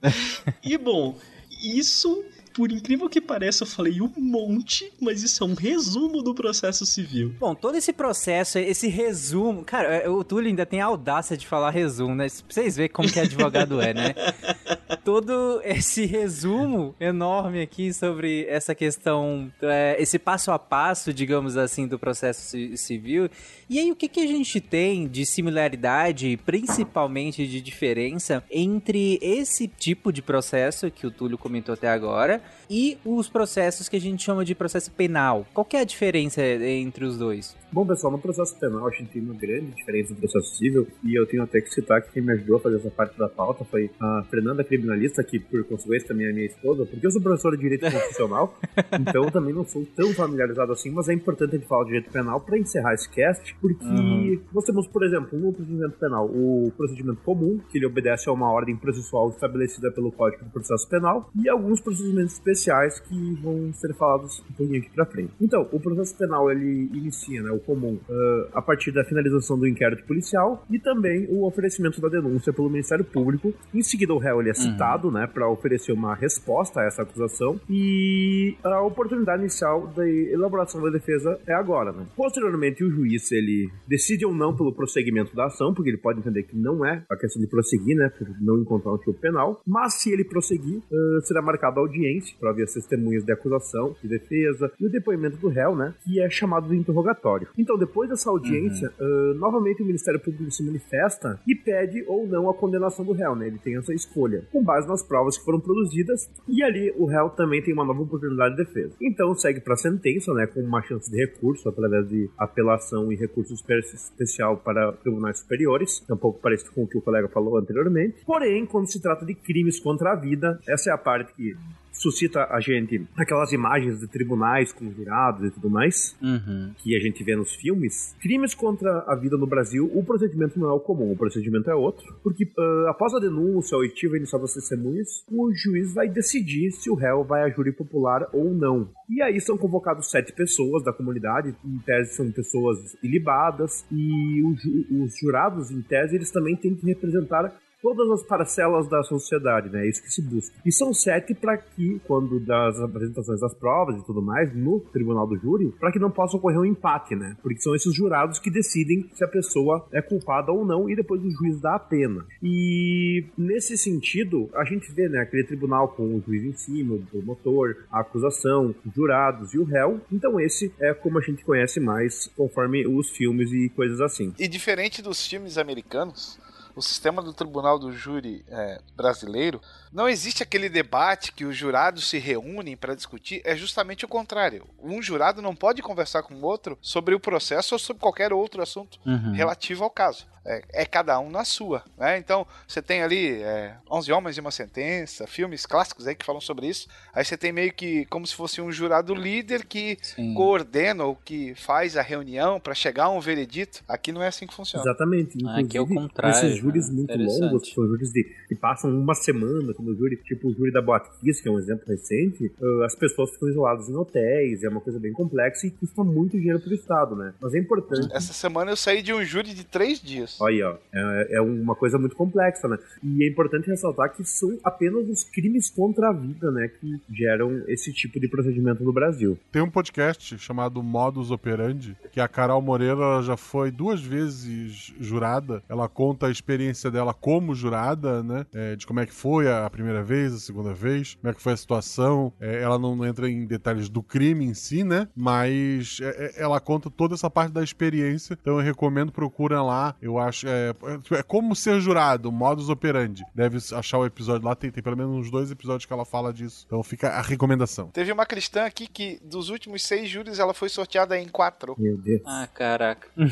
e bom, isso por incrível que pareça, eu falei um monte, mas isso é um resumo do processo civil. Bom, todo esse processo, esse resumo. Cara, é, o Túlio ainda tem a audácia de falar resumo, né? Pra vocês verem como que advogado é, né? Todo esse resumo enorme aqui sobre essa questão, é, esse passo a passo, digamos assim, do processo civil. E aí, o que, que a gente tem de similaridade, principalmente de diferença, entre esse tipo de processo que o Túlio comentou até agora e os processos que a gente chama de processo penal. Qual é a diferença entre os dois? Bom, pessoal, no processo penal a gente tem uma grande diferença do processo civil e eu tenho até que citar que quem me ajudou a fazer essa parte da pauta foi a Fernanda Criminalista, que por consequência também é minha esposa, porque eu sou professor de Direito Constitucional, então também não sou tão familiarizado assim, mas é importante a gente falar de Direito Penal para encerrar esse cast, porque uhum. nós temos, por exemplo, no procedimento penal, o procedimento comum, que ele obedece a uma ordem processual estabelecida pelo Código do Processo Penal, e alguns procedimentos especiais que vão ser falados um pouquinho aqui pra frente. Então, o processo penal ele inicia, né, o comum, uh, a partir da finalização do inquérito policial e também o oferecimento da denúncia pelo Ministério Público. Em seguida, o réu ele é uhum. citado, né, para oferecer uma resposta a essa acusação e a oportunidade inicial da elaboração da defesa é agora, né. Posteriormente, o juiz ele decide ou não pelo prosseguimento da ação, porque ele pode entender que não é a questão de prosseguir, né, por não encontrar um tipo penal, mas se ele prosseguir, uh, será marcada a audiência para ver as testemunhas de acusação, de defesa e o depoimento do réu, né? Que é chamado de interrogatório. Então, depois dessa audiência, uhum. uh, novamente o Ministério Público se manifesta e pede ou não a condenação do réu, né? Ele tem essa escolha, com base nas provas que foram produzidas e ali o réu também tem uma nova oportunidade de defesa. Então, segue para a sentença, né? Com uma chance de recurso através de apelação e recurso especial para tribunais superiores, é um pouco parecido com o que o colega falou anteriormente. Porém, quando se trata de crimes contra a vida, essa é a parte que suscita a gente aquelas imagens de tribunais com jurados e tudo mais, uhum. que a gente vê nos filmes. Crimes contra a vida no Brasil, o procedimento não é o comum, o procedimento é outro, porque uh, após a denúncia, a oitiva inicial das testemunhas, o juiz vai decidir se o réu vai a júri popular ou não. E aí são convocados sete pessoas da comunidade, em tese são pessoas ilibadas, e os jurados, em tese, eles também têm que representar todas as parcelas da sociedade, né? É isso que se busca. E são sete para que, quando das apresentações das provas e tudo mais, no tribunal do júri, para que não possa ocorrer um empate, né? Porque são esses jurados que decidem se a pessoa é culpada ou não e depois o juiz dá a pena. E nesse sentido, a gente vê, né, aquele tribunal com o juiz em cima, o promotor, a acusação, os jurados e o réu. Então esse é como a gente conhece mais conforme os filmes e coisas assim. E diferente dos filmes americanos, o sistema do tribunal do júri é, brasileiro, não existe aquele debate que os jurados se reúnem para discutir, é justamente o contrário. Um jurado não pode conversar com o outro sobre o processo ou sobre qualquer outro assunto uhum. relativo ao caso. É, é, cada um na sua, né? Então, você tem ali é, 11 Homens e uma Sentença, filmes clássicos aí que falam sobre isso. Aí você tem meio que como se fosse um jurado líder que Sim. coordena ou que faz a reunião para chegar a um veredito. Aqui não é assim que funciona. Exatamente. Inclusive, Aqui é o contrário. Esses júris né? muito longos, são júris de, que passam uma semana no júri, tipo o júri da Boate Kiss, que é um exemplo recente, uh, as pessoas ficam isoladas em hotéis, é uma coisa bem complexa e custa muito dinheiro pro Estado, né? Mas é importante. Essa semana eu saí de um júri de três dias. Aí, ó, é, é uma coisa muito complexa, né? E é importante ressaltar que são apenas os crimes contra a vida, né, que geram esse tipo de procedimento no Brasil. Tem um podcast chamado Modus Operandi, que a Carol Moreira já foi duas vezes jurada. Ela conta a experiência dela como jurada, né? é, de como é que foi a primeira vez, a segunda vez, como é que foi a situação. É, ela não entra em detalhes do crime em si, né? Mas é, é, ela conta toda essa parte da experiência. Então eu recomendo, procura lá. Eu acho. É, é como ser jurado, modus operandi. Deve achar o episódio lá, tem, tem pelo menos uns dois episódios que ela fala disso. Então fica a recomendação. Teve uma cristã aqui que dos últimos seis júris ela foi sorteada em quatro. Meu Deus. Ah, caraca.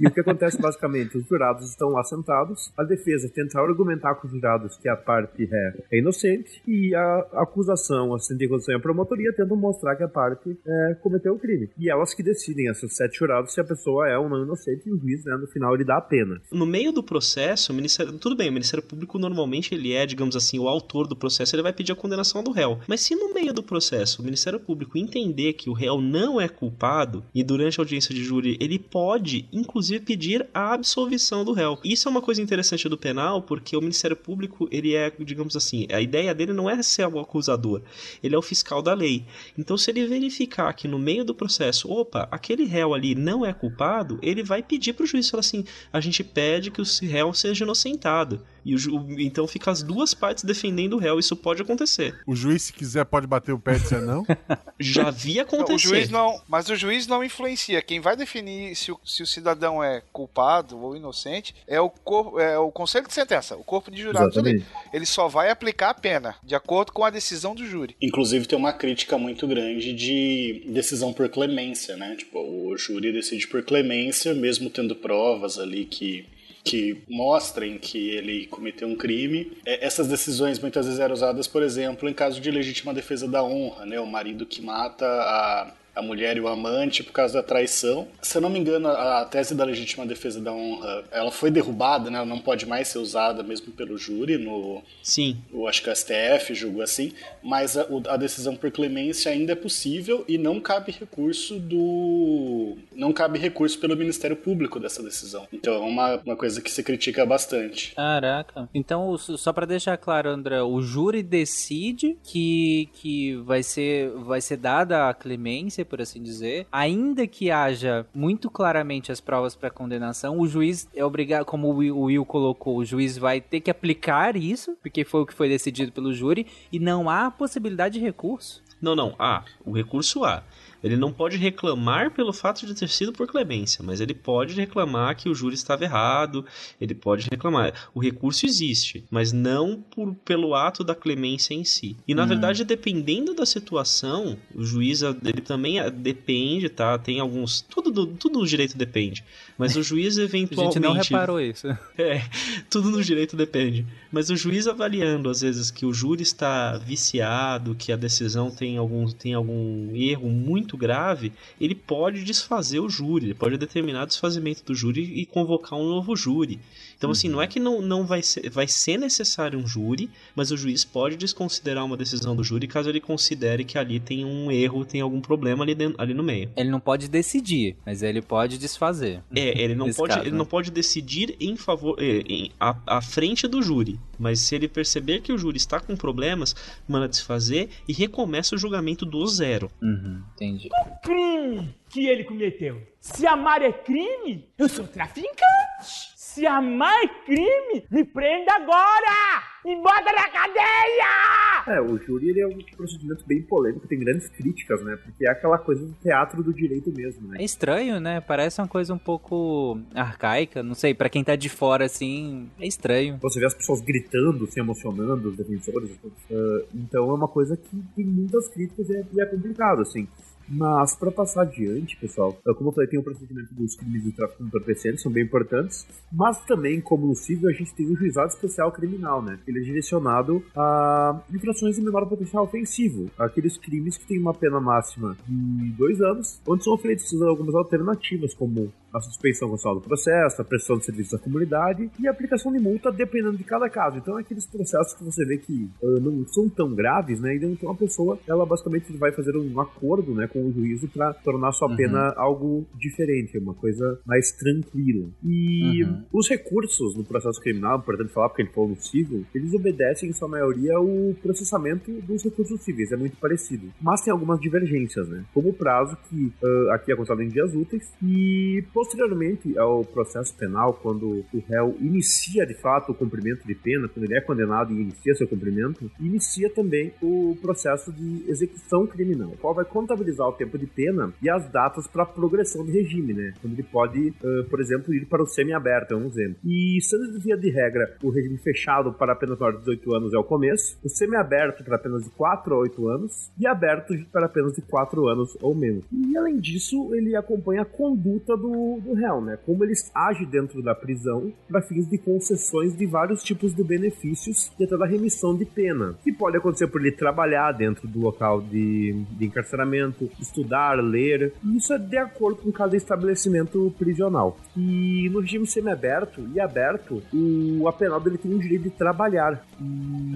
E o que acontece basicamente? Os jurados estão lá sentados, a defesa tenta argumentar com os jurados que a parte ré é inocente e a acusação, a acusação e a promotoria tentam mostrar que a parte é, cometeu o crime. E elas que decidem, esses sete jurados, se a pessoa é ou não inocente e o juiz, né, no final, ele dá a pena. No meio do processo, o Ministério. Tudo bem, o Ministério Público normalmente ele é, digamos assim, o autor do processo, ele vai pedir a condenação do réu. Mas se no meio do processo o Ministério Público entender que o réu não é culpado e durante a audiência de júri ele pode, inclusive, pedir a absolvição do réu. Isso é uma coisa interessante do penal, porque o Ministério Público, ele é, digamos assim, a ideia dele não é ser o acusador, ele é o fiscal da lei. Então, se ele verificar que no meio do processo, opa, aquele réu ali não é culpado, ele vai pedir para o juiz, falar assim, a gente pede que o réu seja inocentado. E o ju... então fica as duas partes defendendo o réu, isso pode acontecer. O juiz, se quiser, pode bater o pé e dizer não. Já vi Não, acontecer. o juiz não, mas o juiz não influencia. Quem vai definir se o, se o cidadão é culpado ou inocente é o, cor, é o conselho de sentença, o corpo de jurados ali. Ele só vai aplicar a pena de acordo com a decisão do júri. Inclusive tem uma crítica muito grande de decisão por clemência, né? Tipo, o júri decide por clemência, mesmo tendo provas ali que que mostrem que ele cometeu um crime. É, Essas decisões muitas vezes eram usadas, por exemplo, em caso de legítima defesa da honra, né? O marido que mata a, a mulher e o amante por causa da traição. Se eu não me engano, a tese da legítima defesa da honra, ela foi derrubada, né? Ela não pode mais ser usada mesmo pelo júri no, Sim. eu acho que o STF julgou assim, mas a, o- a decisão por clemência ainda é possível e não cabe recurso do. não cabe recurso pelo Ministério Público dessa decisão. Então é uma, uma coisa que se critica bastante. Caraca. Então, o- só pra deixar claro, André, o júri decide que, que vai, ser, vai ser dada a clemência, por assim dizer. Ainda que haja muito claramente as provas pra condenação, o juiz é obrigado, como o Will, colocou, o juiz vai ter que aplicar isso, porque foi o que foi decidido pelo júri, e não há possibilidade de recurso. Não, não. Ah, o recurso há. Ele não pode reclamar pelo fato de ter sido por clemência, mas ele pode reclamar que o júri estava errado, ele pode reclamar. O recurso existe, mas não por, pelo ato da clemência em si. E na verdade, dependendo da situação, o juiz ele também ah, depende, tá? Tem alguns. Tudo, do- tudo no direito depende. Mas o juiz A eventualmente. gente não reparou isso. É, tudo no direito depende. Mas o juiz avaliando, às vezes, que o júri está viciado, que a decisão tem algum, tem algum erro muito grave, ele pode desfazer o júri, ele pode determinar o desfazimento do júri e convocar um novo júri. Então, assim, não é que não, não vai, ser, vai ser necessário um júri, mas o juiz pode desconsiderar uma decisão do júri caso ele considere que ali tem um erro, tem algum problema ali, dentro, ali no meio. Ele não pode decidir, mas ele pode desfazer. É, ele não pode, caso, ele né? não pode decidir em favor, é, em, à, à frente do júri. Mas se ele perceber que o júri está com problemas, manda desfazer e recomeça o julgamento do zero. Uhum, entendi. crime que ele cometeu. Se amar é crime, eu sou traficante. Se amar é crime, me prenda agora! Me bota na cadeia! É, o júri ele é um procedimento bem polêmico, tem grandes críticas, né? Porque é aquela coisa do teatro do direito mesmo, né? É estranho, né? Parece uma coisa um pouco arcaica. Não sei, pra quem tá de fora, assim, é estranho. Você vê as pessoas gritando, se emocionando, os defensores. uh, então é uma coisa que tem muitas críticas e é, e é complicado, assim. Mas para passar adiante, pessoal, como eu falei, tem o procedimento dos crimes de tráfico entorpecente, são bem importantes. Mas também, como no civil, a gente tem o juizado especial criminal, né? Ele é direcionado a infrações de menor potencial ofensivo, aqueles crimes que têm uma pena máxima de dois anos, onde são oferecidas algumas alternativas, como a suspensão constitucional do processo, a prestação de serviços à comunidade e a aplicação de multa dependendo de cada caso. Então, é aqueles processos que você vê que uh, não são tão graves, né? Então a pessoa, ela basicamente vai fazer um acordo, né, com o juízo para tornar sua Uhum. pena algo diferente, uma coisa mais tranquila. E Uhum. os recursos no processo criminal, importante falar porque ele falou no civil, eles obedecem em sua maioria ao processamento dos recursos cíveis, é muito parecido. Mas tem algumas divergências, né? Como o prazo que ah, aqui é contado em dias úteis e posteriormente ao processo penal, quando o réu inicia de fato o cumprimento de pena, quando ele é condenado e inicia seu cumprimento, inicia também o processo de execução criminal, qual vai contabilizar o tempo de pena e as datas para progressão de regime, né? Quando ele pode, ah, por exemplo, ir para o semi-aberto, é um exemplo. E sendo via de regra o regime fechado para apenas maiores de 18 anos é o começo, o semi-aberto para apenas de 4 a 8 anos e aberto para apenas de 4 anos ou menos. E além disso, ele acompanha a conduta do, do réu, né? Como ele age dentro da prisão para fins de concessões de vários tipos de benefícios e até da remissão de pena. Que pode acontecer por ele trabalhar dentro do local de, de encarceramento, estudar, ler. Isso é de acordo com cada estabelecimento prisional. E no regime semiaberto e aberto, o apenado ele tem o direito de trabalhar.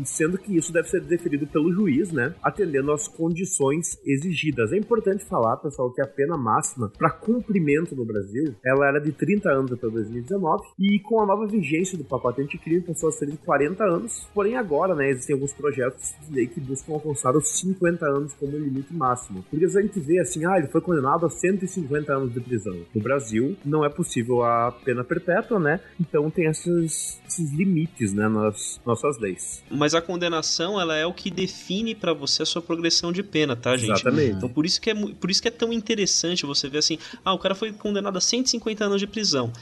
Sendo que isso deve ser deferido pelo juiz, né? Atendendo às condições exigidas. É importante falar, pessoal, que a pena máxima para cumprimento no Brasil, ela era de 30 anos até 2019 e com a nova vigência do pacote anticrime passou a ser de 40 anos. Porém agora, né, existem alguns projetos de lei que buscam alcançar os 50 anos como limite máximo. Porque a gente vê assim, ah, ele foi condenado a 150 anos de prisão. No Brasil, não é possível a pena perpétua, né? Então tem esses, esses limites, né, nas nossas leis. Mas a condenação, ela é o que define pra você a sua progressão de pena, tá, gente? Exatamente. Então por isso que é por isso que é tão interessante você ver assim, ah, o cara foi condenado a 150 anos de prisão.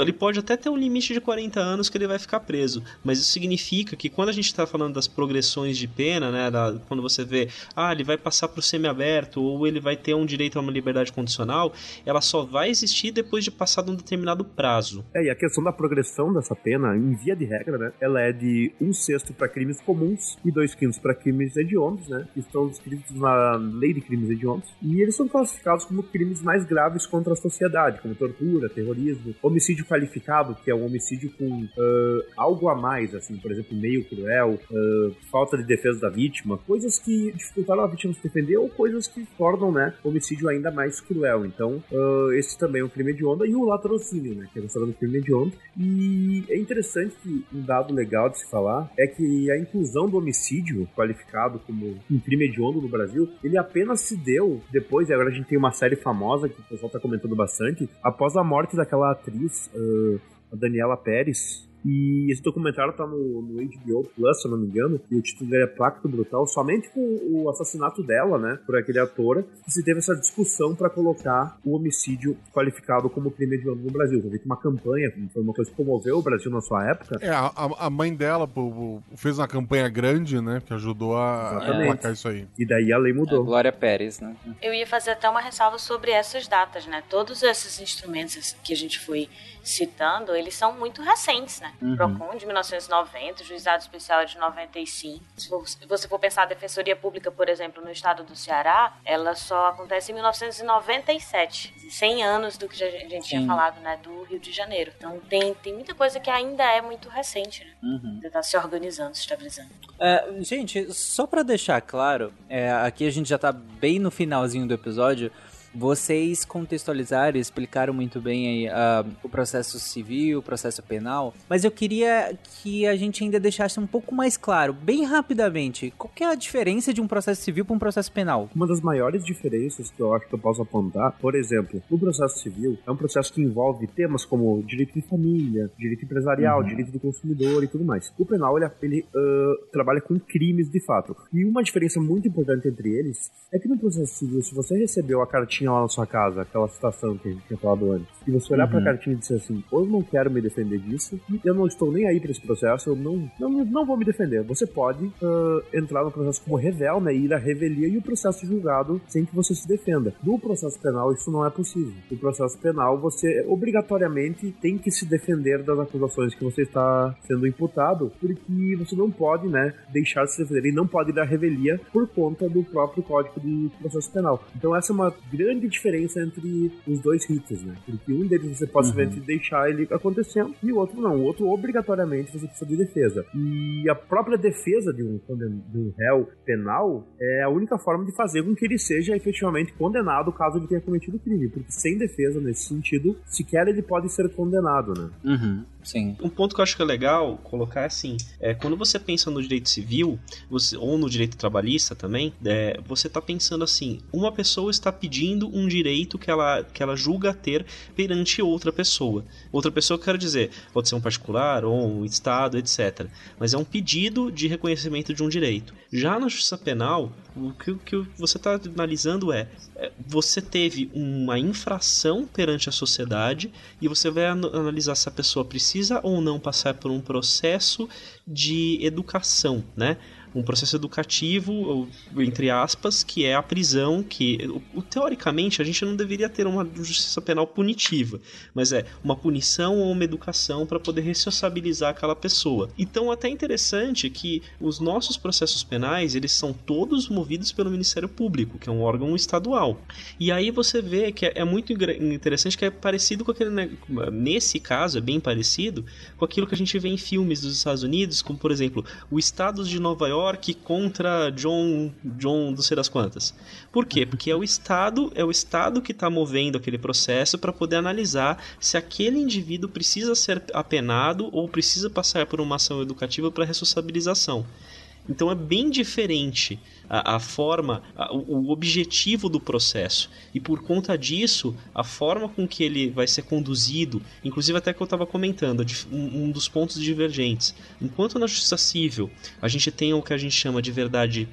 Ele pode até ter um limite de 40 anos que ele vai ficar preso, mas isso significa que quando a gente tá falando das progressões de pena, né, da- quando você vê, ah, ele vai passar pro semiaberto ou ele vai ter um direito a uma liberdade condicional, ela só vai existir depois de passado um determinado prazo. É, e a questão da progressão dessa pena, em via de regra, né? Ela é de um sexto para crimes comuns e dois quintos para crimes hediondos, né? Que estão descritos na lei de crimes hediondos. E eles são classificados como crimes mais graves contra a sociedade, como tortura, terrorismo, homicídio qualificado, que é um homicídio com ah, algo a mais, assim, por exemplo, meio cruel, ah, falta de defesa da vítima, coisas que dificultaram a vítima se defender ou coisas que tornam, né, o homicídio ainda mais cruel. Então, ah, esse também é um crime hediondo e o latrocínio, né, que é considerado um crime hediondo. E é interessante que um dado legal de se falar é que a inclusão do homicídio qualificado como um crime hediondo no Brasil, ele apenas se deu depois, e agora a gente tem uma série famosa que o pessoal tá comentando bastante, após a morte daquela atriz, ah, a Daniela Pérez, e esse documentário tá no, no HBO Plus, se eu não me engano, e o título dele é Pacto Brutal, somente com o assassinato dela, né, por aquele ator, que se teve essa discussão para colocar o homicídio qualificado como crime hediondo no Brasil. Foi feita uma campanha, foi uma coisa que comoveu o Brasil na sua época. É, a, a- mãe dela pô, pô, fez uma campanha grande, né? Que ajudou a, placar isso aí. E daí a lei mudou. Glória Pérez, né? Eu ia fazer até uma ressalva sobre essas datas, né? Todos esses instrumentos que a gente foi citando, eles são muito recentes, né? Uhum. Procon de 1990, o Juizado Especial é de 95. Se vo- se você for pensar a Defensoria Pública, por exemplo, no estado do Ceará, ela só acontece em 1997. 100 anos do que a gente tinha Sim. falado, né? Do Rio de Janeiro. Então tem, tem muita coisa que ainda é muito recente, né? Uhum. Ainda tá se organizando, se estabilizando. É, gente, só pra deixar claro, é, aqui a gente já tá bem no finalzinho do episódio. Vocês contextualizaram e explicaram muito bem aí, ah, o processo civil, o processo penal, mas eu queria que a gente ainda deixasse um pouco mais claro, bem rapidamente, qual é a diferença de um processo civil para um processo penal? Uma das maiores diferenças que eu acho que eu posso apontar, por exemplo, no processo civil, é um processo que envolve temas como direito de família, direito empresarial, direito do consumidor e tudo mais. O penal, ele, ele ah, trabalha com crimes de fato. E uma diferença muito importante entre eles é que no processo civil, se você recebeu a cartinha lá na sua casa, aquela citação que a gente tinha falado antes, e você olhar pra Uhum. cartinha e dizer assim, eu não quero me defender disso, eu não estou nem aí pra esse processo, eu não, não, não vou me defender. Você pode ah, entrar no processo como revel, né, ir à revelia e o processo julgado sem que você se defenda. No processo penal, isso não é possível. No processo penal, você obrigatoriamente tem que se defender das acusações que você está sendo imputado, porque você não pode, né, deixar de se defender e não pode ir à revelia por conta do próprio Código de Processo Penal. Então essa é uma grande grande diferença entre os dois ritos, né? Porque um deles você pode simplesmente deixar ele acontecendo e o outro não. O outro, obrigatoriamente, você precisa de defesa. E a própria defesa de um, conden- de um réu penal é a única forma de fazer com que ele seja efetivamente condenado caso ele tenha cometido crime. Porque sem defesa, nesse sentido, sequer ele pode ser condenado, né? Uhum, sim. Um ponto que eu acho que é legal colocar é assim: é, quando você pensa no direito civil, você- ou no direito trabalhista também, é, você está pensando assim: uma pessoa está pedindo um direito que ela, que ela julga ter perante outra pessoa. Outra pessoa, quero dizer, pode ser um particular ou um Estado, etc. Mas é um pedido de reconhecimento de um direito. Já na justiça penal, o que, que você está analisando é, é, você teve uma infração perante a sociedade e você vai an- analisar se a pessoa precisa ou não passar por um processo de educação, né? Um processo educativo, entre aspas, que é a prisão, que teoricamente a gente não deveria ter uma justiça penal punitiva, mas é uma punição ou uma educação para poder ressociabilizar aquela pessoa. Então até interessante que os nossos processos penais, eles são todos movidos pelo Ministério Público, que é um órgão estadual. E aí você vê que é, é muito interessante que é parecido com aquele ne- nesse caso é bem parecido com aquilo que a gente vê em filmes dos Estados Unidos, como por exemplo, o estado de Nova York contra John John não sei das quantas. Por quê? Porque é o estado, é o estado que está movendo aquele processo para poder analisar se aquele indivíduo precisa ser apenado ou precisa passar por uma ação educativa para ressociabilização. Então é bem diferente a, a forma, a- o, objetivo do processo. E por conta disso, a forma com que ele vai ser conduzido, inclusive até que eu estava comentando, um, um dos pontos divergentes. Enquanto na justiça civil a gente tem o que a gente chama de verdade,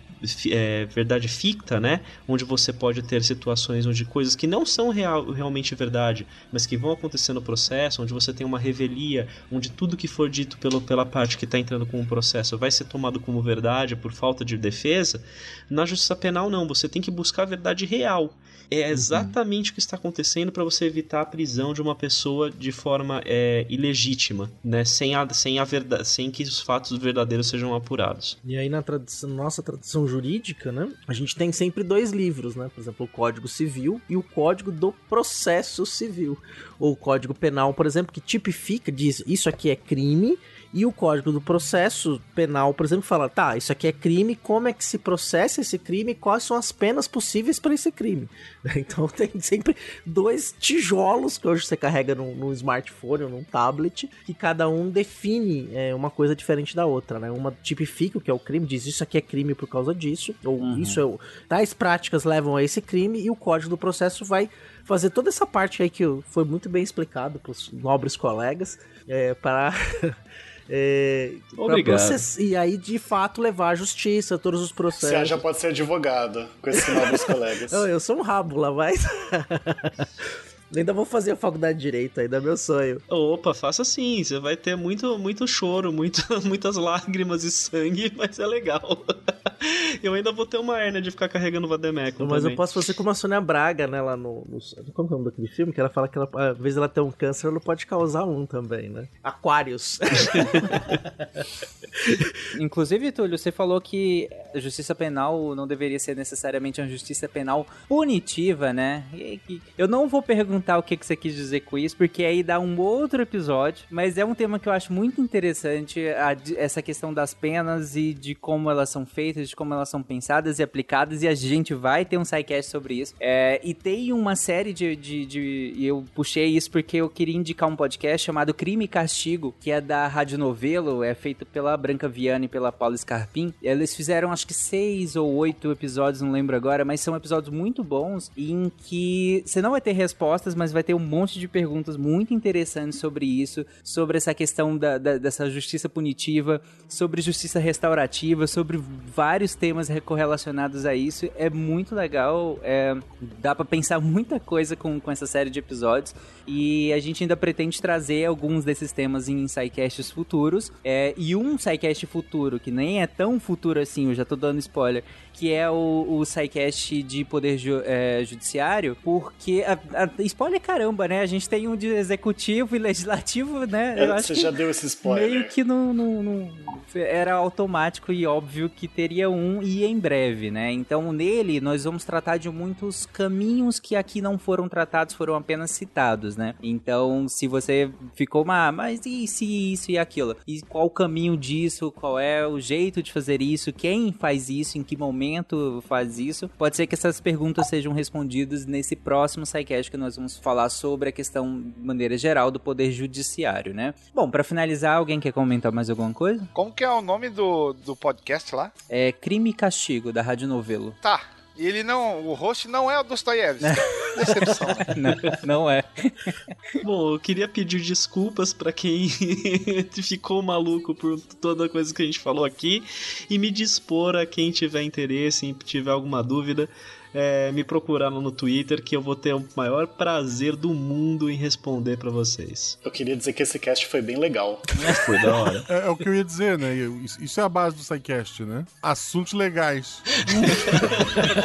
é, verdade ficta, né? Onde você pode ter situações onde coisas que não são real, realmente verdade, mas que vão acontecer no processo, onde você tem uma revelia, onde tudo que for dito pelo, pela parte que está entrando com o processo vai ser tomado como verdade por falta de defesa. Na justiça penal, não, você tem que buscar a verdade real. É exatamente o que está acontecendo para você evitar a prisão de uma pessoa de forma é, ilegítima, né? sem, a, sem, a verdade, sem que os fatos verdadeiros sejam apurados. E aí na tradição, nossa tradição jurídica, né? A gente tem sempre dois livros, né? Por exemplo, o Código Civil e o Código do Processo Civil. Ou o Código Penal, por exemplo, que tipifica, diz isso aqui é crime. E o Código do Processo Penal, por exemplo, fala, tá, isso aqui é crime, como é que se processa esse crime quais são as penas possíveis para esse crime. Então tem sempre dois tijolos que hoje você carrega num, num smartphone ou num tablet, que cada um define é, uma coisa diferente da outra, né? Uma tipifica o que é o crime, diz isso aqui é crime por causa disso, ou isso é. Tais práticas levam a esse crime, e o Código do Processo vai fazer toda essa parte aí que foi muito bem explicado pelos nobres colegas, é, para... É, pra Obrigado. process- E aí, de fato, levar à justiça todos os processos. Você já pode ser advogado com esse final dos colegas. Eu, eu sou um rábula, mas. ainda vou fazer a faculdade de Direito, ainda é meu sonho. Opa, faça assim, você vai ter muito, muito choro, muito, muitas lágrimas e sangue, mas é legal. Eu ainda vou ter uma hernia de ficar carregando o Vademeco Mas também. eu posso fazer como a Sônia Braga, né, lá no, no. Como que é o nome daquele filme? Que ela fala que ela, às vezes ela tem um câncer, ela pode causar um também, né? Aquários. Inclusive, Túlio, você falou que a justiça penal não deveria ser necessariamente uma justiça penal punitiva, né? Eu não vou perguntar o que que você quis dizer com isso, porque aí dá um outro episódio, mas é um tema que eu acho muito interessante, a essa questão das penas e de como elas são feitas, de como elas são pensadas e aplicadas, e a gente vai ter um sidecast sobre isso. É, e tem uma série de, de, de- eu puxei isso porque eu queria indicar um podcast chamado Crime e Castigo, que é da Rádio Novelo, é feito pela Branca Viana e pela Paula Scarpim. Eles fizeram acho que seis ou oito episódios, não lembro agora, mas são episódios muito bons em que você não vai ter respostas, mas vai ter um monte de perguntas muito interessantes sobre isso, sobre essa questão da, da- dessa justiça punitiva, sobre justiça restaurativa, sobre vários temas correlacionados a isso. É muito legal, é, dá pra pensar muita coisa com, com essa série de episódios e a gente ainda pretende trazer alguns desses temas em sidecasts futuros. É, e um sidecast futuro, que nem é tão futuro assim, eu já tô dando spoiler, que é o, o SciCast de Poder ju, é, Judiciário, porque. A, a, spoiler caramba, né? A gente tem um de executivo e legislativo, né? Eu Você já deu esse spoiler. Meio que não, não, não, era automático e óbvio que teria um e em breve, né? Então nele nós vamos tratar de muitos caminhos que aqui não foram tratados, foram apenas citados, né? Então se você ficou, uma, mas e se isso e aquilo? E qual o caminho disso? Qual é o jeito de fazer isso? Quem faz isso? Em que momento faz isso? Pode ser que essas perguntas sejam respondidas nesse próximo SciCast que nós vamos falar sobre a questão, de maneira geral, do poder judiciário, né? Bom, para finalizar, alguém quer comentar mais alguma coisa? Como que é o nome do, do podcast lá? É Crime e Castigo, da Rádio Novelo. Tá, e ele não. O host não é o Dostoiévski. Decepção. não, não é. Bom, eu queria pedir desculpas para quem ficou maluco por toda a coisa que a gente falou aqui e me dispor a quem tiver interesse, tiver alguma dúvida é, me procurar no Twitter que eu vou ter o maior prazer do mundo em responder para vocês. Eu queria dizer que esse cast foi bem legal. Foi da hora. É, é, o que eu ia dizer, né? Isso é a base do SciCast, né? Assuntos legais.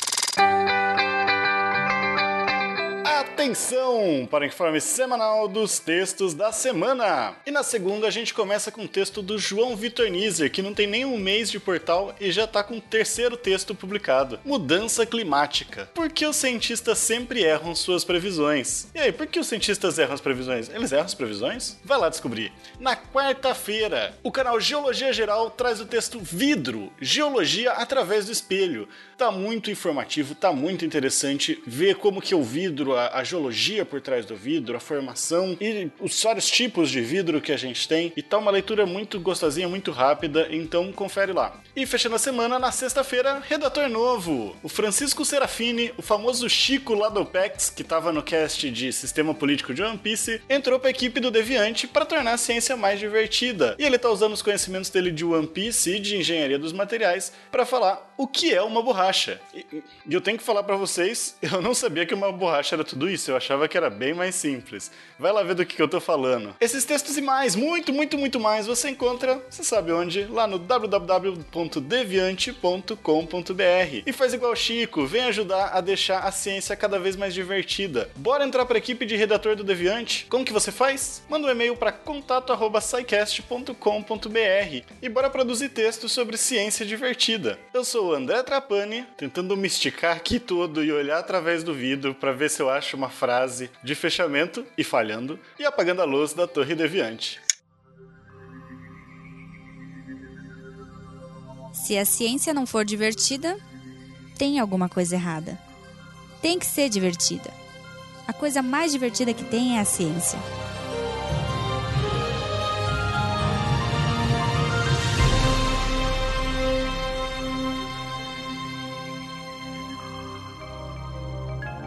Atenção para o informe semanal dos textos da semana. E na segunda a gente começa com o texto do João Vitor Nizer, que não tem nem um mês de portal e já está com o terceiro texto publicado. Mudança climática. Por que os cientistas sempre erram suas previsões? E aí, por que os cientistas erram as previsões? Eles erram as previsões? Vai lá descobrir. Na quarta-feira, o canal Geologia Geral traz o texto Vidro, Geologia através do espelho. Tá muito informativo, tá muito interessante ver como que o vidro, a, a geologia por trás do vidro, a formação e os vários tipos de vidro que a gente tem. E tá uma leitura muito gostosinha, muito rápida, então confere lá. E fechando a semana, na sexta-feira, redator novo. O Francisco Serafini, o famoso Chico lá do PEX, que tava no cast de Sistema Político de One Piece, entrou pra equipe do Deviante para tornar a ciência mais divertida. E ele tá usando os conhecimentos dele de One Piece e de engenharia dos materiais para falar o que é uma borracha. E, e eu tenho que falar para vocês, eu não sabia que uma borracha era tudo isso, eu achava que era bem mais simples. Vai lá ver do que, eu tô falando. Esses textos e mais, muito, muito, muito mais, você encontra, você sabe onde? Lá no www.deviante.com.br. E faz igual Chico, vem ajudar a deixar a ciência cada vez mais divertida. Bora entrar pra equipe de redator do Deviante? Como que você faz? Manda um e-mail para contato@scicast.com.br e bora produzir textos sobre ciência divertida. Eu sou o André Trapani, tentando me esticar aqui todo e olhar através do vidro para ver se eu acho uma frase de fechamento e falhando e apagando a luz da torre deviante. Se a ciência não for divertida, tem alguma coisa errada. Tem que ser divertida. A coisa mais divertida que tem é a ciência.